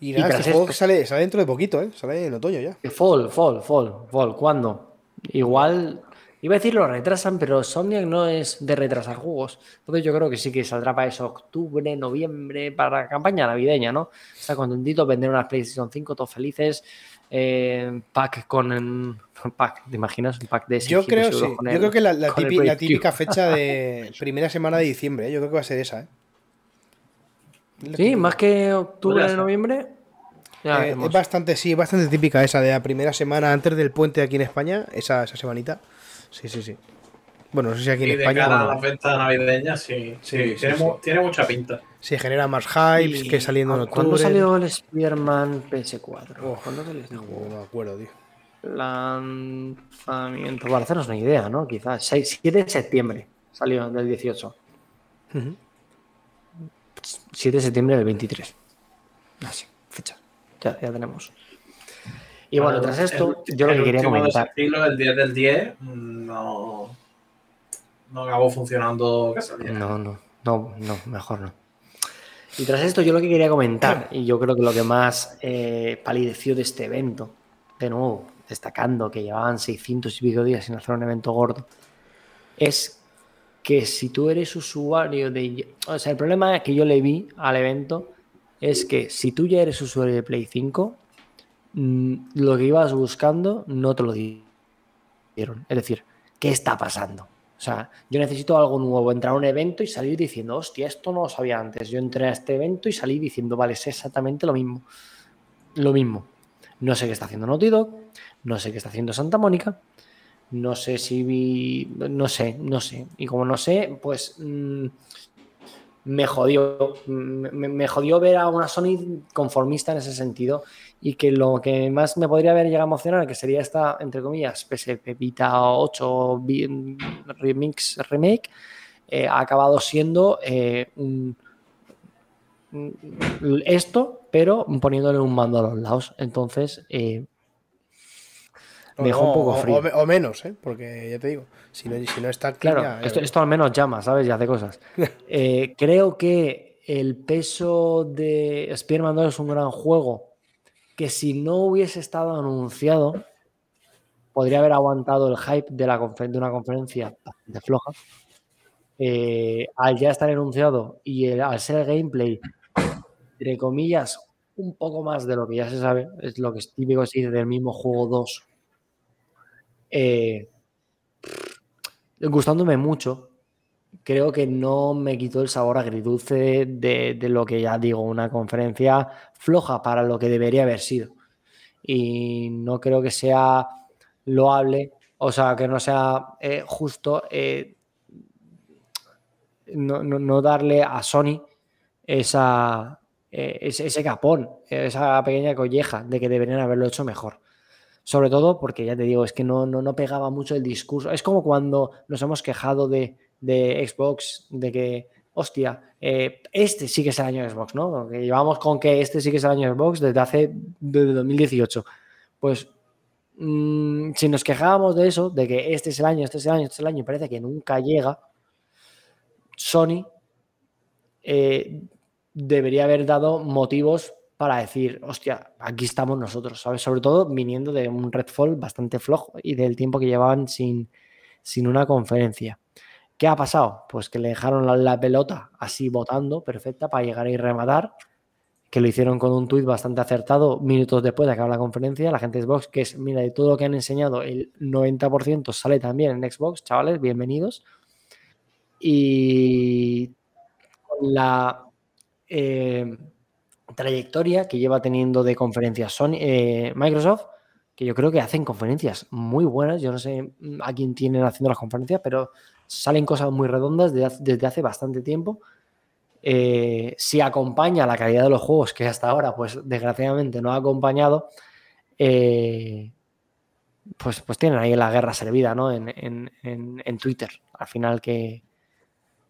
Y Y nada, tras este juego esto- que sale, sale dentro de poquito, ¿eh? Sale en otoño ya. Fall, Fall, Fall, Fall. ¿Cuándo? Igual, iba a decir lo retrasan, pero Somniac no es de retrasar juegos. Entonces yo creo que sí que saldrá para eso octubre, noviembre, para campaña navideña, ¿no? Está contentito, vender unas PlayStation 5, todos felices. eh, pack con un pack, ¿te imaginas? Un pack de Yo 600 creo, sí. Yo el- creo que la, la la típica fecha de primera semana de diciembre, ¿eh? yo creo que va a ser esa, ¿eh? La Sí, típica. más que octubre, noviembre. Ya Eh, es bastante, sí, bastante típica esa de la primera semana antes del puente aquí en España, esa, esa semanita. Sí, sí, sí. Bueno, no sé si aquí en Y de España cara a bueno, las ventas navideñas, sí. Sí, Sí, sí, tiene, sí. tiene mucha pinta. se genera más hypes Y- que saliendo en octubre. ¿Cuándo salió el Spider-Man PS4? Uf, ¿Cuándo salió este? No me acuerdo, tío. Lanzamiento. Para hacernos una idea, ¿no? Quizás 6, 7 de septiembre salió del 18. Ujú. 7 de septiembre del 23. Así, fecha. Ya, ya tenemos. Y bueno, tras esto, el- yo lo que quería último de comentar. estilo, el 10 del 10, mm, no, no acabó funcionando que. No, no, no, no, mejor no. Y tras esto, yo lo que quería comentar, y yo creo que lo que más eh, palideció de este evento, de nuevo, destacando que llevaban 600 y pico días sin hacer un evento gordo, es que si tú eres usuario de. O sea, el problema que yo le vi al evento es que si tú ya eres usuario de Play 5, mm, lo que ibas buscando no te lo dieron. Es decir, ¿qué está pasando? O sea, yo necesito algo nuevo, entrar a un evento y salir diciendo, hostia, esto no lo sabía antes. Yo entré a este evento y salí diciendo, vale, es exactamente lo mismo. Lo mismo. No sé qué está haciendo Naughty Dog, no sé qué está haciendo Santa Mónica, no sé si vi. No sé, no sé. Y como no sé, pues. mm, me jodió. Me- me jodió ver a una Sony conformista en ese sentido. Y que lo que más me podría haber llegado a emocionar, que sería esta, entre comillas, PSP Vita 8 vi- Remix Remake, eh, ha acabado siendo eh, un- esto, pero poniéndole un mando a los lados. Entonces, eh, me dejó un poco frío. O, me- o menos, ¿eh? Porque ya te digo, si no, si no está Claro, ya- esto al menos llama, ¿sabes? Y hace cosas. Eh, creo que el peso de Spider-Man 2 es un gran juego que si no hubiese estado anunciado, podría haber aguantado el hype de, la de una conferencia bastante floja. Eh, al ya estar anunciado y al ser gameplay, entre comillas, un poco más de lo que ya se sabe, es lo que es típico del mismo juego 2. Eh, gustándome mucho, creo que no me quitó el sabor agridulce de lo que ya digo, una conferencia floja para lo que debería haber sido. Y no creo que sea loable, o sea, que no sea eh, justo eh, no, no- no darle a Sony esa, eh, ese, ese capón, esa pequeña colleja de que deberían haberlo hecho mejor. Sobre todo porque ya te digo, es que no, no, no pegaba mucho el discurso. Es como cuando nos hemos quejado de, de Xbox, de que, hostia, eh, este sí que es el año de Xbox, ¿no? Que llevamos con que este sí que es el año de Xbox desde hace, desde 2018. Pues mm, si nos quejábamos de eso, de que este es el año, este es el año, este es el año, parece que nunca llega, Sony eh, debería haber dado motivos para decir, hostia, aquí estamos nosotros, ¿sabes? Sobre todo viniendo de un Redfall bastante flojo y del tiempo que llevaban sin, sin una conferencia. ¿Qué ha pasado? Pues que le dejaron la, pelota así botando, perfecta, para llegar y rematar, que lo hicieron con un tuit bastante acertado minutos después de acabar la conferencia. La gente de Xbox, que es, mira, de todo lo que han enseñado, el 90% sale también en Xbox, chavales, bienvenidos. Y la eh, trayectoria que lleva teniendo de conferencias Sony, eh, Microsoft, que yo creo que hacen conferencias muy buenas. Yo no sé mm, a quién tienen haciendo las conferencias, pero salen cosas muy redondas desde hace, desde hace bastante tiempo. Eh, si acompaña la calidad de los juegos, que hasta ahora, pues desgraciadamente no ha acompañado, eh, pues, pues tienen ahí la guerra servida, ¿no? En, en, en, en Twitter. Al final que,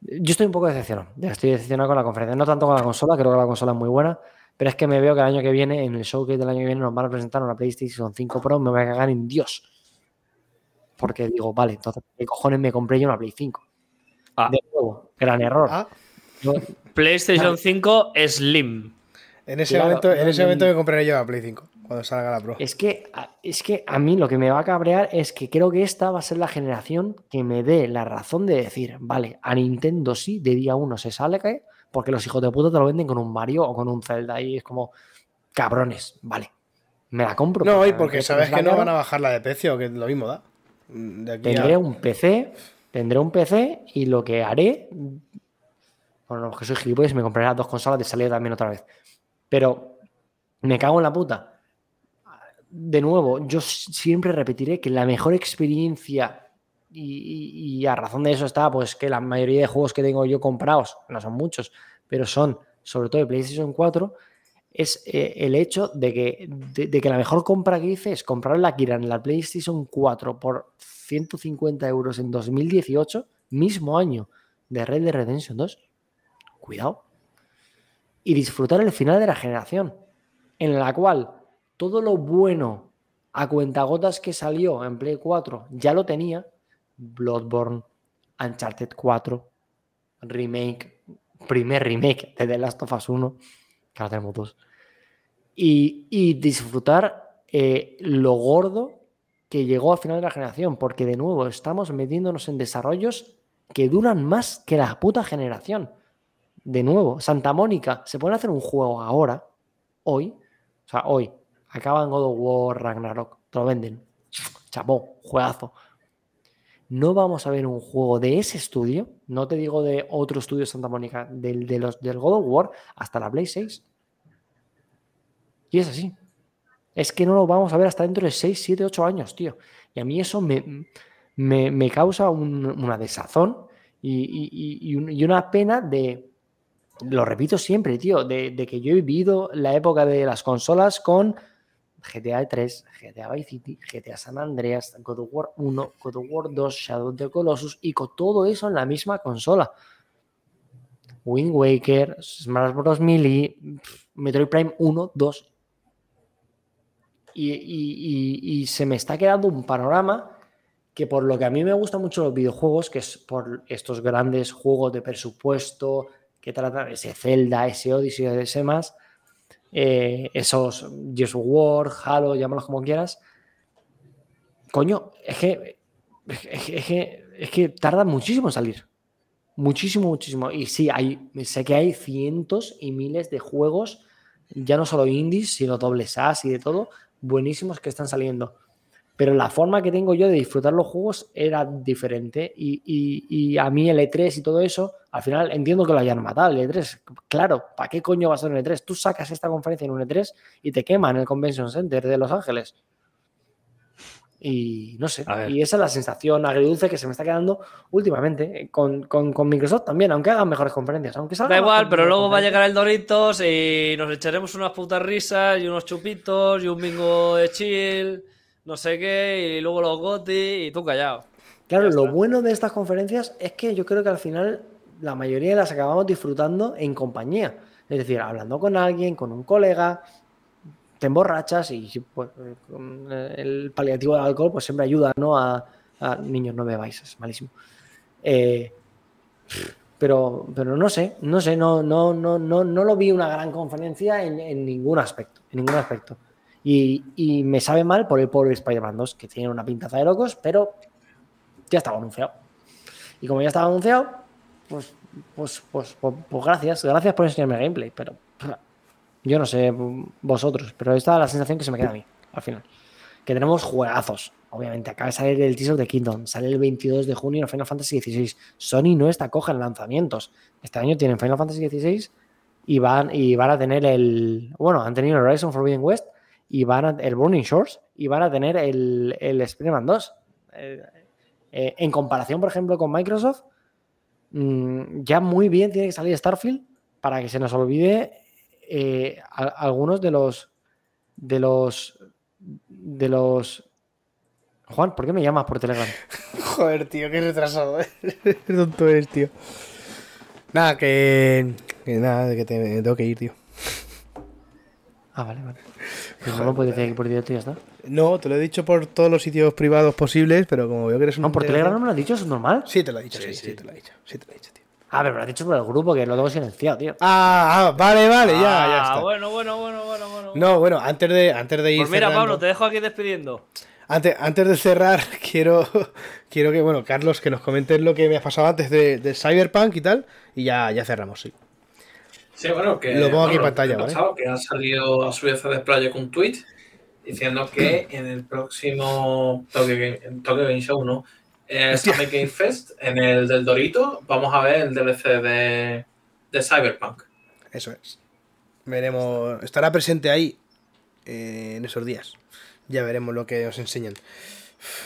yo estoy un poco decepcionado. Estoy decepcionado con la conferencia. No tanto con la consola, creo que la consola es muy buena. Pero es que me veo que el año que viene, en el showcase del año que viene, nos van a presentar una PlayStation 5 Pro. Me voy a cagar en Dios. Porque digo, vale, entonces, ¿qué cojones me compré yo una Play 5? Ah. De nuevo, gran error. Ah, Yo- PlayStation 5 Slim. en ese, Claro, momento, en ese momento me compraré yo la Play 5, cuando salga la Pro. Es que, a- es que a mí lo que me va a cabrear es que creo que esta va a ser la generación que me dé la razón de decir, vale, a Nintendo sí, de día uno se sale que porque los hijos de puta te lo venden con un Mario o con un Zelda y es como, cabrones, vale, me la compro. No, y porque sabes que no van a bajar la de precio, que lo mismo da. De aquí a- Tendré un PC, tendré un PC y lo que haré, bueno, que soy gilipollas, me compraré las dos consolas de salida también otra vez. Pero me cago en la puta. De nuevo, yo siempre repetiré que la mejor experiencia y, y- y a razón de eso está, pues que la mayoría de juegos que tengo yo comprados, no son muchos, pero son sobre todo de PlayStation 4, es eh, el hecho de que, de, de que la mejor compra que hice es comprar la Kira en la PlayStation 4 por 150 euros en 2018, mismo año de Red Dead Redemption 2. Cuidado. Y disfrutar el final de la generación, en la cual todo lo bueno a cuentagotas que salió en Play 4 ya lo tenía. Bloodborne, Uncharted 4, remake, primer remake de The Last of Us 1, que ahora tenemos dos. Y, disfrutar eh, lo gordo que llegó al final de la generación, porque de nuevo estamos metiéndonos en desarrollos que duran más que la puta generación. De nuevo, Santa Mónica se puede hacer un juego ahora, hoy, o sea, hoy, acaban God of War, Ragnarok, te lo venden, chapó, juegazo. No vamos a ver un juego de ese estudio, no te digo de otro estudio de Santa Mónica, del, de los, del God of War hasta la Play 6. Y es así. Es que no lo vamos a ver hasta dentro de 6, 7, 8 años, tío. Y a mí eso me, me, me causa un- una desazón y, y- y- y un- y una pena de, lo repito siempre, tío, de, de que yo he vivido la época de las consolas con GTA 3, GTA Vice City, GTA San Andreas, God of War 1, God of War 2, Shadow of the Colossus y con todo eso en la misma consola. Wind Waker, Smash Bros. Melee, Metroid Prime 1, 2. Y, se me está quedando un panorama que por lo que a mí me gustan mucho los videojuegos, que es por estos grandes juegos de presupuesto que tratan ese Zelda, ese Odyssey, ese más, eh, esos Gears of War, Halo, llámalos como quieras. Coño, es que, es, que- es que, tarda muchísimo en salir. Muchísimo, muchísimo. Y sí, hay, sé que hay cientos y miles de juegos, ya no solo indies, sino dobles A's y de todo, buenísimos que están saliendo. Pero la forma que tengo yo de disfrutar los juegos era diferente. Y, y- y a mí el E3 y todo eso, al final entiendo que lo hayan matado. El E3, claro, ¿para qué coño va a ser un E3? Tú sacas esta conferencia en un E3 y te queman el Convention Center de Los Ángeles. Y no sé, y esa es la sensación agridulce que se me está quedando últimamente eh, con, con- con Microsoft también, aunque hagan mejores conferencias. Aunque salgan Da igual, pero luego va a llegar el Doritos y nos echaremos unas putas risas y unos chupitos y un bingo de chill, no sé qué, y luego los goti y tú callado. Claro, lo bueno de estas conferencias es que yo creo que al final la mayoría las acabamos disfrutando en compañía. Es decir, hablando con alguien, con un colega, te emborrachas y pues, el paliativo del alcohol pues siempre ayuda, ¿no? A, niños no bebáis, es malísimo. Eh, pero, pero no sé, no sé, no, no, no, no, no lo vi una gran conferencia en, ningún aspecto, en ningún aspecto. Y, me sabe mal por el pobre Spider-Man 2, que tiene una pintaza de locos, pero ya estaba anunciado. Y como ya estaba anunciado, pues, pues, pues, pues, pues gracias, gracias por enseñarme gameplay, pero yo no sé vosotros, pero esta es la sensación que se me queda a mí, al final. Que tenemos juegazos. Obviamente, acaba de salir el teaser de Kingdom, sale el 22 de junio en Final Fantasy XVI. Sony no está coja en lanzamientos. Este año tienen Final Fantasy XVI y van, y van a tener el. Bueno, han tenido Horizon Forbidden West y van a, el Burning Shores y van a tener el, el Spider-Man 2. Eh, eh, en comparación, por ejemplo, con Microsoft, mm, ya muy bien tiene que salir Starfield para que se nos olvide eh, a- algunos de los de los de los Juan, ¿por qué me llamas por Telegram? Joder, tío, qué retrasado, ¿eh? Qué tonto eres, tío. Nada, que. que nada, que te, me tengo que ir, tío. Ah, vale, vale. Pues no lo puedes decir aquí por directo y ya está. No, te lo he dicho por todos los sitios privados posibles, pero como veo que eres un. No, por Telegram no me lo has dicho, eso es normal. Sí, te lo he dicho, sí, Sí, sí, sí. te lo he dicho. Sí, te lo he dicho, tío. Ah, pero me lo has dicho por el grupo que lo tengo silenciado, tío. Ah, ah, vale, vale, ya, ya Ah, está. bueno, bueno, bueno, bueno, bueno. No, bueno, antes de, antes de ir. Pues mira, cerrando- Pablo, te dejo aquí despidiendo. Antes, antes de cerrar, quiero, quiero que, bueno, Carlos, que nos comentes lo que me ha pasado antes de, de Cyberpunk y tal, y ya, ya cerramos, sí. Sí, bueno, que. Lo pongo aquí en pantalla, que ha ¿vale? pasado, Que ha salido a su vez de Project un tweet diciendo que en el próximo Tokyo Game, Tokyo Game Show, ¿no? El Hostia. Summer Game Fest, en el del Dorito, vamos a ver el DLC de, de Cyberpunk. Eso es. Veremos. Estará presente ahí eh, en esos días. Ya veremos lo que nos enseñan.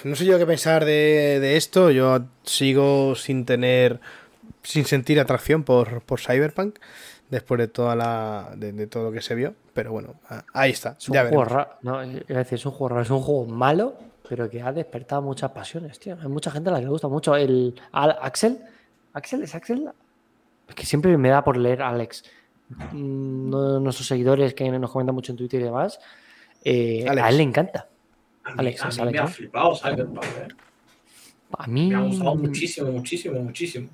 No sé yo qué pensar de, de esto. Yo sigo sin tener. sin sentir atracción por, por Cyberpunk. Después de toda la. De, de todo lo que se vio. Pero bueno, ah, ahí está. Es un Ya juego veremos. raro. No, iba a decir, es un juego raro, es un juego malo, pero que ha despertado muchas pasiones, tío. Hay mucha gente a la que le gusta mucho. El Al- Axel. ¿Axel es Axel? Es que siempre me da por leer Alex. Mm, Uno de nuestros seguidores que nos comenta mucho en Twitter y demás. eh, a él le encanta. A mí, Alex, a mí Alex, me ha flipado Cyberpunk. ¿eh? A mí. Me ha gustado muchísimo, muchísimo, muchísimo.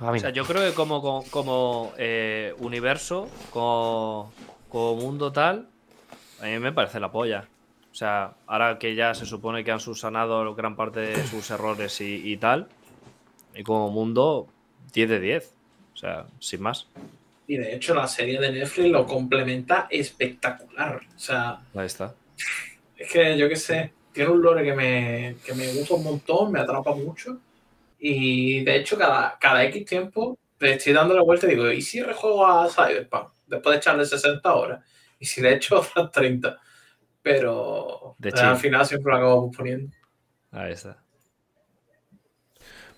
A mí O sea, yo creo que como, como, como, eh, universo, como, como mundo tal, a mí me parece la polla. O sea, ahora que ya se supone que han subsanado gran parte de sus errores y, y tal, y como mundo, 10 de 10. O sea, sin más. Y de hecho, la serie de Netflix lo complementa espectacular. O sea, Ahí está. Es que yo qué sé, tiene un lore que me, que me gusta un montón, me atrapa mucho. Y de hecho, cada, cada X tiempo le estoy dando la vuelta y digo, ¿y si rejuego a Cyberpunk? Después de echarle 60 horas. Y si le echo otras 30. Pero De al chill. final siempre lo acabo poniendo. Ahí está.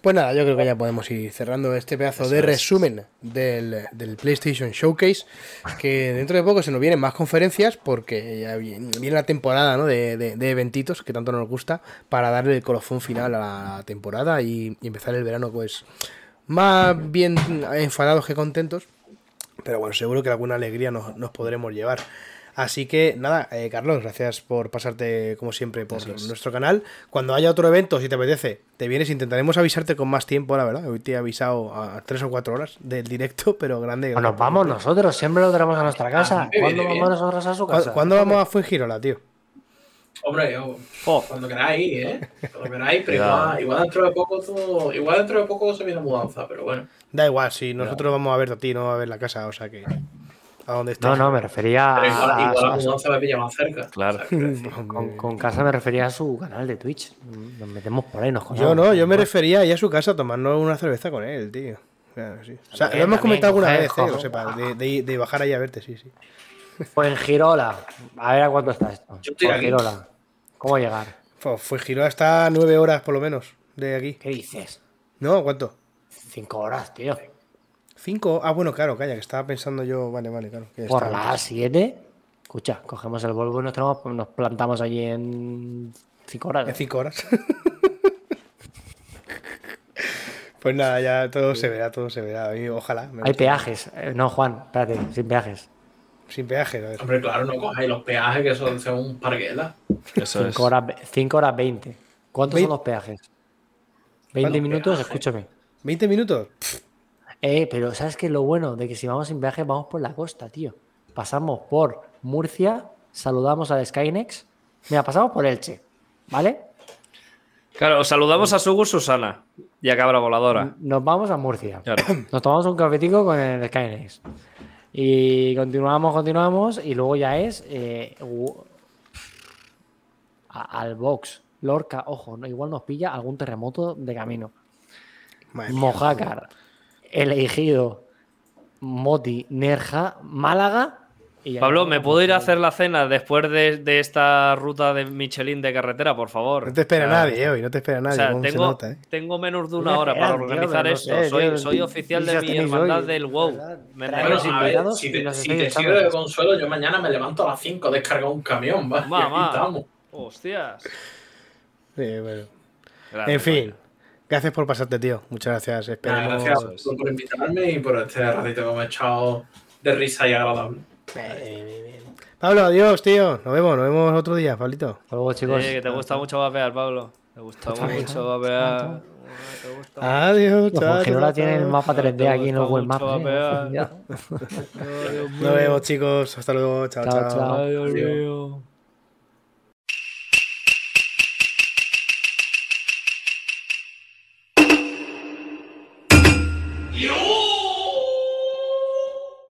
Pues nada, yo creo que ya podemos ir cerrando este pedazo de resumen del, del PlayStation Showcase. Que dentro de poco se nos vienen más conferencias porque ya viene, viene la temporada ¿no? de, de- de eventitos que tanto nos gusta para darle el colofón final a la temporada y, y empezar el verano pues más bien enfadados que contentos. Pero bueno, seguro que alguna alegría nos, nos podremos llevar. Así que nada, eh, Carlos, gracias por pasarte como siempre por nuestro canal. Cuando haya otro evento, si te apetece, te vienes. Intentaremos avisarte con más tiempo, la verdad. Hoy te he avisado a tres o cuatro horas del directo, pero grande. Pues nos vamos nosotros, siempre lo tenemos a nuestra casa. Ah, ¿Cuándo vamos nosotros a su ¿Cuándo, casa? cuándo vamos a Fuengirola, tío? Hombre, yo, Oh, cuando queráis, ¿eh? Cuando queráis, pero igual, igual dentro de poco todo- igual dentro de poco se viene mudanza, pero bueno. Da igual, si nosotros vamos a verte a ti, no a ver la casa, o sea que. ¿A dónde estás? No, no, me refería Pero igual, a, igual la a- a- mudanza me pilla más cerca. Claro. O sea, con, con casa me refería a su canal de Twitch. Nos metemos por ahí, nos Yo conocemos. no, yo me refería ahí a su casa a tomarnos una cerveza con él, tío. Claro, sí. O sea, lo hemos comentado alguna vez, eh, lo sepas, de, de- de bajar ahí a verte, sí, sí. Pues en Girola. A ver a cuánto está esto. Yo estoy Por aquí. Girola. ¿Cómo llegar? Fue, fue Giroa hasta nueve horas por lo menos de aquí. ¿Qué dices? ¿No? ¿Cuánto? Cinco horas, tío. ¿Cinco? Ah, bueno, claro, calla, que estaba pensando yo. Vale, vale, claro. que Por las 7. Escucha, cogemos el Volvo y nos, tenemos- nos plantamos allí en 5 horas. En cinco horas. pues nada, ya todo se verá, todo se verá. Ojalá. Hay peajes. Eh, No, Juan, espérate, sin peajes. Sin peaje, ver. Hombre, claro, no cojáis los peajes que son, son un parguela. Eso es. 5 horas, horas 20. ¿Cuántos son los peajes? 20 ¿Cuántos minutos, peajes? escúchame. ¿20 minutos? Eh, pero ¿sabes qué es lo bueno? De que si vamos sin peaje, vamos por la costa, tío. Pasamos por Murcia, saludamos al Skynex. Mira, pasamos por Elche, ¿vale? Claro, saludamos a Sugur Susana y a Cabra Voladora. Nos vamos a Murcia. Claro. Nos tomamos un cafetico con el Skynex. Y continuamos, continuamos. Y luego ya es eh, a- al box. Lorca, ojo, no, igual nos pilla algún terremoto de camino. Mojácar, El Ejido, Moti, Nerja, Málaga. Pablo, ¿me puedo ir a por- hacer la cena después de, de esta ruta de Michelin de carretera, por favor? No te espera O sea, nadie hoy, no te espera O nadie. sea, cómo se tengo, nota, ¿eh? tengo menos de una hora para organizar no esto. sé, soy, tío. soy oficial ¿Y de mi hermandad hoy? del WoW. Bueno, a ver, si te, si sirve de consuelo, yo mañana me levanto a las 5, descargo un camión. Y Mamá. Hostias. Sí, bueno. Gracias, En fin, gracias por pasarte, tío. Muchas gracias. Nada, Esperemos. gracias por, por invitarme y por este ratito que me he echado de risa y agradable. Pablo, adiós, tío. Nos vemos, nos vemos otro día, Pablito. Hasta luego, chicos. Eh, que te gusta mucho vapear, Pablo. Te gusta mucho vapear. Te gusta Adiós, chao. Girola chao, tiene el mapa 3D Te aquí en los mucho Maps. Nos vemos, chicos. Hasta luego. Chao, Chao, chao. Adiós.